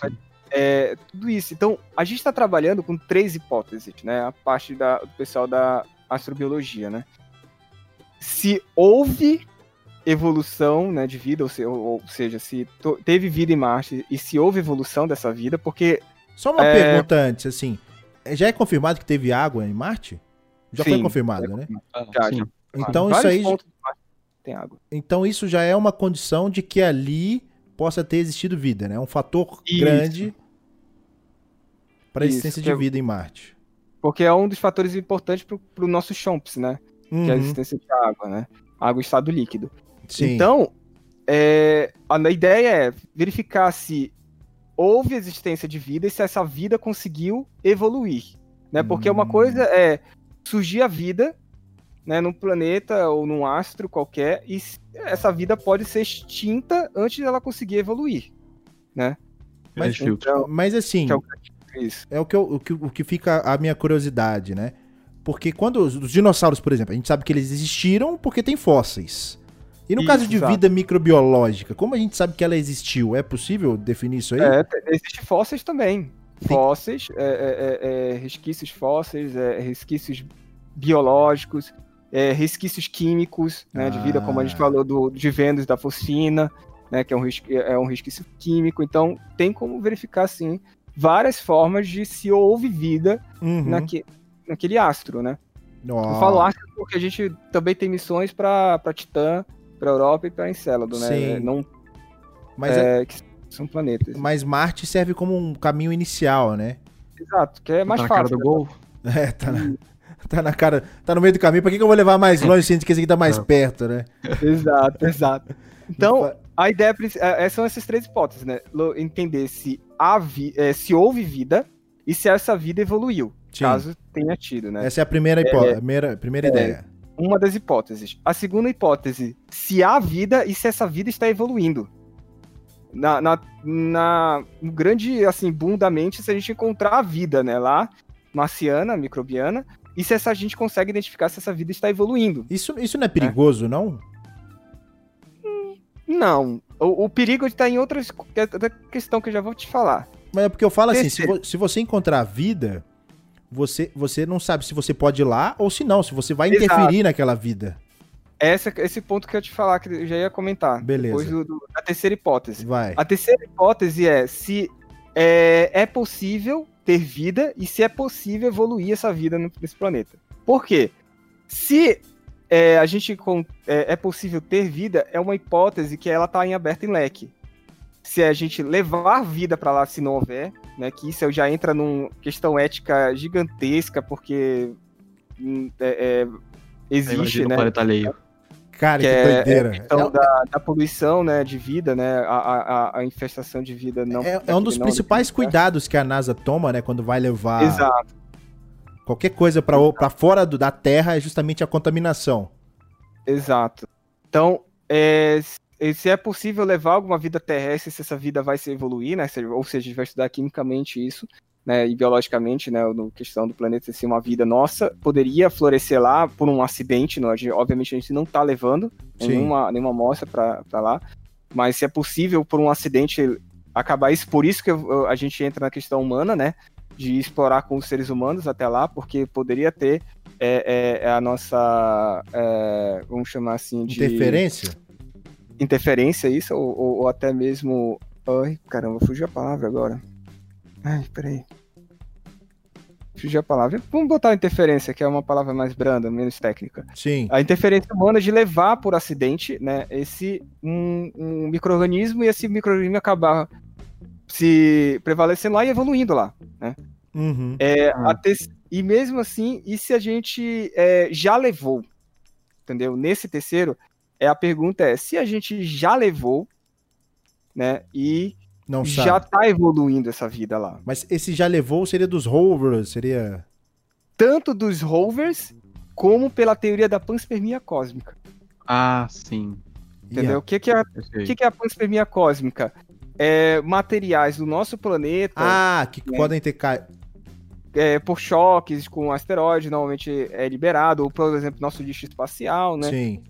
é, tudo isso. Então, a gente está trabalhando com três hipóteses, né? A parte da- do pessoal da astrobiologia, né? Se houve evolução né, de vida, ou, se- ou- ou seja, se to- teve vida em Marte e se houve evolução dessa vida, porque
Só uma
É.
pergunta antes, assim. Já é confirmado que teve água em Marte? Já foi
Sim,
confirmado, né?
Ah,
Já, já.
Então isso
vários
aí,
pontos tem água.
então isso já é uma condição de que ali possa ter existido vida, né? Um fator
Isso.
grande para a existência de
é-
vida em Marte.
Porque é um dos fatores importantes para o nosso chomps, né? Que é a
Uhum,
existência de água, né? Água em estado líquido.
sim.
Então, é, a ideia é verificar se houve existência de vida e se essa vida conseguiu evoluir. Né? Porque uma
Hum.
coisa é surgir a vida né, num planeta ou num astro qualquer e essa vida pode ser extinta antes dela conseguir evoluir. Né?
Mas-.
Então,
Mas assim,
que é o
é o que, eu- o, que, o que fica a minha curiosidade, né? Porque quando os, os dinossauros, por exemplo, a gente sabe que eles existiram porque tem fósseis. E no
Isso,
caso de
exato.
vida microbiológica, como a gente sabe que ela existiu? É possível definir isso aí?
É, te- existe fósseis também.
Sim.
Fósseis, é, é, é, é, resquícios fósseis, é, resquícios biológicos, é, resquícios químicos, né, de vida, como a gente
Ah.
falou do, de Vênus da fosfina, né, que é um, resqui- é um resquício químico. Então, tem como verificar, sim, várias formas de se houve vida
Uhum.
naque, naquele astro, né? Eu falo Arceus porque a gente também tem missões pra, pra Titã, pra Europa e pra Encélado, né?
Sim.
Não,
Mas, é-
é, que são planetas.
mas Marte serve como um caminho inicial, né?
Exato, que é mais
tá na cara
fácil.
do
né?
gol.
É, tá na, tá na cara, tá no meio do caminho. Pra que, que eu vou levar mais longe, sendo que esse aqui tá mais perto, né?
Exato, exato. Então, a ideia é- é- são essas três hipóteses, né? Entender se, há é, se houve vida e se essa vida evoluiu,
Sim.
caso tenha tido, né?
Essa é a primeira, hipó- primeira, primeira
É.
ideia.
Uma das hipóteses. A segunda hipótese, se há vida e se essa vida está evoluindo. Na, na, na no grande assim, boom da mente, se a gente encontrar a vida, né, lá, marciana, microbiana, e se essa, a gente consegue identificar se essa vida está evoluindo.
Isso, isso não é perigoso, não?
Não. O, o perigo está em outras é outra questão que eu já vou te falar.
Mas é porque eu falo assim, se, vo- se você encontrar vida, você, você não sabe se você pode ir lá ou se não, se você vai
Exato.
interferir naquela vida.
Essa, esse ponto que eu ia te falar, que eu já ia comentar.
Beleza.
Depois do, do- da terceira hipótese.
Vai.
A terceira hipótese é se é, é possível ter vida e se é possível evoluir essa vida no- nesse planeta. Por quê? Se é, a gente é, é possível ter vida, é uma hipótese que ela está em aberto em leque. Se a gente levar vida para lá, se não houver, né, que isso já entra numa questão ética gigantesca, porque hum, é- é, existe, né?
planeta alheio.
Cara, que,
que é-
doideira.
a questão da, da poluição, né, de vida, né, a, a, a- infestação de vida não...
É, é um dos principais cuidados que a NASA toma, né, quando vai levar
Exato,
qualquer coisa pra fora do- da Terra, é justamente a contaminação.
exato. Então, é, se- se é possível levar alguma vida terrestre, se essa vida vai se evoluir, né, se- ou seja, a gente vai estudar quimicamente isso, né, e biologicamente, né, no questão do planeta ser uma vida nossa, poderia florescer lá por um acidente, não, a gente- obviamente a gente não está levando
Sim.
nenhuma, nenhuma amostra para lá, mas se é possível por um acidente acabar isso, por isso que a gente entra na questão humana, né, de explorar com os seres humanos até lá, porque poderia ter é, é, a nossa, é, vamos chamar assim, de
Interferência?
interferência, isso, ou, ou- ou até mesmo, ai, caramba, fugiu a palavra agora. Ai, peraí. Fugiu a palavra. Vamos botar interferência, que é uma palavra mais branda, menos técnica
Sim.
a interferência humana de levar por acidente, né, esse um, um microorganismo e esse microorganismo acabar se prevalecendo lá e evoluindo lá.
Uhum.
É,
Ah.
até- e mesmo assim, e se a gente é, já levou, entendeu? Nesse terceiro, é a pergunta é se a gente já levou, né, e
Não sabe.
já tá evoluindo essa vida lá.
Mas esse já levou seria dos rovers, seria...
Tanto dos rovers como pela teoria da panspermia cósmica,
Ah, sim.
entendeu? O que que é que, que é a panspermia cósmica? É materiais do nosso planeta,
Ah, que
É.
podem ter caído.
é, por choques com asteroide, normalmente é liberado, ou, por exemplo, nosso lixo espacial, né?
Sim.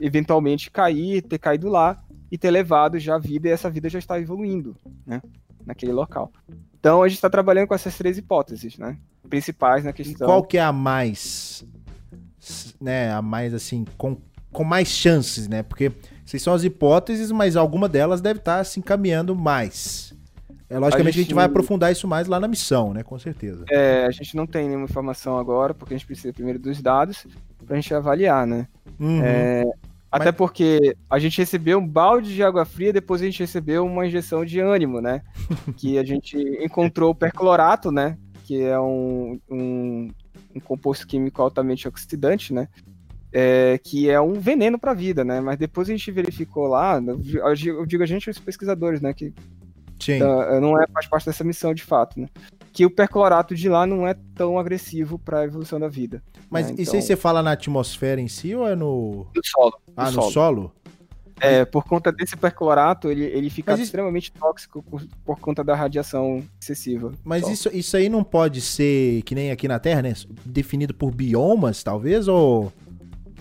Eventualmente cair, ter caído lá e ter levado já a vida, e essa vida já está evoluindo, né? Naquele local. Então a gente está trabalhando com essas três hipóteses, né? Principais na
E
questão.
qual que é a mais, né, a mais assim, com, com mais chances, né? Porque essas são as hipóteses, mas alguma delas deve estar se encaminhando mais. É, logicamente a gente...
gente-
vai aprofundar isso mais lá na missão, né? Com certeza.
É, a gente não tem nenhuma informação agora, porque a gente precisa primeiro dos dados para a gente avaliar, né?
Uhum.
É, até porque a gente recebeu um balde de água fria, depois a gente recebeu uma injeção de ânimo, né? que a gente encontrou o perclorato, né? Que é um, um, um composto químico altamente oxidante, né? É, que é um veneno para a vida, né? Mas depois a gente verificou lá, eu digo eu digo a gente, os pesquisadores, né? Que
Sim.
ah, não é faz parte dessa missão de fato, né? Que o perclorato de lá não é tão agressivo para a evolução da vida.
Mas
né?
isso
Então,
aí você fala na atmosfera em si ou é no.
do solo.
Ah, no
solo.
solo?
É, por conta desse perclorato, ele, ele fica
isso-
extremamente tóxico por, por conta da radiação excessiva.
Mas
Só.
isso, isso aí não pode ser que nem aqui na Terra, né? Definido por biomas, talvez? Ou.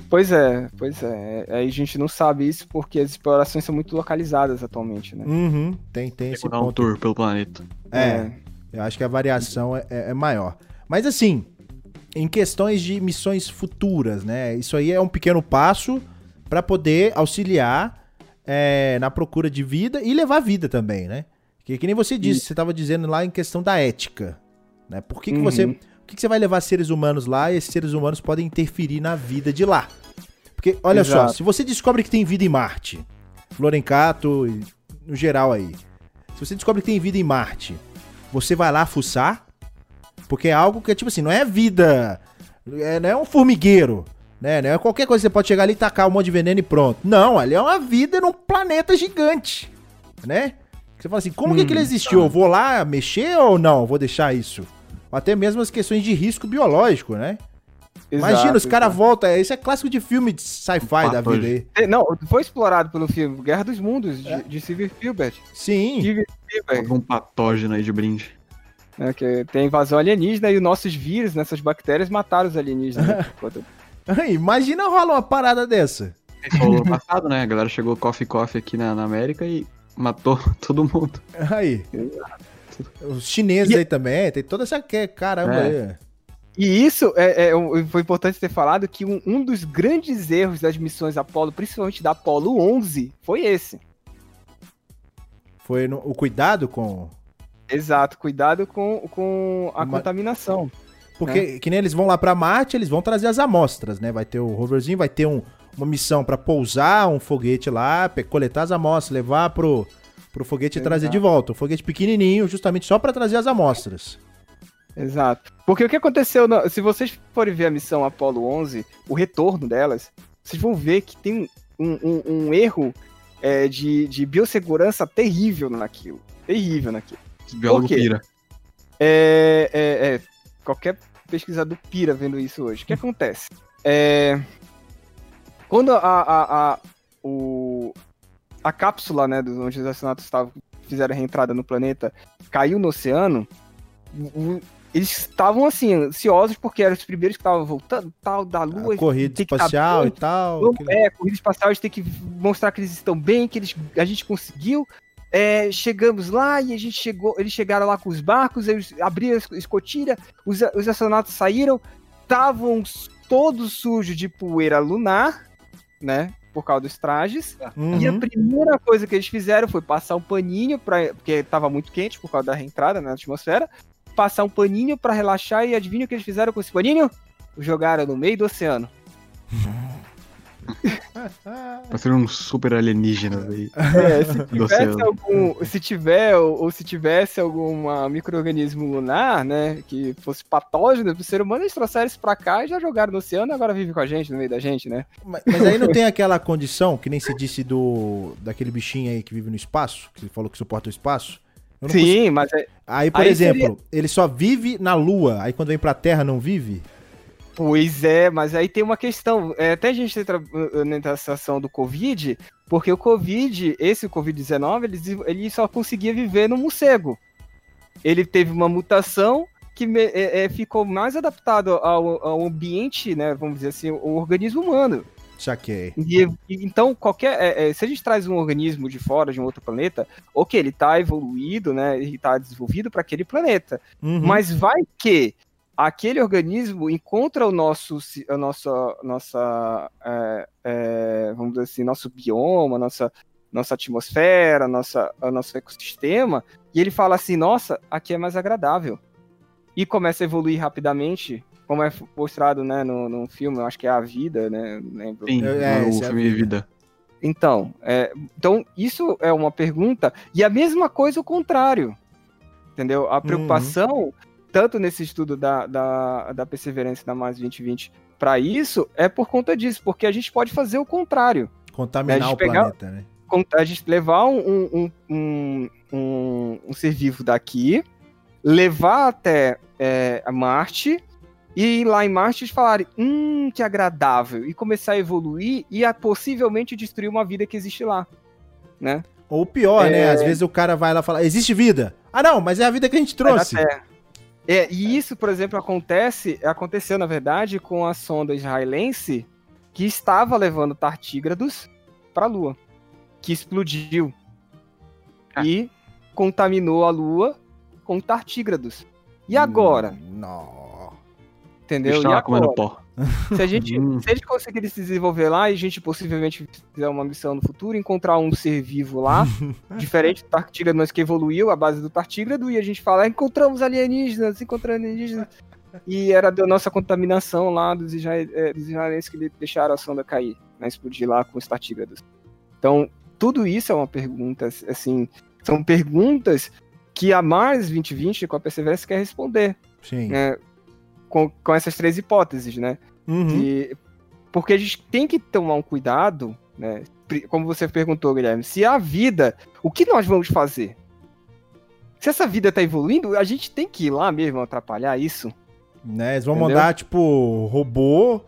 Pois é, pois é. Aí a gente não sabe isso porque as explorações são muito localizadas atualmente, né?
Uhum, tem, tem esse
Vou dar um tour pelo planeta.
É, eu acho que a variação é, é- é maior. Mas assim, em questões de missões futuras, né? Isso aí é um pequeno passo para poder auxiliar é, na procura de vida e levar vida também, né? Que, que nem você disse, você estava dizendo lá em questão da ética, né? Por que, que
Uhum.
você Por que, que você vai levar seres humanos lá e esses seres humanos podem interferir na vida de lá? Porque, olha só,
Exato.
se você descobre que tem vida em Marte, Florencato, e no geral aí, se você descobre que tem vida em Marte, você vai lá fuçar? Porque é algo que é tipo assim, não é vida, é, não é um formigueiro, né? Não é qualquer coisa que você pode chegar ali e tacar um monte de veneno e pronto. Não, ali é uma vida num planeta gigante, né? Você fala assim, como que
Hum,
aquilo existiu? Eu vou lá mexer ou não? Vou deixar isso? Até mesmo as questões de risco biológico, né? Imagina,
Exato,
os caras voltam. Isso é clássico de filme de sci-fi da vida aí.
É, Não, foi explorado pelo filme Guerra dos Mundos, de,
É.
de Steven Spielberg.
Sim.
Steven Spielberg,
Algum patógeno aí de brinde.
né, que tem invasão alienígena e os nossos vírus, nessas bactérias, mataram os alienígenas. né,
Imagina rola uma parada dessa.
Isso rolou no passado, né? A galera chegou Coffee Coffee aqui na, na América e matou todo mundo.
Aí. Os chineses aí também, tem toda essa. que- Caramba
É.
aí.
E isso é, é foi importante ter falado que um, um dos grandes erros das missões Apollo, principalmente da Apollo 11, foi esse.
Foi no- o cuidado com.
Exato, cuidado com, com a
Uma-
contaminação.
Porque que nem eles vão lá pra Marte, eles vão trazer as amostras, né? Vai ter o roverzinho, vai ter um- uma missão pra pousar um foguete lá, coletar as amostras, levar pro, pro foguete e trazer de volta. Um foguete pequenininho, justamente só pra trazer as amostras.
Exato. Porque o que aconteceu, na- se vocês forem ver a missão Apollo 11, o retorno delas, vocês vão ver que tem um, um- um erro é, de, de biossegurança terrível naquilo. Terrível naquilo. Por quê?
pira.
É, é, é, qualquer pesquisador pira vendo isso hoje. O que acontece? É, quando a, a, a, o, a cápsula, né, onde os astronautas estavam, fizeram a reentrada no planeta, caiu no oceano, eles estavam assim, ansiosos porque eram os primeiros que estavam voltando, tal, da Lua.
A corrida
que tá
espacial
bem,
e tal.
Vamos-
aquele-
É, corrida espacial, a gente tem que mostrar que eles estão bem, que eles, a gente conseguiu. É, chegamos lá e a gente chegou, eles chegaram lá com os barcos, eles abriram a escotilha, os, os astronautas saíram, estavam todos sujos de poeira lunar, né? Por causa dos trajes. E a
Uhum.
primeira coisa que eles fizeram foi passar um paninho, pra, porque estava muito quente por causa da reentrada na atmosfera. Passar um paninho para relaxar e adivinha o que eles fizeram com esse paninho? Jogaram no meio do oceano.
Pareceram uns super alienígenas aí.
É, se tivesse algum, se tiver ou, ou se tivesse algum microorganismo lunar, né, que fosse patógeno pro ser humano, eles trouxeram isso pra cá e já jogaram no oceano e agora vive com a gente, no meio da gente, né?
Mas, mas aí não tem aquela condição, que nem se disse do daquele bichinho aí que vive no espaço, que falou que suporta o espaço.
Sim, mas é,
Aí, por
Aí
exemplo, ele só vive na Lua, aí quando vem pra Terra não vive?
Pois é, mas aí tem uma questão. É, até a gente entra uh, na situação do Covid, porque o Covid, esse Covid-19, ele, ele só conseguia viver no morcego. Ele teve uma mutação que é, ficou mais adaptado ao, ao ambiente, né? Vamos dizer assim, o organismo humano.
Saquei.
E, então, qualquer. é, é, se a gente traz um organismo de fora, de um outro planeta, ok, ele tá evoluído, né? Ele tá desenvolvido para aquele planeta.
Uhum.
Mas vai que aquele organismo encontra o nosso, a nossa, nossa é, é, vamos dizer assim, nosso bioma, nossa, nossa atmosfera, nossa, o nosso ecossistema, e ele fala assim, nossa, aqui é mais agradável. E começa a evoluir rapidamente, como é mostrado né, no, no filme, eu acho que é A Vida, né? Lembro.
Sim,
É, esse é a
filme Vida.
Então, é, então, isso é uma pergunta, e a mesma coisa o contrário. Entendeu? A preocupação, tanto nesse estudo da, da, da Perseverança da Mais 2020 para isso, é por conta disso, porque a gente pode fazer o contrário.
Contaminar
gente
o
pegar-
planeta, né?
A gente levar um, um, um, um, um ser vivo daqui, levar até é, a Marte, e ir lá em Marte eles falarem, hum, que agradável, e começar a evoluir e a possivelmente destruir uma vida que existe lá. Né?
Ou pior, né?
É.
Às vezes o cara vai lá e fala, existe vida? Ah, não, mas é a vida que a gente trouxe.
É, e isso, por exemplo, acontece, aconteceu, na verdade, com a sonda israelense que estava levando tartígrados para a Lua, que explodiu
Ah.
e contaminou a Lua com tartígrados. E agora?
Hum, Não.
Entendeu?
Deixa
E agora?
pó.
Se a gente,
Hum.
se eles conseguirem se desenvolver lá e a gente possivelmente fizer uma missão no futuro, encontrar um ser vivo lá, diferente do tartígrado, mas que evoluiu à base do tartígrado, e a gente fala, "Ah, encontramos alienígenas, encontramos alienígenas. e era da nossa contaminação lá dos, dos israelenses que deixaram a sonda cair, né, explodir lá com os tartígrados. Então, tudo isso é uma pergunta, assim, são perguntas que a Mars 2020 com a Perseverance quer responder.
Sim.
Né, com, com essas três hipóteses, né?
Uhum.
E- porque a gente tem que tomar um cuidado, né? Como você perguntou, Guilherme, se a vida, o que nós vamos fazer? Se essa vida tá evoluindo, a gente tem que ir lá mesmo atrapalhar isso.
Né, eles vão
Entendeu?
mandar, tipo, robô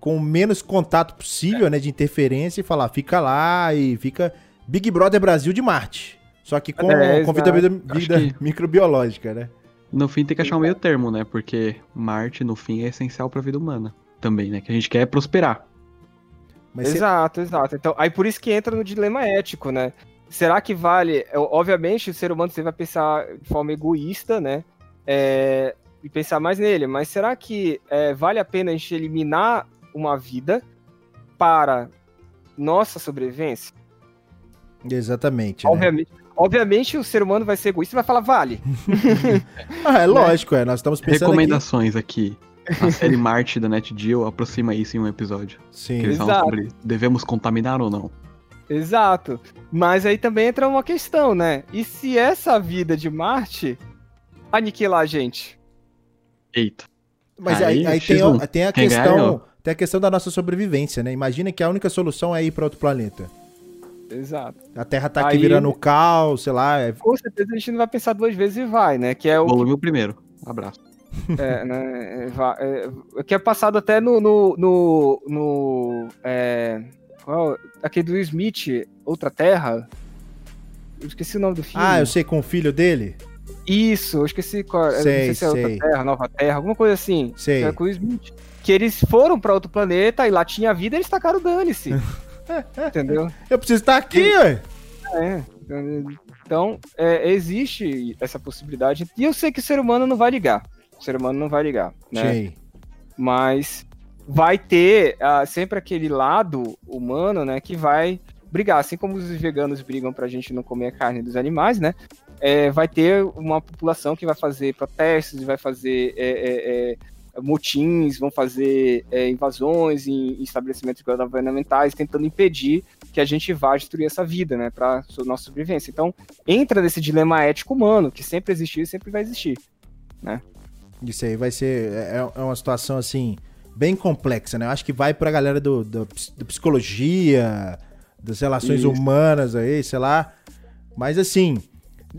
com o menos contato possível, né, de interferência e falar, fica lá e fica Big Brother Brasil de Marte. Só que com,
É,
com vida, vida
Acho que-
microbiológica, né?
No fim tem que achar um meio termo, né? Porque Marte, no fim, é essencial pra vida humana também, né? Que a gente quer prosperar.
Mas
exato, exato. Então, aí por isso que entra no dilema ético, né? Será que vale? é, Obviamente, o ser humano você vai pensar de forma egoísta, né? É, e pensar mais nele. Mas será que é, vale a pena a gente eliminar uma vida para nossa sobrevivência?
Exatamente. Né?
Obviamente, o ser humano vai ser egoísta e vai falar vale.
Ah, é lógico, é. Nós estamos pensando aqui...
Recomendações aqui. A série Marte da NetGeo aproxima isso em um episódio.
Sim.
Que eles falam
Exato.
sobre devemos contaminar ou não.
Exato. Mas aí também entra uma questão, né? E se essa vida de Marte aniquilar a gente?
Eita.
Mas aí,
Aí,
aí tem,
X1.
a- tem a
Quem
questão...
ganhou?
Tem a questão da nossa sobrevivência, né? Imagina que a única solução é ir para outro planeta.
Exato.
A Terra tá aqui
Aí-
virando caos, sei lá. é-
Com certeza a gente não vai pensar duas vezes e vai, né? Que é o
Volume o primeiro. Abraço.
É, né, é, é, que é passado até no. no, no, no, é, qual- aquele do Smith, Outra Terra. Eu esqueci o nome do filme.
Ah, eu sei, com o filho dele?
Isso, eu esqueci qual.
Sei,
sei se é
sei.
Outra Terra, Nova Terra, alguma coisa assim.
Sei.
Que é com o Smith. Que eles foram pra outro planeta e lá tinha vida e eles tacaram dane-se. Entendeu?
Eu preciso estar aqui, ué.
É. Então, é, existe essa possibilidade. E eu sei que o ser humano não vai ligar. O ser humano não vai ligar. Né?
Sei.
mas vai ter ah, sempre aquele lado humano, né, que vai brigar, assim como os veganos brigam pra gente não comer a carne dos animais, né, é, vai ter uma população que vai fazer protestos, vai fazer é, é, é, motins, vão fazer é, invasões em estabelecimentos governamentais, tentando impedir que a gente vá destruir essa vida, né, para nossa sobrevivência. Então, entra nesse dilema ético humano, que sempre existiu e sempre vai existir.
Isso aí vai ser. É, é uma situação, assim, bem complexa, né? Eu acho que vai pra galera do, do, da psicologia, das relações
Isso.
humanas aí, sei lá. Mas, assim,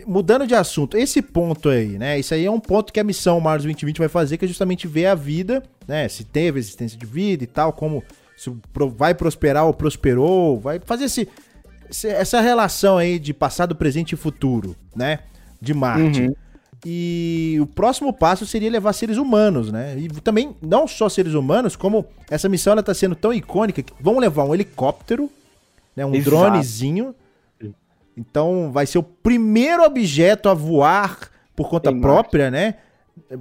mudando de assunto, esse ponto aí, né? Isso aí é um ponto que a missão Mars 2020 vai fazer, que é justamente ver a vida, né? Se teve existência de vida e tal, como se vai prosperar ou prosperou, vai fazer esse, essa relação aí de passado, presente e futuro, né? De Marte.
Uhum.
E o próximo passo seria levar seres humanos, né? E também, não só seres humanos, como essa missão ela tá sendo tão icônica que vamos levar um helicóptero, né? Um
Exato.
dronezinho. Então vai ser o primeiro objeto a voar por conta
Em Marte.
própria, né?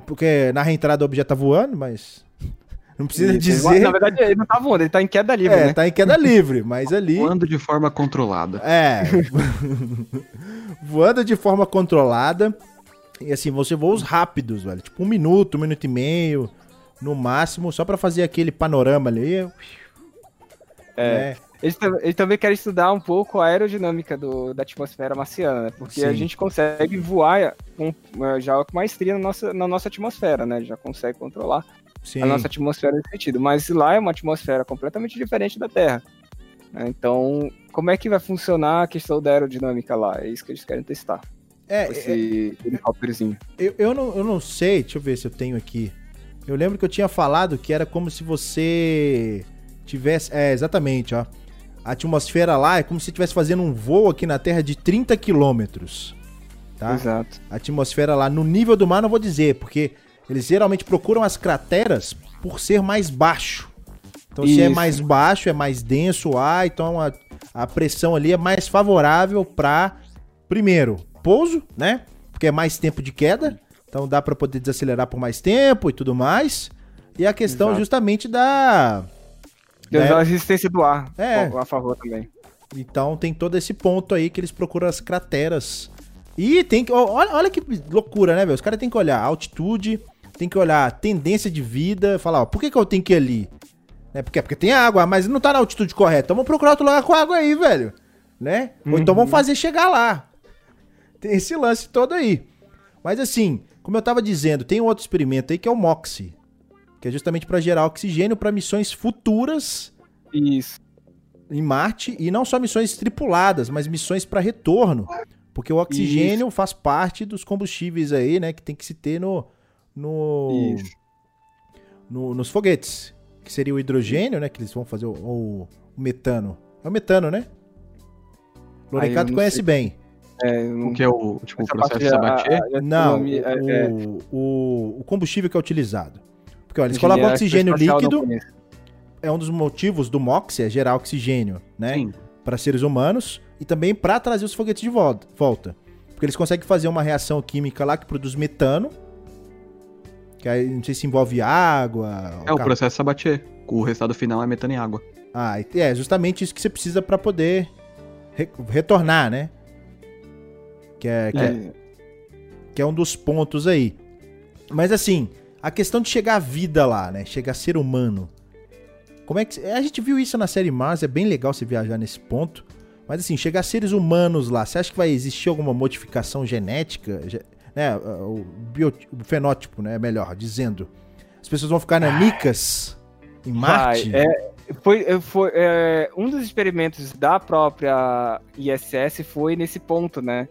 Porque na reentrada o objeto tá voando, mas não precisa dizer.
Na verdade, ele não tá voando, ele tá em queda livre,
é,
né?
tá em queda livre, mas ali.
Voando de forma controlada.
É. Voando de forma controlada. E assim, você voos rápidos, velho. Tipo um minuto, um minuto e meio, no máximo, só pra fazer aquele panorama ali. É.
Eles, eles também querem estudar um pouco a aerodinâmica do- da atmosfera marciana, né? Porque a
Sim.
gente consegue voar com, eh, já com maestria na nossa, na nossa atmosfera, né? Já consegue controlar
Sim.
a nossa atmosfera nesse sentido. Mas lá é uma atmosfera completamente diferente da Terra. né? Então, como é que vai funcionar a questão da aerodinâmica lá? É isso que eles querem testar.
É,
com
é,
esse helicópterozinho.
eu, eu, não, eu não sei, deixa eu ver se eu tenho aqui. Eu lembro que eu tinha falado que era como se você tivesse. É, exatamente, ó. A atmosfera lá é como se estivesse fazendo um voo aqui na Terra de 30 quilômetros. Tá?
Exato.
a atmosfera lá no nível do mar, não vou dizer, porque eles geralmente procuram as crateras por ser mais baixo. Então, se é
Isso.
mais baixo, é mais denso o ar, então a, a pressão ali é mais favorável para, primeiro, pouso, né? Porque é mais tempo de queda, então dá para poder desacelerar por mais tempo e tudo mais. E a questão
Exato.
justamente da.
Deus
É.
dá a resistência do ar
É.
a favor também.
Então tem todo esse ponto aí que eles procuram as crateras. E tem que. Olha, olha que loucura, né, velho? Os caras têm que olhar a altitude, tem que olhar a tendência de vida, falar, ó, por que, que eu tenho que ir ali? Né? Porque, porque tem água, mas não tá na altitude correta. Então vamos procurar outro lugar com água aí, velho. Né? Ou então vamos fazer chegar lá. Tem esse lance todo aí. Mas assim, como eu tava dizendo, tem um outro experimento aí que é o MOXIE. Que é justamente para gerar oxigênio para missões futuras
Isso.
em Marte e não só missões tripuladas, mas missões para retorno, porque o oxigênio faz parte dos combustíveis aí, né, que tem que se ter no no,
Isso.
no- nos foguetes, que seria o hidrogênio, né, que eles vão fazer o, o- o metano. É o metano, né? Lorencato
não
conhece
sei.
bem.
É, eu
O
não-
que é o, tipo, o processo de
a-
Sabatier?
Não,
é- é,
o, o, o combustível que é utilizado. Porque olha, eles colocam oxigênio líquido, é um dos motivos do MOX, é gerar oxigênio, né? Para seres humanos e também para trazer os foguetes de volta. Porque eles conseguem fazer uma reação química lá que produz metano, que aí não sei se envolve água.
É o processo Sabatier. O resultado final é metano em água.
Ah, e- é justamente isso que você precisa para poder re- retornar, né? Que é, que, é,
É,
que é um dos pontos aí. Mas assim, a questão de chegar à vida lá, né? Chegar a ser humano. Como é que. A gente viu isso na série Mars, é bem legal você viajar nesse ponto. Mas assim, chegar a seres humanos lá, você acha que vai existir alguma modificação genética? Ge- Né? O, bio- o fenótipo, né? Melhor dizendo. As pessoas vão ficar nanicas em Marte?
Vai, é, foi, foi, é, um dos experimentos da própria ISS foi nesse ponto, né?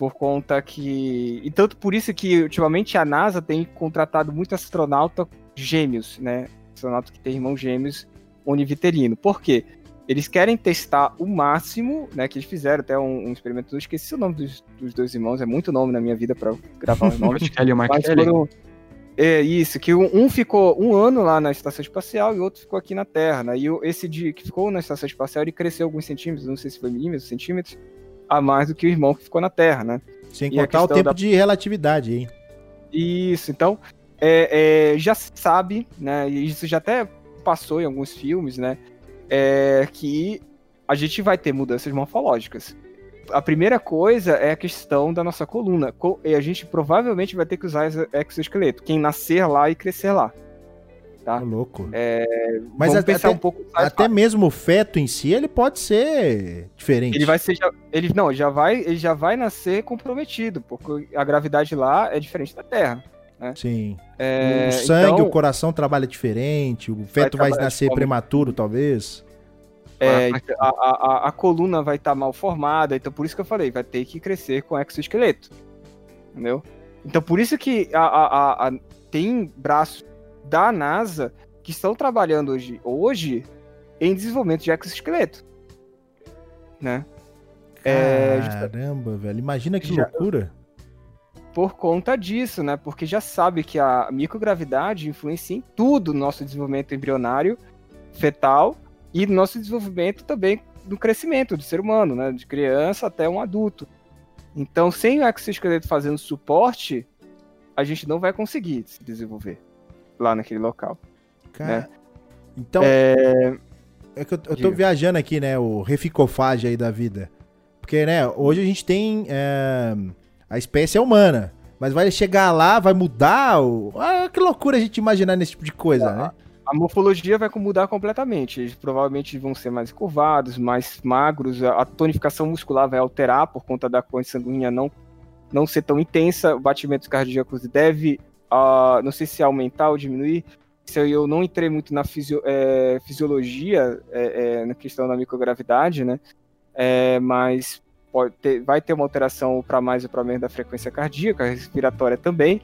Por conta que. E tanto por isso que ultimamente a NASA tem contratado muito astronauta gêmeos, né? Astronauta que tem irmãos gêmeos univitelino. Por quê? Eles querem testar o máximo, né? Que eles fizeram até um, um experimento. Eu esqueci o nome dos, dos dois irmãos, é muito nome na minha vida pra gravar os
O
nomes.
Kelly e Mark
Mas
Kelly.
foram- É isso, que um, ficou um ano lá na estação espacial e o outro ficou aqui na Terra, né? E esse de, que ficou na estação espacial, ele cresceu alguns centímetros, não sei se foi milímetros, centímetros, a mais do que o irmão que ficou na Terra, né?
Sem contar o tempo
da-
de relatividade, hein?
Isso, então, é, é, já se sabe, né? E isso já até passou em alguns filmes, né? É, que a gente vai ter mudanças morfológicas. A primeira coisa é a questão da nossa coluna. Co- e A gente provavelmente vai ter que usar ex- exoesqueleto. Quem nascer lá e crescer lá.
Tá
Tá.
louco.
É,
Mas
Vamos
até-
pensar um pouco.
Até mesmo o feto em si, ele pode ser diferente.
Ele vai ser. Já, ele, não, já vai, ele já vai nascer comprometido, porque a gravidade lá é diferente da Terra.
Sim.
É,
o sangue,
então,
o coração trabalha diferente, o feto vai,
de
nascer prematuro, talvez.
É, a, a, a- a coluna vai estar mal formada, então por isso que eu falei, vai ter que crescer com exoesqueleto. Entendeu? Então por isso que a- a- tem braços da NASA que estão trabalhando hoje, hoje em desenvolvimento de exoesqueleto. Né? É,
Caramba, velho. Imagina que
Já-
loucura.
por conta disso, né? Porque já sabe que a microgravidade influencia em tudo no nosso desenvolvimento embrionário, fetal e no nosso desenvolvimento também do crescimento do ser humano, né? De criança até um adulto. Então, sem o exoesqueleto fazendo suporte, a gente não vai conseguir se desenvolver lá naquele local.
Cara.
né?
Então,
É,
é que eu, eu tô
Diga.
viajando aqui, né? O reficofagem aí da vida. Porque, né, hoje a gente tem. é, a espécie é humana. Mas vai chegar lá, vai mudar. O... Ah, que loucura a gente imaginar nesse tipo de coisa, né?
a morfologia vai mudar completamente. Eles provavelmente vão ser mais curvados, mais magros, a a tonificação muscular vai alterar por conta da corrente sanguínea não, não ser tão intensa, o batimento cardíaco deve, ah, não sei se aumentar ou diminuir. Se eu não entrei muito na fisio- eh, fisiologia, eh, eh, na questão da microgravidade, né? Eh, mas pode ter- vai ter uma alteração para mais ou para menos da frequência cardíaca, respiratória também.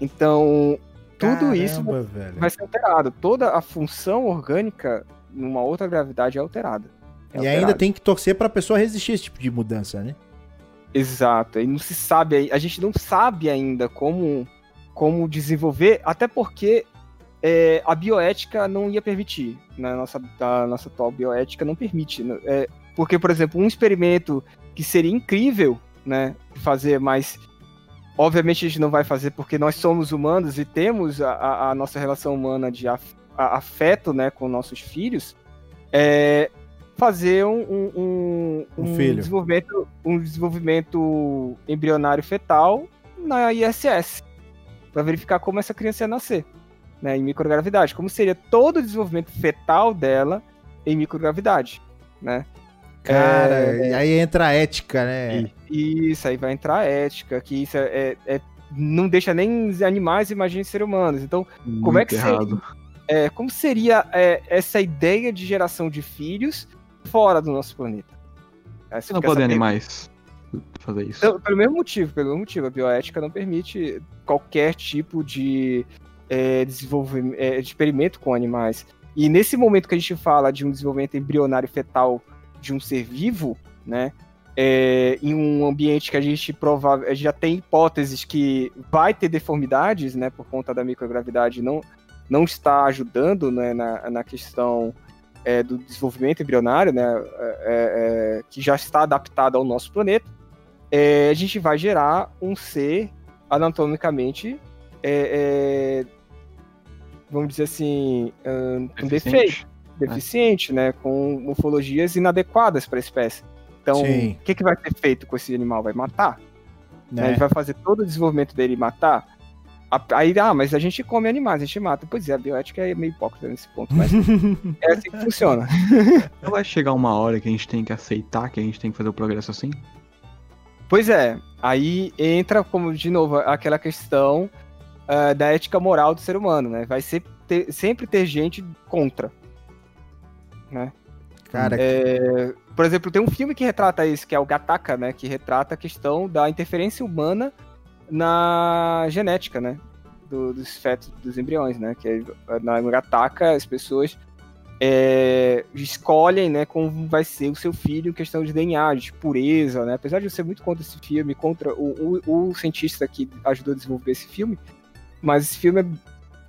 Então, tudo isso
Caramba, velho.
vai ser alterado. Toda a função orgânica numa outra gravidade é alterada. É
E ainda
alterada.
tem que torcer pra pessoa resistir a esse tipo de mudança, né?
Exato. E não se sabe, a gente não sabe ainda como, como desenvolver, até porque é, a bioética não ia permitir. Na nossa, a nossa atual bioética não permite. né? É, porque, por exemplo, um experimento que seria incrível, né, fazer, mas obviamente a gente não vai fazer porque nós somos humanos e temos a, a- nossa relação humana de af- a- afeto, né, com nossos filhos, é fazer um, um,
Um filho.
desenvolvimento um desenvolvimento embrionário fetal na ISS. Para verificar como essa criança ia nascer, né, em microgravidade, como seria todo o desenvolvimento fetal dela em microgravidade, né?
Cara, é... aí entra a ética, né?
Isso, aí vai entrar a ética, que isso é, é, é não deixa nem animais, imagine seres humanos. Então, Muito como é que errado. seria, é, como seria é, essa ideia de geração de filhos fora do nosso planeta?
não podem animais fazer isso.
Pelo, mesmo motivo, pelo mesmo motivo, a bioética não permite qualquer tipo de é, desenvolvimento, é, de experimento com animais. E nesse momento que a gente fala de um desenvolvimento embrionário fetal de um ser vivo, né? É, em um ambiente que a gente provável já tem hipóteses que vai ter deformidades, né, por conta da microgravidade, não, não está ajudando né, na, na questão é, do desenvolvimento embrionário, né, é, é, é que já está adaptado ao nosso planeta, é, a gente vai gerar um ser anatomicamente, vamos dizer assim, um defeito deficiente, né? Com morfologias inadequadas para a espécie. Então, o que, que vai ser feito com esse animal? Vai matar? Né? Ele vai fazer todo o desenvolvimento dele e matar? Aí, ah, mas a gente come animais, a gente mata. Pois é, a bioética é meio hipócrita nesse ponto, mas é assim que funciona.
Não vai chegar uma hora que a gente tem que aceitar que a gente tem que fazer o progresso assim?
Pois é, aí entra, como de novo, aquela questão uh, da ética moral do ser humano, né? Vai ser ter, sempre ter gente contra né?
Cara,
é, por exemplo, tem um filme que retrata isso, que é o Gataka, né? Que retrata a questão da interferência humana na genética, né? Do, dos fetos, dos embriões, né? Que na Gataka as pessoas é, escolhem, né? Como vai ser o seu filho em questão de DNA, de pureza, né? Apesar de eu ser muito contra esse filme, contra o, o, o cientista que ajudou a desenvolver esse filme, mas esse filme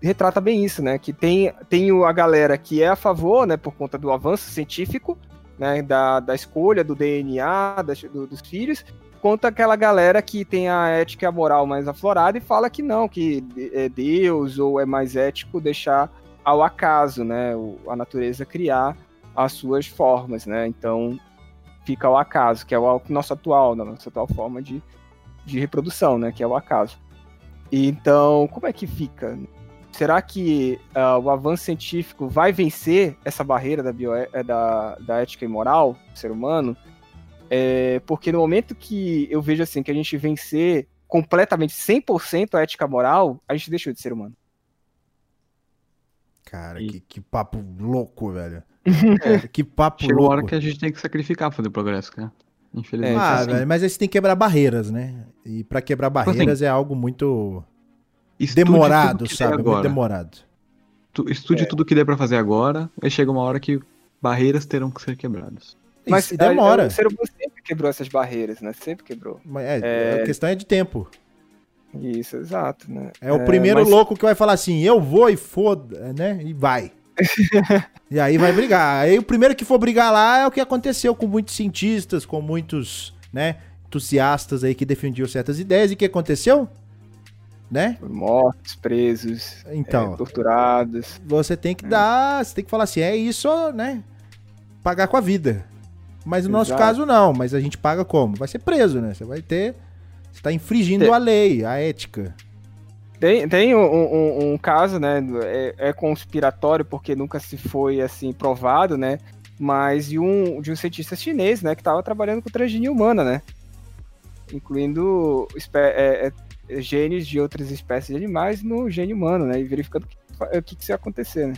retrata bem isso, né? Que tem, tem a galera que é a favor, né, por conta do avanço científico, né, da, da escolha do DNA das, do, dos filhos, contra aquela galera que tem a ética e a moral mais aflorada e fala que não, que é Deus ou é mais ético deixar ao acaso, né, a natureza criar as suas formas, né? Então fica ao acaso, que é o nosso atual, né, nossa atual forma de, de reprodução, né, que é o acaso. Então, como é que fica? será que uh, o avanço científico vai vencer essa barreira da, bio, eh, da, da ética e moral do ser humano? É, porque no momento que eu vejo assim que a gente vencer completamente 100% a ética moral, a gente deixou de ser humano.
Cara, e... que, que papo louco, velho. é, que papo
Chegou
louco.
a hora que a gente tem que sacrificar pra fazer progresso, cara.
Infelizmente. Ah, assim. velho, mas aí você tem que quebrar barreiras, né? E para quebrar tipo assim, barreiras assim, é algo muito Estude demorado, sabe? Muito demorado.
Tu, estude é. tudo que der para fazer agora, aí chega uma hora que barreiras terão que ser quebradas.
Mas Isso, demora. A, o ser humano sempre quebrou essas barreiras, né? Sempre quebrou.
Mas é, é... a questão é de tempo.
Isso, exato, né?
É o primeiro mas... louco que vai falar assim, eu vou e foda, né? E vai. e aí vai brigar. Aí o primeiro que for brigar lá é o que aconteceu com muitos cientistas, com muitos, né, entusiastas aí que defendiam certas ideias. E o que aconteceu? né?
Mortos, presos, então, é, torturados.
Você tem que dar, você tem que falar assim, é isso, né? Pagar com a vida. Mas no Exato. nosso caso não, mas a gente paga como? Vai ser preso, né? Você vai ter, você tá infringindo tem, a lei, a ética.
Tem, tem um, um, um caso, né? É, é, conspiratório porque nunca se foi assim provado, né? Mas de um, de um cientista chinês, né? Que estava trabalhando com transgenia humana, né? Incluindo é, é, genes de outras espécies de animais no gene humano, né? E verificando o que, que, que ia acontecer, né?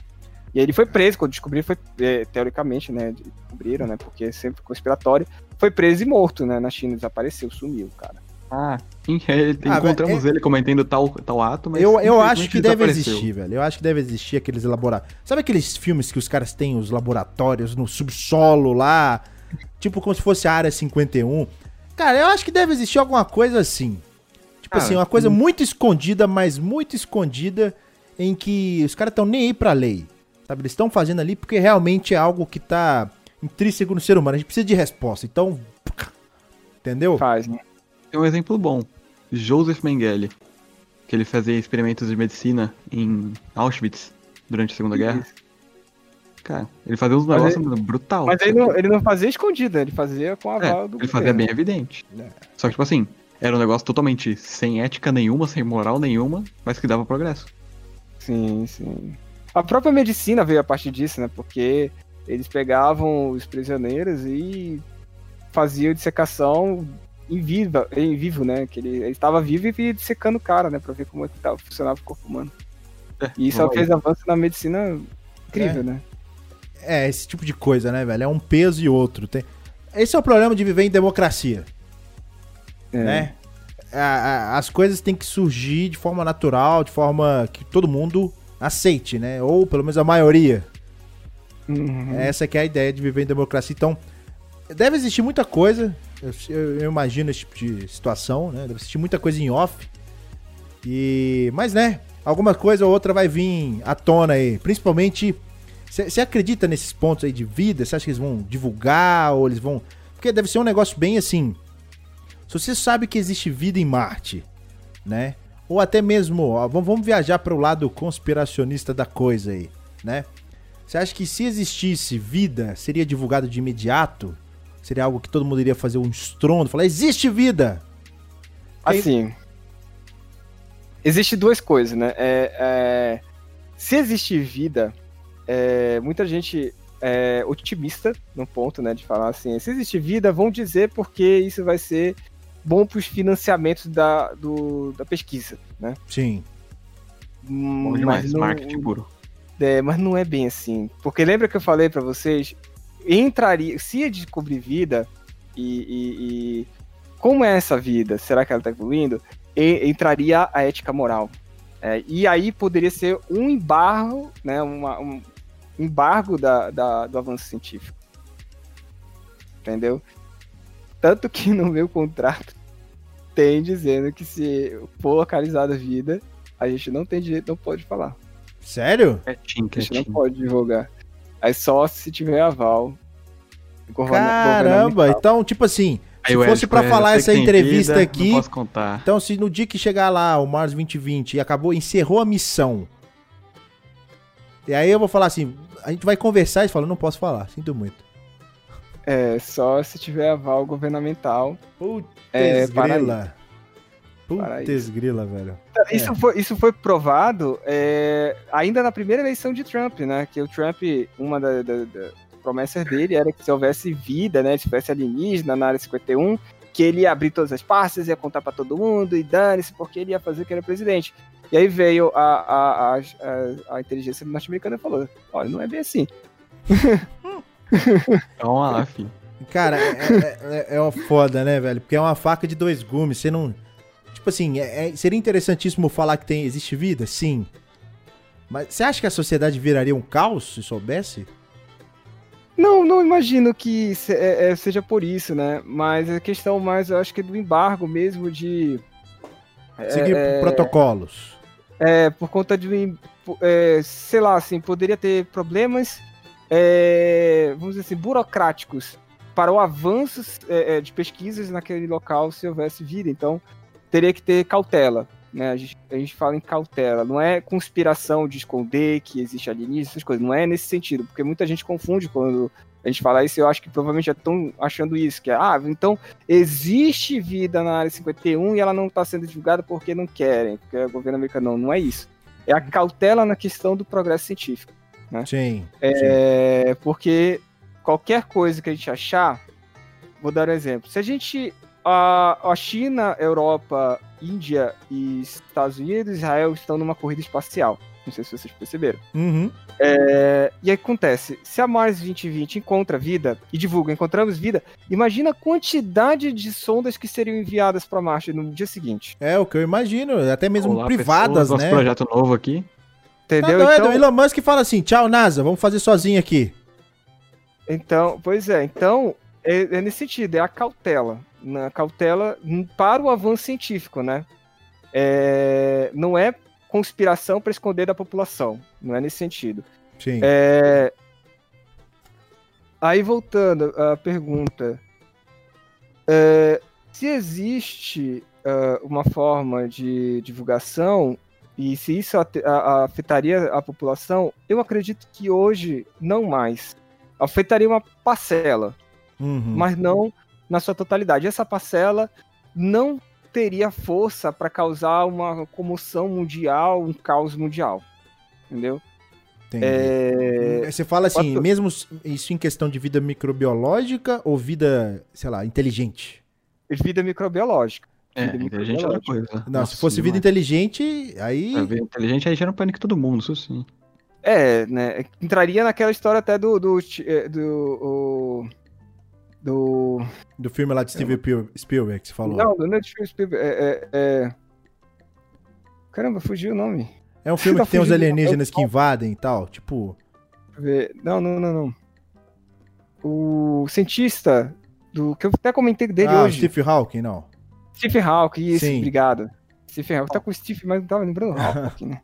E aí ele foi preso, quando descobriram, foi, é, teoricamente, né? Descobriram, né? Porque é sempre conspiratório. Foi preso e morto, né? Na China, desapareceu, sumiu, cara.
Ah, sim, ah, encontramos é... ele cometendo tal, tal ato, mas.
Eu, eu acho que deve existir, velho. Eu acho que deve existir aqueles laboratórios. Sabe aqueles filmes que os caras têm os laboratórios no subsolo lá? Tipo como se fosse a área 51. Cara, eu acho que deve existir alguma coisa assim. Tipo assim, uma coisa muito escondida, mas muito escondida, em que os caras estão nem aí pra lei. Sabe? Eles estão fazendo ali porque realmente é algo que tá intrínseco no ser humano. A gente precisa de resposta. Então. Entendeu?
Faz, né?
Tem um exemplo bom. Joseph Mengele. Que ele fazia experimentos de medicina em Auschwitz durante a Segunda Guerra. Cara, ele fazia uns negócios ele, brutal.
Mas ele não, ele não, fazia escondido, ele fazia com a
é, do Ele fazia bem evidente. É. Só que, tipo assim, Era um negócio totalmente sem ética nenhuma, sem moral nenhuma, mas que dava progresso.
Sim, sim. A própria medicina veio a partir disso, né? Porque eles pegavam os prisioneiros e faziam dissecação em, viva, em vivo, né? Que ele, ele estava vivo e ia dissecando o cara, né? Pra ver como é que tava, funcionava o corpo humano. E isso
vamos
fez avanço na medicina incrível,
É.
né?
É, esse tipo de coisa, né, velho? É um peso e outro. Tem... Esse é o problema de viver em democracia,
É.
né? A- a- as coisas têm que surgir de forma natural, de forma que todo mundo aceite, né? Ou pelo menos a maioria.
Uhum.
Essa que é a ideia de viver em democracia. Então, deve existir muita coisa. Eu, eu- eu imagino esse tipo de situação, né? Deve existir muita coisa em off. E. Mas, né? Alguma coisa ou outra vai vir à tona aí. Principalmente. Você acredita nesses pontos aí de vida? Você acha que eles vão divulgar ou eles vão. Porque deve ser um negócio bem assim. Se você sabe que existe vida em Marte, né? Ou até mesmo, ó, vamos, viajar para o lado conspiracionista da coisa aí, né? Você acha que se existisse vida, seria divulgado de imediato? Seria algo que todo mundo iria fazer um estrondo, falar, existe vida!
Assim, existe duas coisas, né? É, é, se existe vida, é, muita gente é otimista no ponto, né, de falar assim, se existe vida, vão dizer porque isso vai ser bom para os financiamentos da, do, da pesquisa, né?
Sim.
Bom
Mas
demais,
não-
marketing puro.
É, mas não é bem assim. Porque lembra que eu falei pra vocês? Entraria. Se ia descobrir vida e, e- e como é essa vida? Será que ela tá evoluindo? E- entraria a ética moral. É, e aí poderia ser um embargo, né? uma- um embargo da, da- do avanço científico. Entendeu? Tanto que no meu contrato tem dizendo que se for localizada a vida, a gente não tem direito, não pode falar.
Sério?
Quietinho,
A gente não
quietinho.
pode divulgar. Aí só se tiver aval.
Caramba! Então, tipo assim, se fosse
Coelho,
falar essa entrevista
vida,
aqui,
Não posso contar.
então se no dia que chegar lá, o Mars 2020, e acabou, encerrou a missão. E aí eu vou falar assim, a gente vai conversar e fala, não posso falar, sinto muito.
É, só se tiver aval governamental.
Putz
É, para
grila.
Para
Putz grila, velho.
Isso, foi, isso foi provado é, ainda na primeira eleição de Trump, né? Que o Trump, uma das da, da promessas dele era que se houvesse vida, né? Se houvesse alienígena na área 51, que ele ia abrir todas as pastas, ia contar pra todo mundo e dane-se, porque ele ia fazer que era presidente. E aí veio a, a, a, a, a inteligência norte-americana e falou: olha, não é bem assim.
Calma lá, filho.
Cara, é, é, é- é uma foda, né, velho? Porque é uma faca de dois gumes. Você não. Tipo assim, é- é- seria interessantíssimo falar que tem, existe vida? Sim. Mas você acha que a sociedade viraria um caos se soubesse?
Não, não imagino que se- é- é, seja por isso, né? Mas a questão mais, eu acho que é do embargo mesmo de.
Seguir
é,
protocolos.
É, por conta de, um é, sei lá, assim, poderia ter problemas, é, vamos dizer assim, burocráticos para o avanço é, é, de pesquisas naquele local se houvesse vida. Então, teria que ter cautela, né? A gente, a gente fala em cautela, não é conspiração de esconder que existe alienígena, essas coisas, não é nesse sentido, porque muita gente confunde quando a gente fala isso, eu acho que provavelmente já estão achando isso, que é, ah, então existe vida na área 51 e ela não está sendo divulgada porque não querem, porque o governo americano não, não é isso. É a cautela na questão do progresso científico.
Sim. sim.
É, porque qualquer coisa que a gente achar, vou dar um exemplo. Se a gente. A, a China, Europa, Índia e Estados Unidos, Israel estão numa corrida espacial. Não sei se vocês perceberam.
Uhum.
É, e aí acontece, se a Mars 2020 encontra vida e divulga, encontramos vida, imagina a quantidade de sondas que seriam enviadas para Marte no dia seguinte.
É o que eu imagino, até mesmo
Olá,
privadas,
pessoas,
né?
Nosso projeto novo aqui.
Tá
Entendeu?
doido,
então,
o Elon Musk fala assim, tchau NASA, vamos fazer sozinho aqui.
Então, pois é, então é, é nesse sentido, é a cautela, na cautela para o avanço científico, né? É, não é conspiração para esconder da população, não é nesse sentido.
Sim.
É, aí voltando à pergunta, é, se existe ah, uma forma de divulgação e se isso afetaria a população, eu acredito que hoje não mais. Afetaria uma parcela,
Uhum.
mas não na sua totalidade. Essa parcela não teria força para causar uma comoção mundial, um caos mundial. Entendeu? É,
Você fala assim,
Quanto-
mesmo isso em questão de vida microbiológica ou vida, sei lá, inteligente?
vida microbiológica.
É, inteligente é outra
microbiológica.
coisa.
Não,
Nossa,
se fosse vida inteligente, aí.
A vida inteligente aí gera um pânico em todo mundo, isso sim.
É, né? Entraria naquela história até do. do, eh, do, do
Do filme lá de Steven Spiel- Spielberg que você falou.
não, do Netflix. É, é, é... Caramba, fugiu o nome.
É um filme
Tá
que tem uns
fugindo,
alienígenas
eu-
que invadem e tal. Tipo.
Deixa eu ver. Não, não, não, não. O cientista do que eu até comentei dele
ah, o
hoje.
Steve Hawking, não.
Stephen Hawking, isso,
Sim.
obrigado. Stephen Hawking tá com o Steve, mas não tava lembrando o Hawking, né?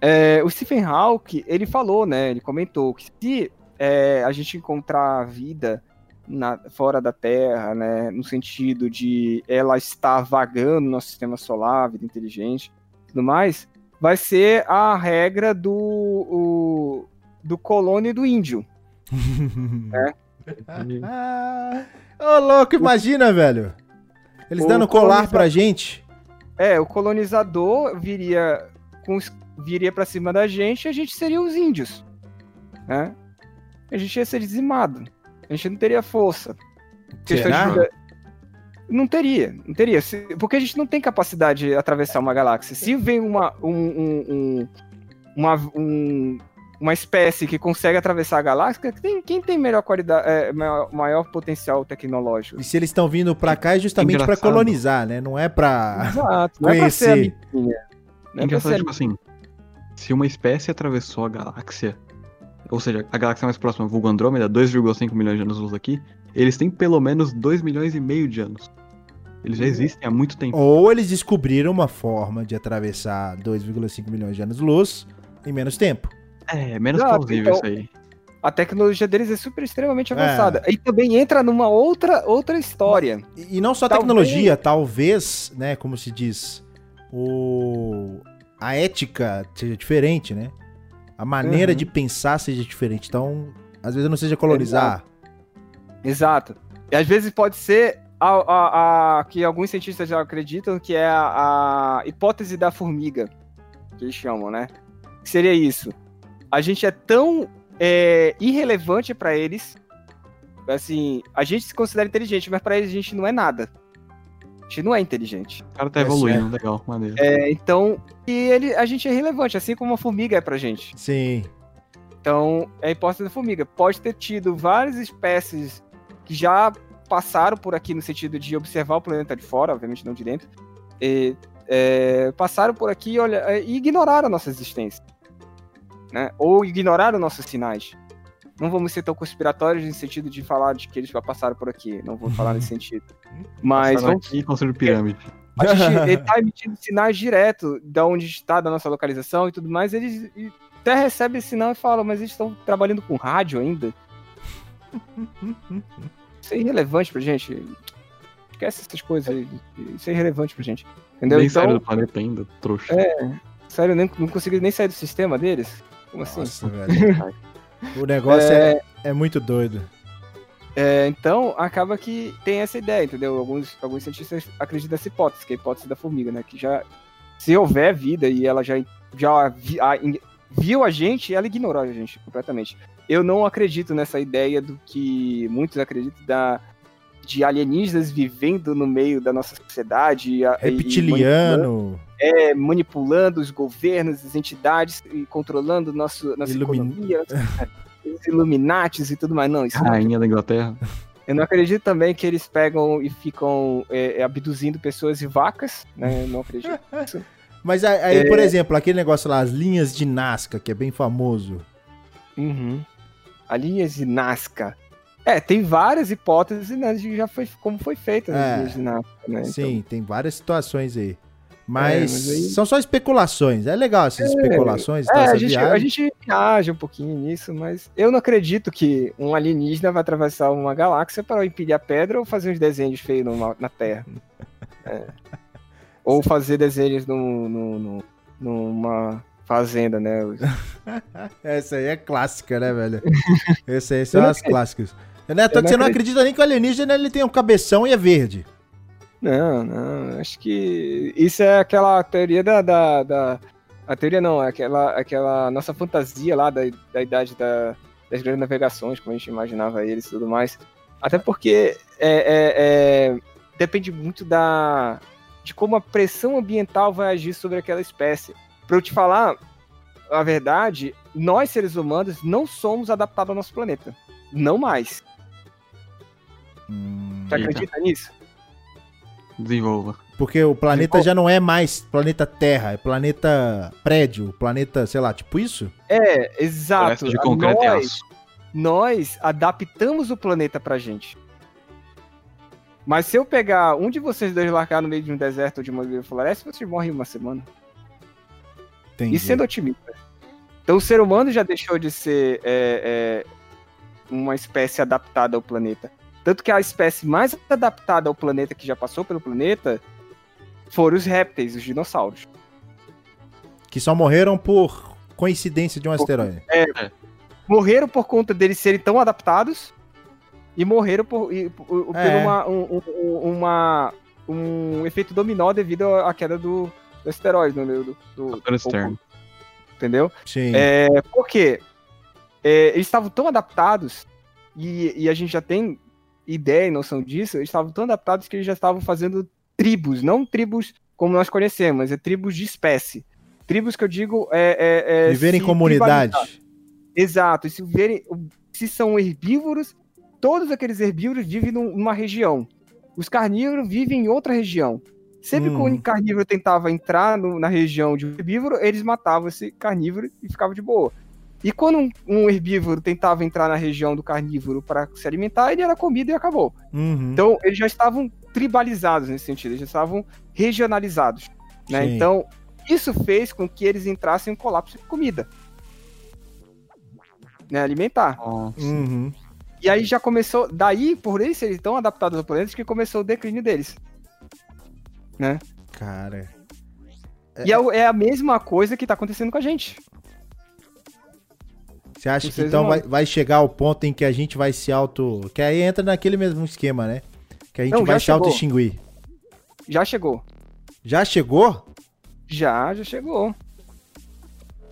É, o Stephen Hawking, ele falou, né? Ele comentou que se é, a gente encontrar vida na- fora da Terra, né? No sentido de ela estar vagando no nosso sistema solar, vida inteligente e tudo mais, vai ser a regra do, o- do colônia e do índio. É.
Ah, Ô, louco, imagina, velho. Eles
O
dando colar
colonizador-
pra gente.
É, o colonizador viria com viria para cima da gente e a gente seria os índios, né? A gente ia ser dizimado. A gente não teria força.
Será?
de Não teria, não teria. Porque a gente não tem capacidade de atravessar uma galáxia. Se vem uma, um, um- um- uma, um- uma espécie que consegue atravessar a galáxia, quem, quem tem melhor qualidade, é, maior, maior potencial tecnológico?
E se eles estão vindo pra cá é justamente pra
Engraçado.
colonizar, né? Não é pra.
Exato. Não é pra ser
Conhecer.
É
Não é pra
engraçado,
ser
tipo assim, se uma espécie atravessou a galáxia, ou seja, a galáxia mais próxima, vulgo Andrômeda, 2,5 milhões de anos-luz aqui, eles têm pelo menos 2 milhões e meio de anos. Eles já existem há muito tempo.
Ou eles descobriram uma forma de atravessar 2,5 milhões de anos-luz em menos tempo.
É, é menos
Exato,
plausível
então-
isso aí.
a tecnologia deles é super extremamente
É.
avançada. E também entra numa outra, outra história.
E e não só a
Talvez-
tecnologia, talvez, né, como se diz, o a ética seja diferente, né? A maneira
Uhum.
de pensar seja diferente. Então, às vezes não seja colonizar.
Exato. E às vezes pode ser a, a- a- que alguns cientistas já acreditam que é a, a hipótese da formiga, que eles chamam, né? Que seria isso. A gente é tão é, irrelevante pra eles, assim, a gente se considera inteligente, mas pra eles a gente não é nada. A gente não é inteligente.
O cara tá
É
evoluindo, legal, maneiro.
É, então, e ele, a gente é relevante, assim como a formiga é pra gente.
Sim.
Então, é a hipótese da formiga. Pode ter tido várias espécies que já passaram por aqui no sentido de observar o planeta de fora, obviamente não de dentro, e, é, passaram por aqui olha, é, e ignoraram a nossa existência. Né? Ou ignoraram nossos sinais. Não vamos ser tão conspiratórios no sentido de falar de que eles já passaram por aqui. Não vou falar nesse sentido. Mas
Passaram
vamos
aqui e construíram pirâmide.
a gente ele tá emitindo sinais direto da onde está, da nossa localização e tudo mais. Eles até recebem esse sinal e falam, mas eles estão trabalhando com rádio ainda. Isso é irrelevante pra gente. Esquece essas coisas aí. Isso é irrelevante pra gente. Entendeu?
Nem
então,
saíram do planeta ainda, trouxa.
sério, nem, não consegui nem sair do sistema deles. Como assim?
Nossa, velho. O negócio é, é muito doido.
É, então, acaba que tem essa ideia, entendeu? Alguns, alguns cientistas acreditam nessa hipótese, que é a hipótese da formiga, né? Que já, se houver vida e ela já, já vi- a- viu a gente, ela ignorou a gente completamente. Eu não acredito nessa ideia do que muitos acreditam da, de alienígenas vivendo no meio da nossa sociedade. e manipulando-
Reptiliano.
é, manipulando os governos, as entidades e controlando nosso, nossa
Illumin-
economia, os Illuminatis e tudo mais. Não, isso não
Rainha da Inglaterra.
eu não acredito também que eles pegam e ficam é, é, abduzindo pessoas e vacas, né? Eu não acredito.
Mas aí,
É.
por exemplo, aquele negócio lá, as linhas de Nazca, que é bem famoso.
Uhum. A linha de Nazca. É, tem várias hipóteses, né, de já foi como foi feita
É.
linhas de Nazca, né?
Sim, tem várias situações aí. Mas,
mas aí-
são só especulações. É legal essas especulações.
Então,
tá,
é, a gente,
viagem.
a gente viaja um pouquinho nisso, mas eu não acredito que um alienígena vai atravessar uma galáxia para empilhar pedra ou fazer uns desenhos feios na Terra. É. Ou fazer desenhos no, no- no- numa fazenda, né?
Essa aí é clássica, né, velho? Essa aí são as clássicas. É toa
Eu
que você não acredita nem que o alienígena ele tem um cabeção e é verde.
Não, não. Acho que isso é aquela teoria da. da, da a teoria não, é aquela, aquela nossa fantasia lá da, da idade da, das grandes navegações, como a gente imaginava eles e tudo mais. Até porque é, é, é, depende muito da de como a pressão ambiental vai agir sobre aquela espécie. Para eu te falar a verdade, nós seres humanos não somos adaptados ao nosso planeta. Não mais.
Hum,
Você acredita nisso?
Desenvolva.
porque o planeta já não é mais planeta Terra, é planeta prédio, planeta, sei lá, tipo isso?
É, exato.
De concreto e
nós,
aço.
nós adaptamos o planeta pra gente. Mas se eu pegar um de vocês dois largar no meio de um deserto ou de uma floresta, vocês morrem em uma semana.
Entendi.
E sendo otimista. Então o ser humano já deixou de ser é, é, uma espécie adaptada ao planeta. Tanto que a espécie mais adaptada ao planeta que já passou pelo planeta foram os répteis, os dinossauros.
Que só morreram por coincidência de um asteroide.
Morreram por conta deles serem tão adaptados e morreram por, e- por- por
É.
uma, um, um- uma- um efeito dominó devido à queda do, do asteroide. Do, do, do-
externo.
entendeu?
Sim.
É, por quê? É, eles estavam tão adaptados, e, e a gente já tem ideia e noção disso, eles estavam tão adaptados que eles já estavam fazendo tribos, não tribos como nós conhecemos, é tribos de espécie. Tribos que eu digo é. é, é
Viver em comunidade.
tribalizar. Exato, se, verem, se são herbívoros, todos aqueles herbívoros vivem num- numa região. Os carnívoros vivem em outra região. Sempre que
Hum.
um carnívoro tentava entrar no- na região de um herbívoro, eles matavam esse carnívoro e ficava de boa. E quando um, um herbívoro tentava entrar na região do carnívoro para se alimentar, ele era comido e acabou.
Uhum.
Então, eles já estavam tribalizados nesse sentido, eles já estavam regionalizados. Né? Então, isso fez com que eles entrassem em colapso de comida. Né, alimentar.
Uhum.
E aí já começou, daí, por eles serem tão adaptados ao planeta, que começou o declínio deles.
Cara.
E é, é a mesma coisa que tá acontecendo com a gente.
Você acha
Os
que então vai, vai chegar ao ponto em que a gente vai se auto. Que aí entra naquele mesmo esquema, né? Que a gente
Não,
vai
já
se auto-extinguir.
Já chegou.
Já chegou?
Já, já chegou.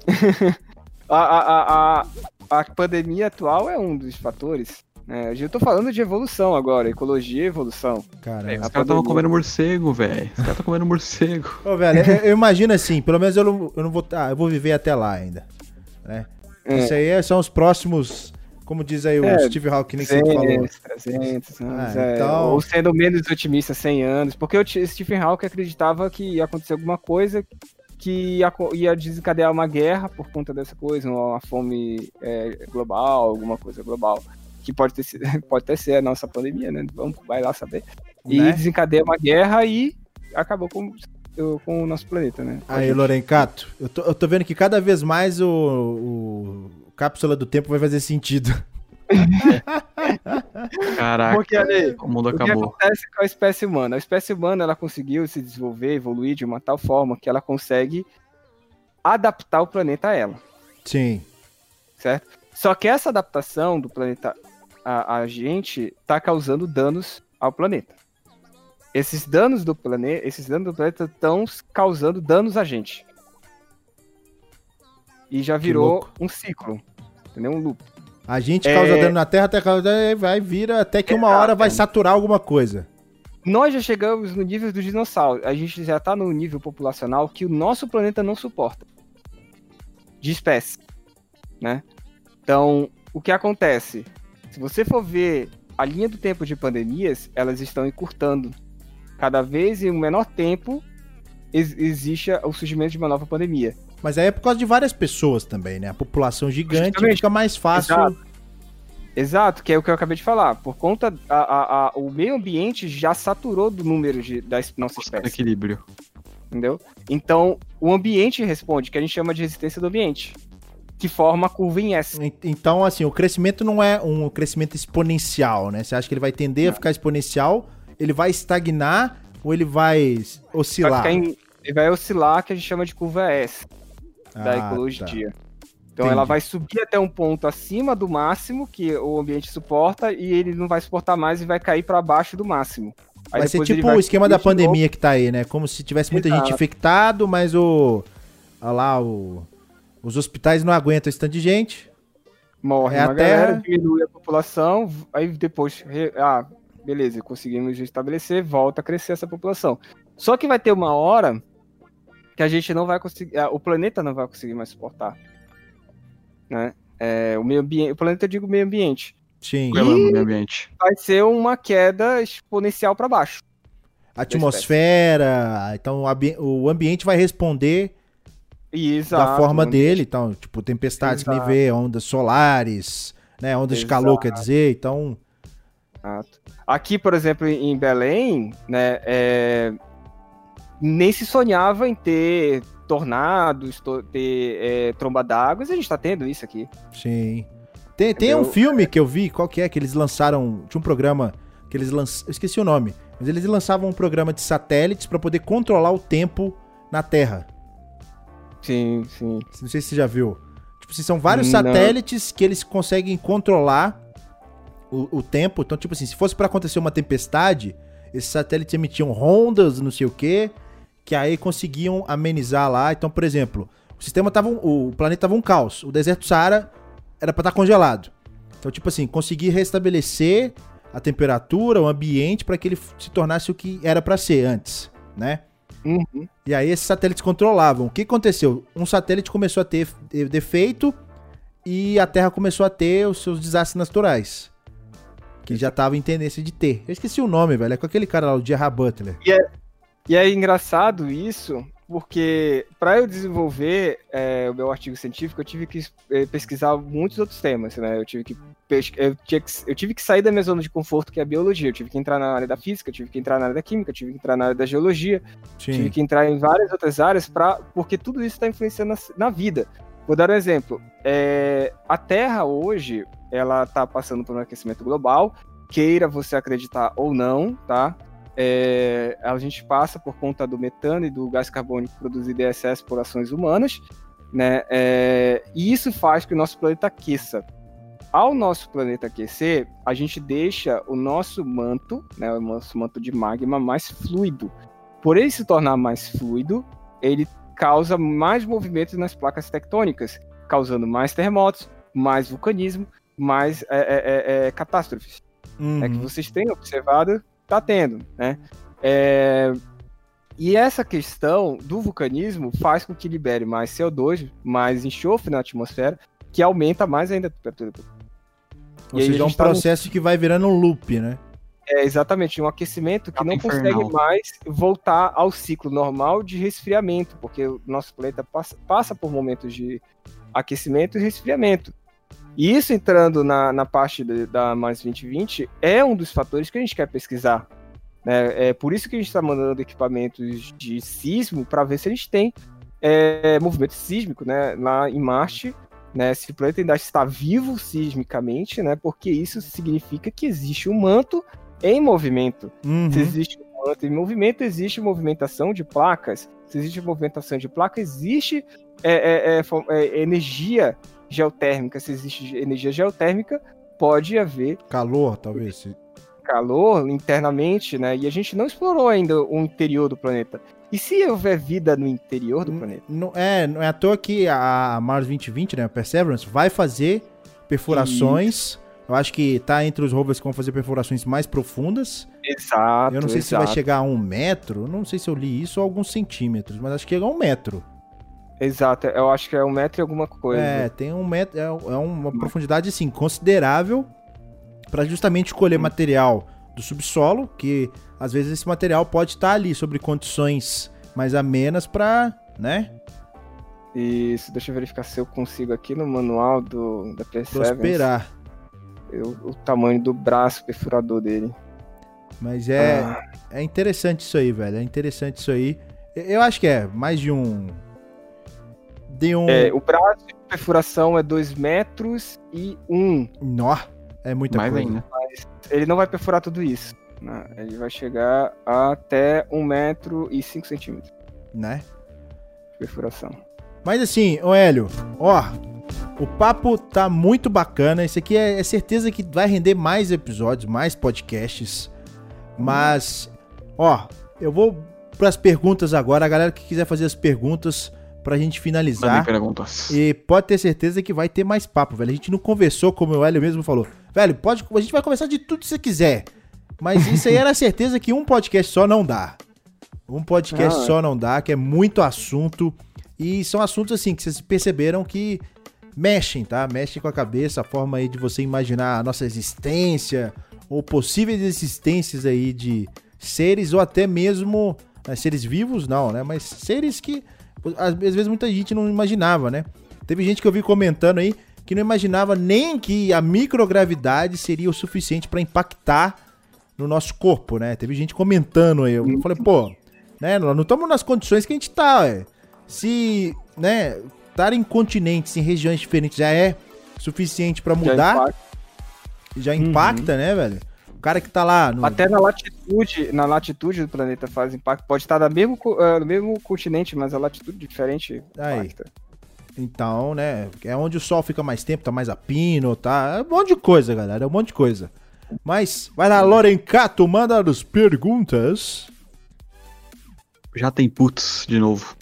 a, a, a, a, a pandemia atual é um dos fatores. Né? Eu tô falando de evolução agora, ecologia e evolução.
Cara.
Os
a
caras estavam
pandemia.
comendo morcego, velho. Os caras estão comendo morcego.
Ô, velho, eu, eu imagino assim, pelo menos eu não, eu não vou. Ah, eu vou viver até lá ainda. Né?
É.
Isso aí é- são os próximos. Como diz aí o
É,
Steve Hawking, que sempre falou.
200, 300 anos,
Ah,
é.
então-
Ou sendo menos otimista, 100 anos. Porque o Stephen Hawking acreditava que ia acontecer alguma coisa que ia, ia desencadear uma guerra por conta dessa coisa, uma fome é, global, alguma coisa global. Que pode ter, pode até ser a nossa pandemia, né? Vamos, vai lá saber. E
Né?
desencadeia uma guerra e acabou com, com o nosso planeta, né? Com
Aí,
gente.
Lorencato, eu tô, eu tô vendo que cada vez mais o, o Cápsula do Tempo vai fazer sentido.
Caraca,
Porque, Ale,
o mundo
O que
acabou.
acontece com a espécie humana? A espécie humana ela conseguiu se desenvolver, evoluir de uma tal forma que ela consegue adaptar o planeta a ela,
Sim.
certo? Só que essa adaptação do planeta a, a gente está causando danos ao planeta. Esses danos do planeta, esses danos do planeta estão causando danos a gente. E já virou um ciclo, entendeu? Um loop.
A gente
É.
causa dano na Terra, até causa vai vira até que uma hora vai saturar alguma coisa.
Nós já chegamos no nível dos dinossauros. A gente já tá no nível populacional que o nosso planeta não suporta. De espécie. Né? Então, o que acontece? Se você for ver a linha do tempo de pandemias, elas estão encurtando. Cada vez em um menor tempo ex- existe o surgimento de uma nova pandemia.
Mas aí é por causa de várias pessoas também, né? A população gigante
Justamente.
fica mais fácil.
Exato. Exato, que é o que eu acabei de falar. Por conta. A, a- a- o meio ambiente já saturou do número de, da nossa espécie.
equilíbrio.
entendeu? Então, o ambiente responde, que a gente chama de resistência do ambiente, que forma a curva em S.
En- Então, assim, o crescimento não é um crescimento exponencial, né? Você acha que ele vai tender a ficar exponencial, ele vai estagnar ou ele vai
Vai,
oscilar?
ficar em- ele vai oscilar, que a gente chama de curva S da
Ah,
ecologia.
tá.
Então,
Entendi.
ela vai subir até um ponto acima do máximo que o ambiente suporta e ele não vai suportar mais e vai cair para baixo do máximo. Aí
vai ser tipo o esquema da
de novo.
pandemia que tá aí, né? Como se tivesse muita gente
Exato.
infectado, mas o. Olha lá, o. Os hospitais não aguentam esse tanto de gente.
Morre
É a Terra.
diminui a população, aí depois, ah, beleza, conseguimos estabelecer, volta a crescer essa população. Só que vai ter uma hora que a gente não vai conseguir, o planeta não vai conseguir mais suportar, né? É, o meio ambiente, o planeta eu digo meio ambiente,
Sim.
Pelo meio ambiente.
vai ser uma queda exponencial para baixo.
Atmosfera. Então o, ambi- o ambiente vai responder
E
da
exato,
forma
ambiente-
dele. Então, tipo, tempestades que nem
Exato.
vê, ondas solares, né? Ondas de calor,
Exato.
quer dizer. Então.
Exato. Aqui, por exemplo, em Belém, né, é, nem se sonhava em ter tornados, to- ter é, tromba d'água, e a gente tá tendo isso aqui.
Sim. Tem, tem um filme que eu vi, qual que é? Que eles lançaram. Tinha um programa que eles lançaram. Eu esqueci o nome. Mas eles lançavam um programa de satélites pra poder controlar o tempo na Terra.
Sim, sim.
Não sei se você já viu. Tipo, são vários
Não.
satélites que eles conseguem controlar o, o tempo. Então, tipo assim, se fosse pra acontecer uma tempestade, esses satélites emitiam rondas, não sei o quê, que aí conseguiam amenizar lá. Então, por exemplo, o sistema tava um- o planeta tava um caos. O deserto Saara era pra estar congelado. Então, tipo assim, conseguir restabelecer a temperatura, o ambiente para que ele se tornasse o que era pra ser antes, né?
Uhum.
E aí esses satélites controlavam. O que aconteceu? Um satélite começou a ter defeito e a Terra começou a ter os seus desastres naturais. Que já tava em tendência de ter. Eu esqueci o nome, velho. É com aquele cara lá, o Gerard Butler.
E é engraçado isso, porque para eu desenvolver é, o meu artigo científico, eu tive que é, pesquisar muitos outros temas, né? Eu tive que eu, tinha que eu tive que sair da minha zona de conforto, que é a biologia. Eu tive que entrar na área da física, eu tive que entrar na área da química, eu tive que entrar na área da geologia, tive
Sim.
que entrar em várias outras áreas para porque tudo isso está influenciando na, na vida. Vou dar um exemplo. É, a Terra hoje ela está passando por um aquecimento global, queira você acreditar ou não, tá? É, a gente passa por conta do metano e do gás carbônico produzido em excesso por ações humanas, né? É, e isso faz que o nosso planeta aqueça. Ao nosso planeta aquecer, a gente deixa o nosso manto, né, o nosso manto de magma mais fluido. Por ele se tornar mais fluido, ele causa mais movimentos nas placas tectônicas, causando mais terremotos, mais vulcanismo, mais é, é, é, é, catástrofes
Uhum.
é que vocês têm observado, tá tendo, né? É, E essa questão do vulcanismo faz com que libere mais CO2, mais enxofre na atmosfera, que aumenta mais ainda a temperatura.
Ou
e aí
seja, é um
tá
processo que vai virando um loop, né?
É exatamente um aquecimento que
Tá
não
infernal.
consegue mais voltar ao ciclo normal de resfriamento, porque o nosso planeta passa, passa por momentos de aquecimento e resfriamento. E isso entrando na, na parte de- da mais 2020 é um dos fatores que a gente quer pesquisar. né? É por isso que a gente está mandando equipamentos de sismo para ver se a gente tem é, movimento sísmico né, lá em Marte, né, se o planeta ainda está vivo sismicamente, né, porque isso significa que existe um manto em movimento.
Uhum.
Se existe um manto em movimento, existe movimentação de placas. Se existe movimentação de placas, existe é, é, é, é, energia geotérmica. Se existe energia geotérmica, pode haver
Calor, talvez.
calor internamente, né? E a gente não explorou ainda o interior do planeta. E se houver vida no interior do planeta?
Não é, não é à toa que a Mars 2020, né, a Perseverance, vai fazer perfurações. Eu acho que tá entre os rovers que vão fazer perfurações mais profundas.
Exato.
Eu não sei se vai
exato,
chegar a um metro. Não sei se eu li isso ou alguns centímetros, mas acho que chega a um metro.
Exato, eu acho que é um metro e alguma coisa.
É, tem um metro. É, é uma profundidade, assim, considerável para justamente escolher
Hum.
material do subsolo, que às vezes esse material pode estar ali sobre condições mais amenas para, né,
Isso, deixa eu verificar se eu consigo aqui no manual do, da Perseverance.
prosperar.
eu- o tamanho do braço perfurador dele.
Mas é,
Ah.
é interessante isso aí, velho. É interessante isso aí. Eu acho que é mais de um. De um.
É, o braço de perfuração é 2 metros e 1. Um.
Nó, é muita
Mais
coisa.
ainda.
Ele não vai perfurar tudo isso. né? Ele vai chegar até 1 metro e 5 centímetros
Né?
de perfuração.
Mas assim, ô Hélio, ó, o papo tá muito bacana. Isso aqui é, é certeza que vai render mais episódios, mais podcasts. Mas Ó, eu vou pras perguntas agora. A galera que quiser fazer as perguntas pra gente finalizar.
Perguntas.
E pode ter certeza que vai ter mais papo, velho. A gente não conversou, como o Hélio mesmo falou. Velho, pode, a gente vai conversar de tudo que você quiser. Mas isso aí era certeza que um podcast só não dá. Um podcast
Ah, é.
só não dá, que é muito assunto. E são assuntos assim que vocês perceberam que mexem, tá? Mexem com a cabeça, a forma aí de você imaginar a nossa existência, ou possíveis existências aí de seres, ou até mesmo né, seres vivos, não, né? Mas seres que às vezes muita gente não imaginava, né? Teve gente que eu vi comentando aí que não imaginava nem que a microgravidade seria o suficiente para impactar no nosso corpo, né? Teve gente comentando aí. Eu falei, pô, né? Nós não estamos nas condições que a gente tá, ué. Se, né, estar em continentes, em regiões diferentes já é suficiente para
Já
mudar,
impacta.
já impacta, né, velho? O cara que tá lá no,
Até na latitude, na latitude do planeta faz impacto. Pode estar no mesmo, eh, no mesmo continente, mas a latitude diferente
Aí.
impacta.
Então, né? É onde o sol fica mais tempo, tá mais a pino, tá? É um monte de coisa, galera. É um monte de coisa. Mas, vai lá, Lorencato, manda as perguntas.
Já tem putz de novo.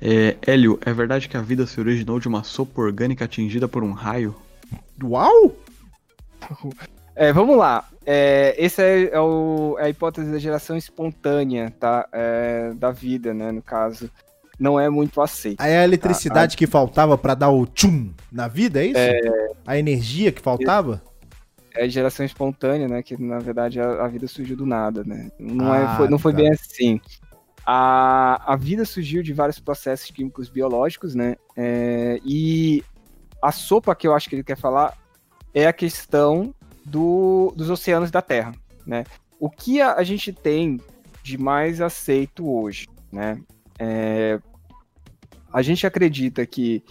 É, Hélio, é verdade que a vida se originou de uma sopa orgânica atingida por um raio?
Uau!
É, vamos lá. É, essa é, é o- é a hipótese da geração espontânea, tá? É, da vida, né? No caso. Não é muito aceita.
Aí a eletricidade que faltava pra dar o tchum na vida, é isso? A energia que faltava?
É a geração espontânea, né? Que na verdade a, a vida surgiu do nada, né? Não, é-
Ah,
foi, não foi
tá.
bem assim. A, a vida surgiu de vários processos químicos biológicos, né? É, e a sopa que eu acho que ele quer falar é a questão do- dos oceanos da Terra, né? O que a, a gente tem de mais aceito hoje, né? É, a gente acredita que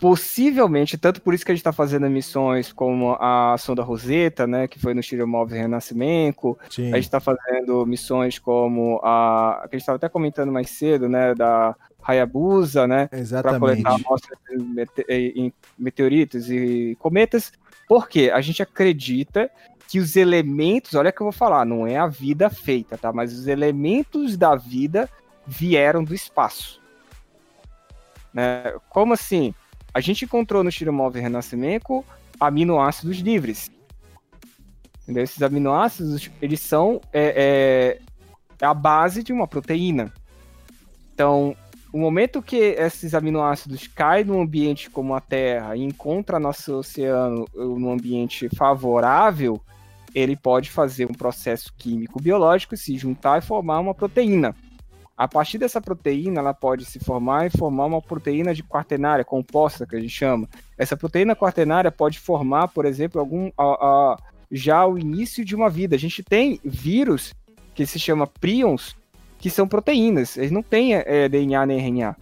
possivelmente, tanto por isso que a gente está fazendo missões como a sonda Rosetta, né, que foi no Shiromov Renascimento,
Sim.
a gente está fazendo missões como a que a gente estava até comentando mais cedo, né, da Hayabusa, né, para coletar amostras em meteoritos e cometas, porque a gente acredita que os elementos, olha que eu vou falar, não é a vida feita, tá? Mas os elementos da vida vieram do espaço. Né? Como assim? A gente encontrou no Shiromov Renascimento aminoácidos livres. Entendeu? Esses aminoácidos, eles são é, é, a base de uma proteína. Então, o momento que esses aminoácidos caem num ambiente como a Terra e encontra nosso oceano num ambiente favorável, ele pode fazer um processo químico biológico, se juntar e formar uma proteína. A partir dessa proteína, ela pode se formar e formar uma proteína de quaternária composta, que a gente chama. Essa proteína quaternária pode formar, por exemplo, algum a, a, já o início de uma vida. A gente tem vírus que se chama prions, que são proteínas. Eles não têm é, DNA nem RNA.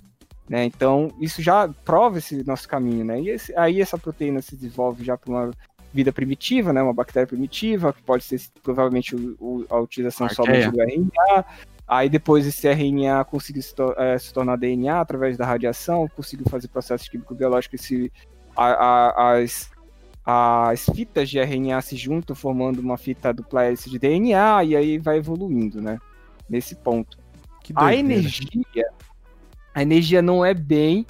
Né? Então, isso já prova esse nosso caminho. Né? E esse, aí essa proteína se desenvolve já para uma vida primitiva, né? uma bactéria primitiva, que pode ser provavelmente o, o, a utilização
Arqueia.
somente do RNA. Aí depois esse RNA conseguiu se, to é, se, tornar DNA através da radiação, conseguiu fazer processos químico-biológicos e as, as fitas de RNA se juntam formando uma fita dupla hélice de DNA e aí vai evoluindo, né? Nesse ponto. a energia, a energia não é bem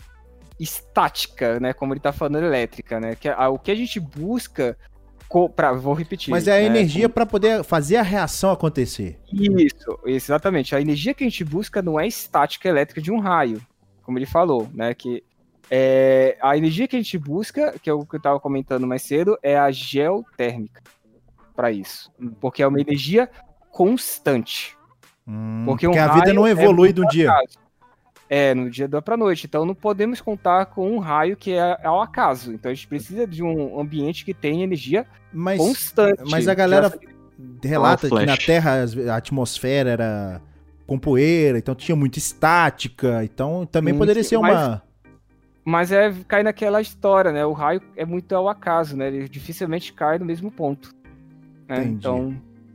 estática, né? Como ele tá falando elétrica, né? Que a, o que a gente busca Pra, vou repetir.
Mas é a né? energia para poder fazer a reação acontecer.
Isso, exatamente. A energia que a gente busca não é estática elétrica de um raio, como ele falou, né? Que é, a energia que a gente busca, que é o que eu estava comentando mais cedo, é a geotérmica para isso, porque é uma energia constante.
Hum, porque, um a vida não evolui é do dia.
Acaso. É, no dia da pra noite. Então não podemos contar com um raio que é ao acaso. Então a gente precisa de um ambiente que tenha energia
mas,
constante.
Mas a galera Já... relata que na Terra a atmosfera era com poeira, então tinha muita estática. Então também hum, poderia ser
mas,
uma.
Mas é cai naquela história, né? O raio é muito ao acaso, né? Ele dificilmente cai no mesmo ponto. Né? Então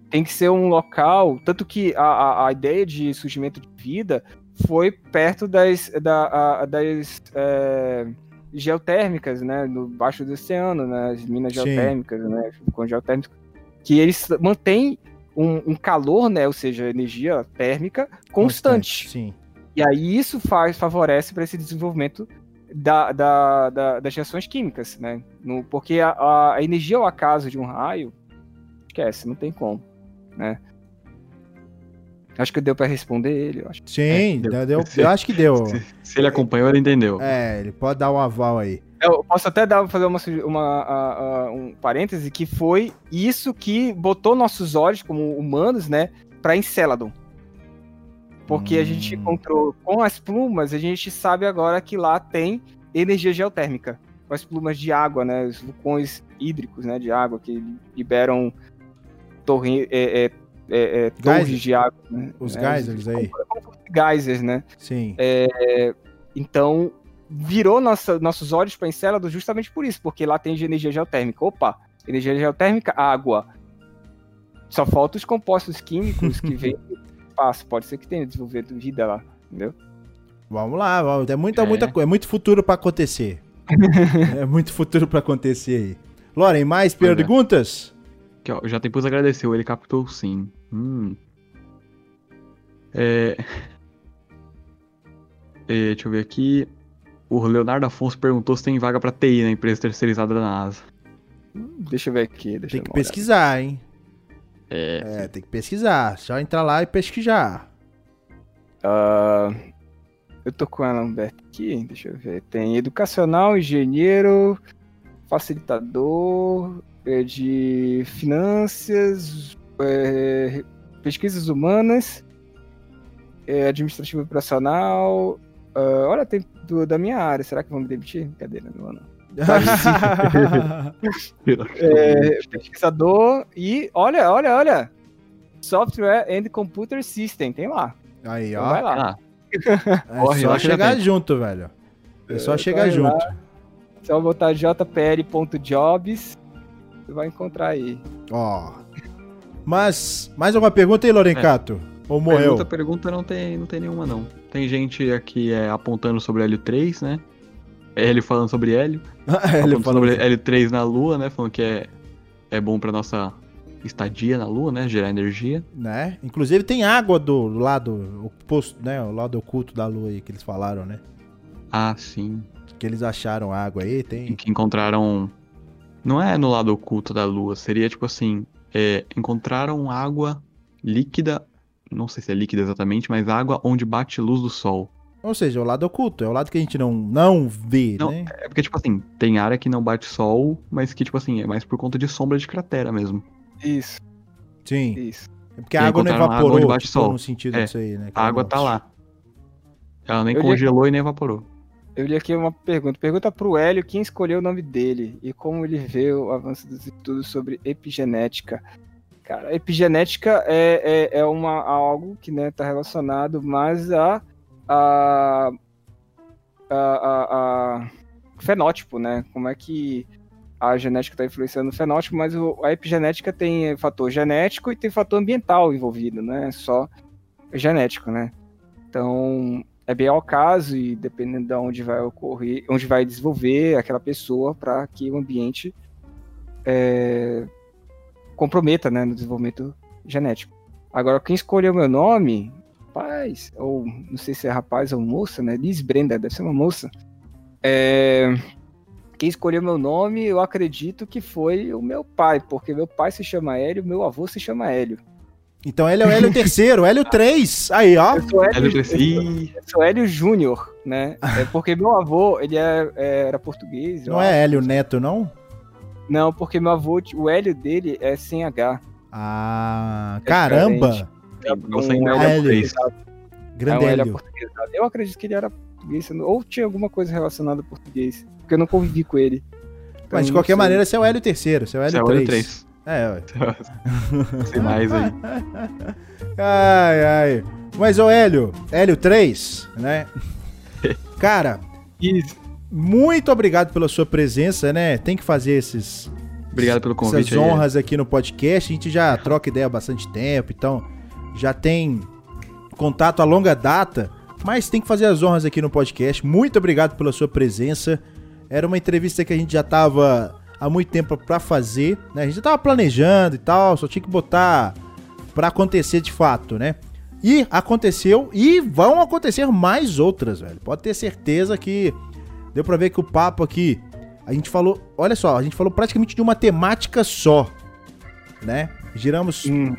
tem que ser um local. Tanto que a, a, a ideia de surgimento de vida foi perto das, da, a, das é, geotérmicas, né, no baixo do oceano, né, as minas
Sim.
geotérmicas, né, com geotérmicos, que eles mantêm um, um calor, né? Ou seja, energia térmica constante.
Sim.
E aí isso faz, favorece para esse desenvolvimento da, da, da, das reações químicas, né? No, porque a, a, energia ao acaso de um raio, esquece, não tem como, né? Acho que deu para responder ele, acho.
Sim, é, deu, deu, eu acho que deu.
Se, se, ele acompanhou, ele entendeu.
É, ele pode dar um aval aí.
Eu posso até dar, fazer uma, uma, um parêntese que foi isso que botou nossos olhos como humanos, né, para Enceladon. Porque hum. a gente hum. encontrou com as plumas, a gente sabe agora que lá tem energia geotérmica. Com as plumas de água, né? Os vulcões hídricos, né? De água que liberam torre, é, é, é, é torres de água. Né?
Os é, geysers aí.
Geysers, né?
Sim.
Então, virou nossa, nossos olhos para Encélado justamente por isso, porque lá tem energia geotérmica. Opa, energia geotérmica, água. Só falta os compostos químicos que vêm espaço. Pode ser que tenha desenvolvido vida lá, entendeu?
Vamos lá, é muita, é. muita coisa. É muito futuro para acontecer. é muito futuro para acontecer aí. Loren, mais perguntas?
Aqui, ó, já depois agradeceu, ele captou sim. Hum. É... é... Deixa eu ver aqui. O Leonardo Afonso perguntou se tem vaga pra TI na empresa terceirizada da NASA.
Deixa eu ver aqui.
tem que pesquisar, hein? É. é, tem que pesquisar. Só entrar lá e pesquisar.
Uh, eu tô com ela aberta aqui, deixa eu ver. Tem educacional, engenheiro, facilitador é, de finanças, é, pesquisas humanas, é, administrativo operacional. Uh, olha, tem do, da minha área. Será que vão me demitir? Cadeira, não, não. é, pesquisador e olha, olha, olha. Software and Computer System, tem lá.
Aí,
então
ó.
Vai lá.
É Corre, só chegar junto, velho. É só é, chegar junto. Lá.
Só botar jpl.jobs, você vai encontrar aí.
Ó. Mas, mais alguma pergunta aí, Lorencato? É. Ou morreu?
Pergunta, pergunta não tem, não tem nenhuma, não. Tem gente aqui é, apontando sobre Hélio 3, né? Hélio falando sobre Hélio. Hélio falando sobre Hélio 3 na Lua, né? Falando que é, é bom pra nossa estadia na Lua, né? Gerar energia.
Né? Inclusive tem água do lado oposto, né? O lado oculto da Lua aí que eles falaram, né?
Ah, sim.
Que eles acharam água aí, tem.
Que encontraram. Não é no lado oculto da Lua, seria tipo assim: é, encontraram água líquida não sei se é líquida exatamente, mas água onde bate luz do sol.
Ou seja, é o lado oculto, é o lado que a gente não, não vê,
não,
né?
É porque, tipo assim, tem área que não bate sol, mas que, tipo assim, é mais por conta de sombra de cratera mesmo.
Isso.
Sim.
Isso.
É porque a água não evaporou, água
tipo, sol.
no sentido
é,
disso aí, né?
A água tá lá. Ela nem eu congelou li... e nem evaporou.
Eu li aqui uma pergunta. Pergunta pro Hélio quem escolheu o nome dele e como ele vê o avanço dos estudos sobre epigenética. Cara, epigenética é, é, é uma, algo que né, tá relacionado mais a, a, a, a, a fenótipo, né? Como é que a genética está influenciando o fenótipo, mas o, a epigenética tem fator genético e tem fator ambiental envolvido, né? Só genético, né? Então, é bem ao caso e dependendo de onde vai ocorrer, onde vai desenvolver aquela pessoa para que o ambiente é, comprometa, né, no desenvolvimento genético. Agora, quem escolheu meu nome, rapaz, ou não sei se é rapaz ou moça, né, Liz Brenda, deve ser uma moça. É, quem escolheu meu nome, eu acredito que foi o meu pai, porque meu pai se chama Hélio, meu avô se chama Hélio.
Então ele é o Hélio terceiro, Hélio 3. Aí, ó.
Eu sou Hélio, Hélio, eu, sou Hélio Júnior, né? É porque meu avô, ele é, é, era português.
Não é Hélio Neto, não?
Não, porque meu avô, o Hélio dele é sem H.
Ah, é caramba!
É Você ainda é
Hélio. Grande é um Hélio.
Eu acredito que ele era português, ou tinha alguma coisa relacionada a português, porque eu não convivi com ele.
Então, Mas de qualquer sei. maneira, você é o Hélio terceiro, você é o Hélio 3. É, 3. ué.
Tem mais aí.
Ai, ai. Mas, ô Hélio, Hélio 3, né? Cara,
Isso.
Muito obrigado pela sua presença, né? Tem que fazer esses.
Obrigado pelo convite.
Essas honras aí. aqui no podcast. A gente já troca ideia há bastante tempo, então já tem contato a longa data, mas tem que fazer as honras aqui no podcast. Muito obrigado pela sua presença. Era uma entrevista que a gente já tava há muito tempo para fazer, né? A gente já tava planejando e tal, só tinha que botar para acontecer de fato, né? E aconteceu e vão acontecer mais outras, velho. Pode ter certeza que deu pra ver que o papo aqui a gente falou, olha só, a gente falou praticamente de uma temática só, né? Giramos.
Hum,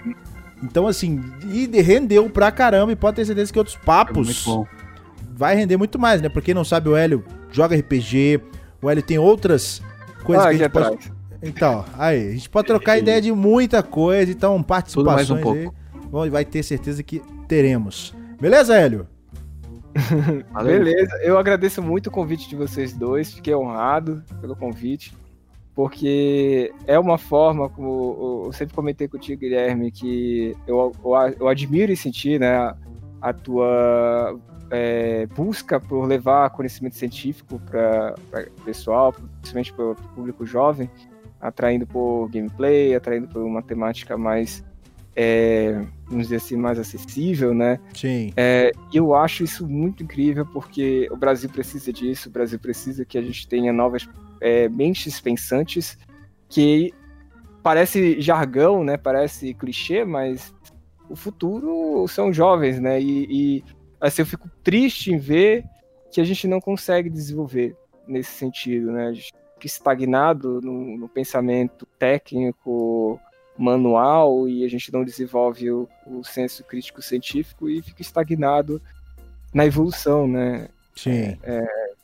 Então, assim, e rendeu pra caramba. E pode ter certeza que outros papos
bom.
vai render muito mais, né? Pra quem não sabe, o Hélio joga RPG, o Hélio tem outras coisas
ah,
que a gente pode.
atrás.
Então, aí, a gente pode trocar ideia de muita coisa, então participações
mais um
aí. Bom, vai ter certeza que teremos. Beleza, Hélio?
Valeu.
Beleza, eu agradeço muito o convite de vocês dois, fiquei honrado pelo convite, porque é uma forma, como eu sempre comentei contigo, Guilherme, que eu, eu, eu admiro e sentir né, a tua é, busca por levar conhecimento científico para o pessoal, principalmente para o público jovem, atraindo por gameplay, atraindo por uma temática mais, é, vamos dizer assim, mais acessível, né?
Sim.
É, eu acho isso muito incrível porque o Brasil precisa disso, o Brasil precisa que a gente tenha novas é, mentes pensantes que parece jargão, né? Parece clichê, mas o futuro são jovens, né? E, e assim, eu fico triste em ver que a gente não consegue desenvolver nesse sentido, né? A gente fica estagnado no, no pensamento técnico, manual e a gente não desenvolve o, o senso crítico científico e fica estagnado na evolução, né?
Sim.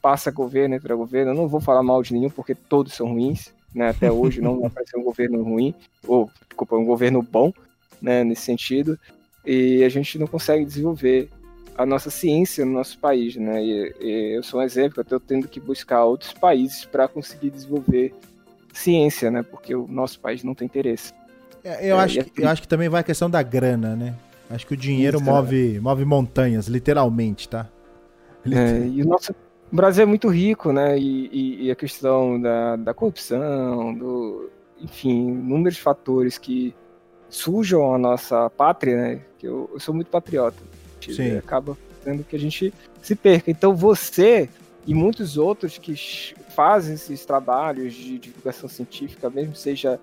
Passa governo, entra governo. Eu não vou falar mal de nenhum porque todos são ruins, né? Até hoje não vai aparecer um governo ruim ou desculpa, um governo bom, né? Nesse sentido e a gente não consegue desenvolver a nossa ciência no nosso país, né? E, e eu sou um exemplo, eu estou tendo que buscar outros países para conseguir desenvolver ciência, né? Porque o nosso país não tem interesse.
É, Eu,
É,
acho,
e
que- eu acho que também vai a questão da grana, né? Acho que o dinheiro
Isso,
move, move montanhas, literalmente, tá?
É, e o nosso o Brasil é muito rico, né? E, e- e a questão da, da corrupção, do, enfim, inúmeros fatores que sujam a nossa pátria, né? Que eu, eu sou muito patriota.
Sim.
Acaba fazendo que a gente se perca. Então você e muitos outros que fazem esses trabalhos de divulgação científica, mesmo seja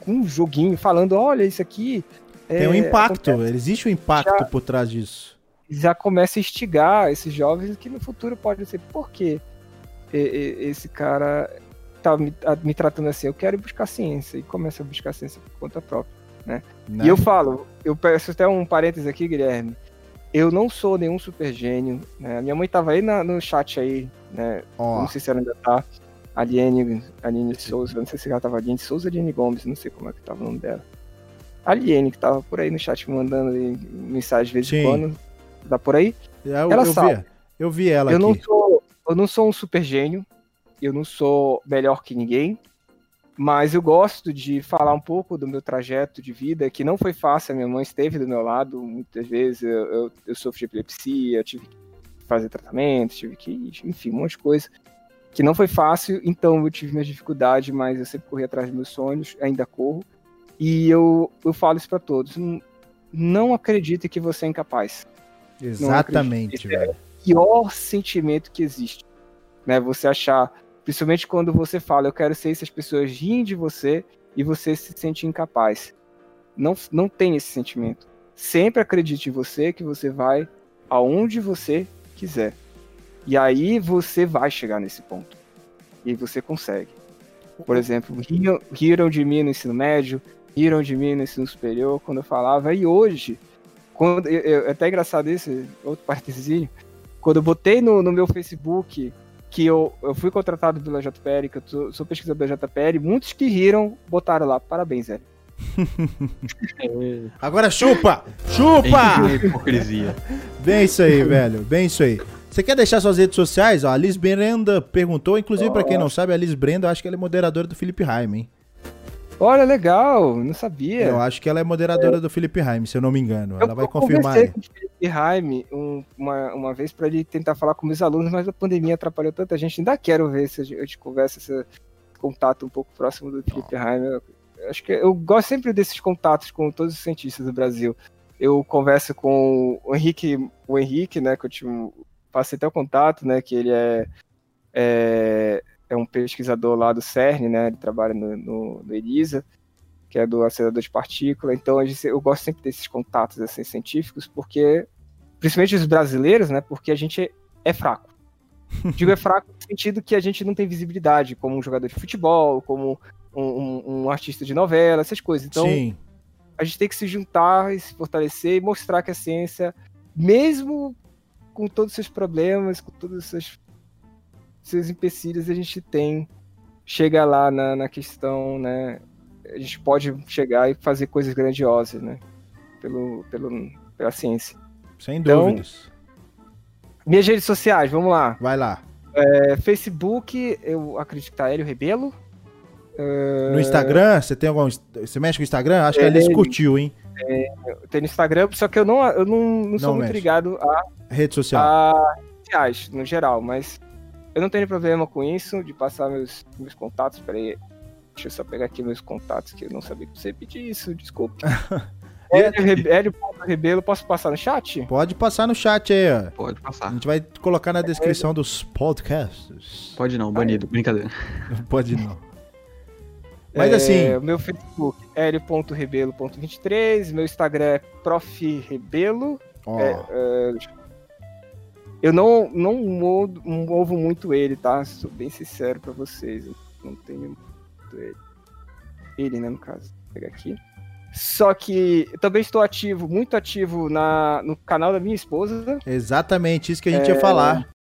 com um joguinho falando, olha isso aqui.
Tem um
é,
impacto, existe um impacto por trás disso.
já começa a instigar esses jovens que no futuro pode ser, por que esse cara tá me, me tratando assim? Eu quero ir buscar ciência e começa a buscar ciência por conta própria.
né?
E eu falo, eu peço até um parênteses aqui, Guilherme. Eu não sou nenhum super gênio. Né? Minha mãe tava aí na- no chat aí, né?
Ó,
Não sei se ela ainda tá. Aliene, Aliene Souza, não sei se ela tava Aliene Souza ou Aliene Gomes, não sei como é que tava o nome dela. Aliene, que tava por aí no chat mandando mensagem de vez em quando. Tá por aí?
eu,
ela
eu
sabe.
vi, eu vi ela
eu não
aqui.
sou eu não sou um super gênio eu não sou melhor que ninguém mas eu gosto de falar um pouco do meu trajeto de vida que não foi fácil a minha mãe esteve do meu lado muitas vezes eu, eu, eu sofri epilepsia eu tive que fazer tratamento tive que enfim um monte de coisa que não foi fácil então eu tive minhas dificuldades mas eu sempre corri atrás dos meus sonhos ainda corro e eu, eu falo isso para todos não, acredite que você é incapaz
Exatamente,
acredito.
velho.
pior sentimento que existe. Né? Você achar, principalmente quando você fala, eu quero ser isso, as pessoas riem de você e você se sente incapaz. Não, não tem esse sentimento. Sempre acredite em você que você vai aonde você quiser. E aí você vai chegar nesse ponto. E você consegue. Por exemplo, riam, riram de mim no ensino médio, riram de mim no ensino superior quando eu falava, e hoje, quando eu, eu- é até engraçado isso, outro partezinho, quando eu botei no, no meu Facebook que eu, eu fui contratado pela JPL, que eu sou, sou pesquisador da JPL, muitos que riram botaram lá, parabéns, Zé.
Agora chupa! Chupa!
A hipocrisia.
Bem isso aí, velho. Bem isso aí. Você quer deixar suas redes sociais? Ó, a Liz Brenda perguntou, inclusive, pra quem não sabe, a Liz Brenda, eu acho que ela é moderadora do Felipe Raime, hein?
Olha, legal, não sabia.
Eu acho que ela é moderadora do Felipe Raime, se eu não me engano.
Eu-
Ela vai
eu
confirmar aí.
com o Felipe Raime um- uma, uma vez para ele tentar falar com meus alunos, mas a pandemia atrapalhou tanta gente. Ainda quero ver se a gente conversa, esse contato um pouco próximo do Felipe Raime. Eu, eu acho que eu gosto sempre desses contatos com todos os cientistas do Brasil. Eu converso com o Henrique, o Henrique, né, que eu tive, passei até o contato, né, que ele é, é, é um pesquisador lá do CERN, né, ele trabalha no, no, no ELISA, que é do acelerador de partícula. Então gente, eu gosto sempre desses contatos assim, científicos, porque, principalmente os brasileiros, né? Porque a gente é fraco. Digo é fraco no sentido que a gente não tem visibilidade como um jogador de futebol, como um, um, um artista de novela, essas coisas. Então, Sim. a gente tem que se juntar e se fortalecer e mostrar que a ciência, mesmo com todos os seus problemas, com todos os seus, seus empecilhos, a gente tem, chega lá na, na questão, né? A gente pode chegar e fazer coisas grandiosas, né? Pelo, pelo, pela ciência.
Sem então, dúvidas.
Minhas redes sociais, vamos lá.
Vai lá.
É, Facebook, eu acredito que tá Hélio Rebelo.
É... No Instagram, você tem algum. Você mexe com o Instagram? Acho que é, ele curtiu, hein?
É, tem no Instagram, só que eu não, eu não, não, não sou mexe. muito ligado a.
Rede social.
A sociais, no geral, mas eu não tenho problema com isso, de passar meus, meus contatos. Peraí. Deixa eu só pegar aqui meus contatos, que eu não sabia que você pedir isso, desculpe. Hélio Rebelo, posso passar no chat?
Pode passar no chat aí, ó.
Pode passar.
A gente vai colocar na descrição dos podcasts.
Pode não, banido, brincadeira.
Pode não. Mas assim. É,
meu Facebook, hélio.rebelo.23. Meu Instagram é profrebelo. Oh. É, é, eu não, não movo, movo muito ele, tá? Sou bem sincero pra vocês. não tenho muito ele. Ele, né, no caso. Vou pegar aqui. Só que eu também estou ativo, muito ativo na, no canal da minha esposa.
Exatamente, isso que a gente é... ia falar.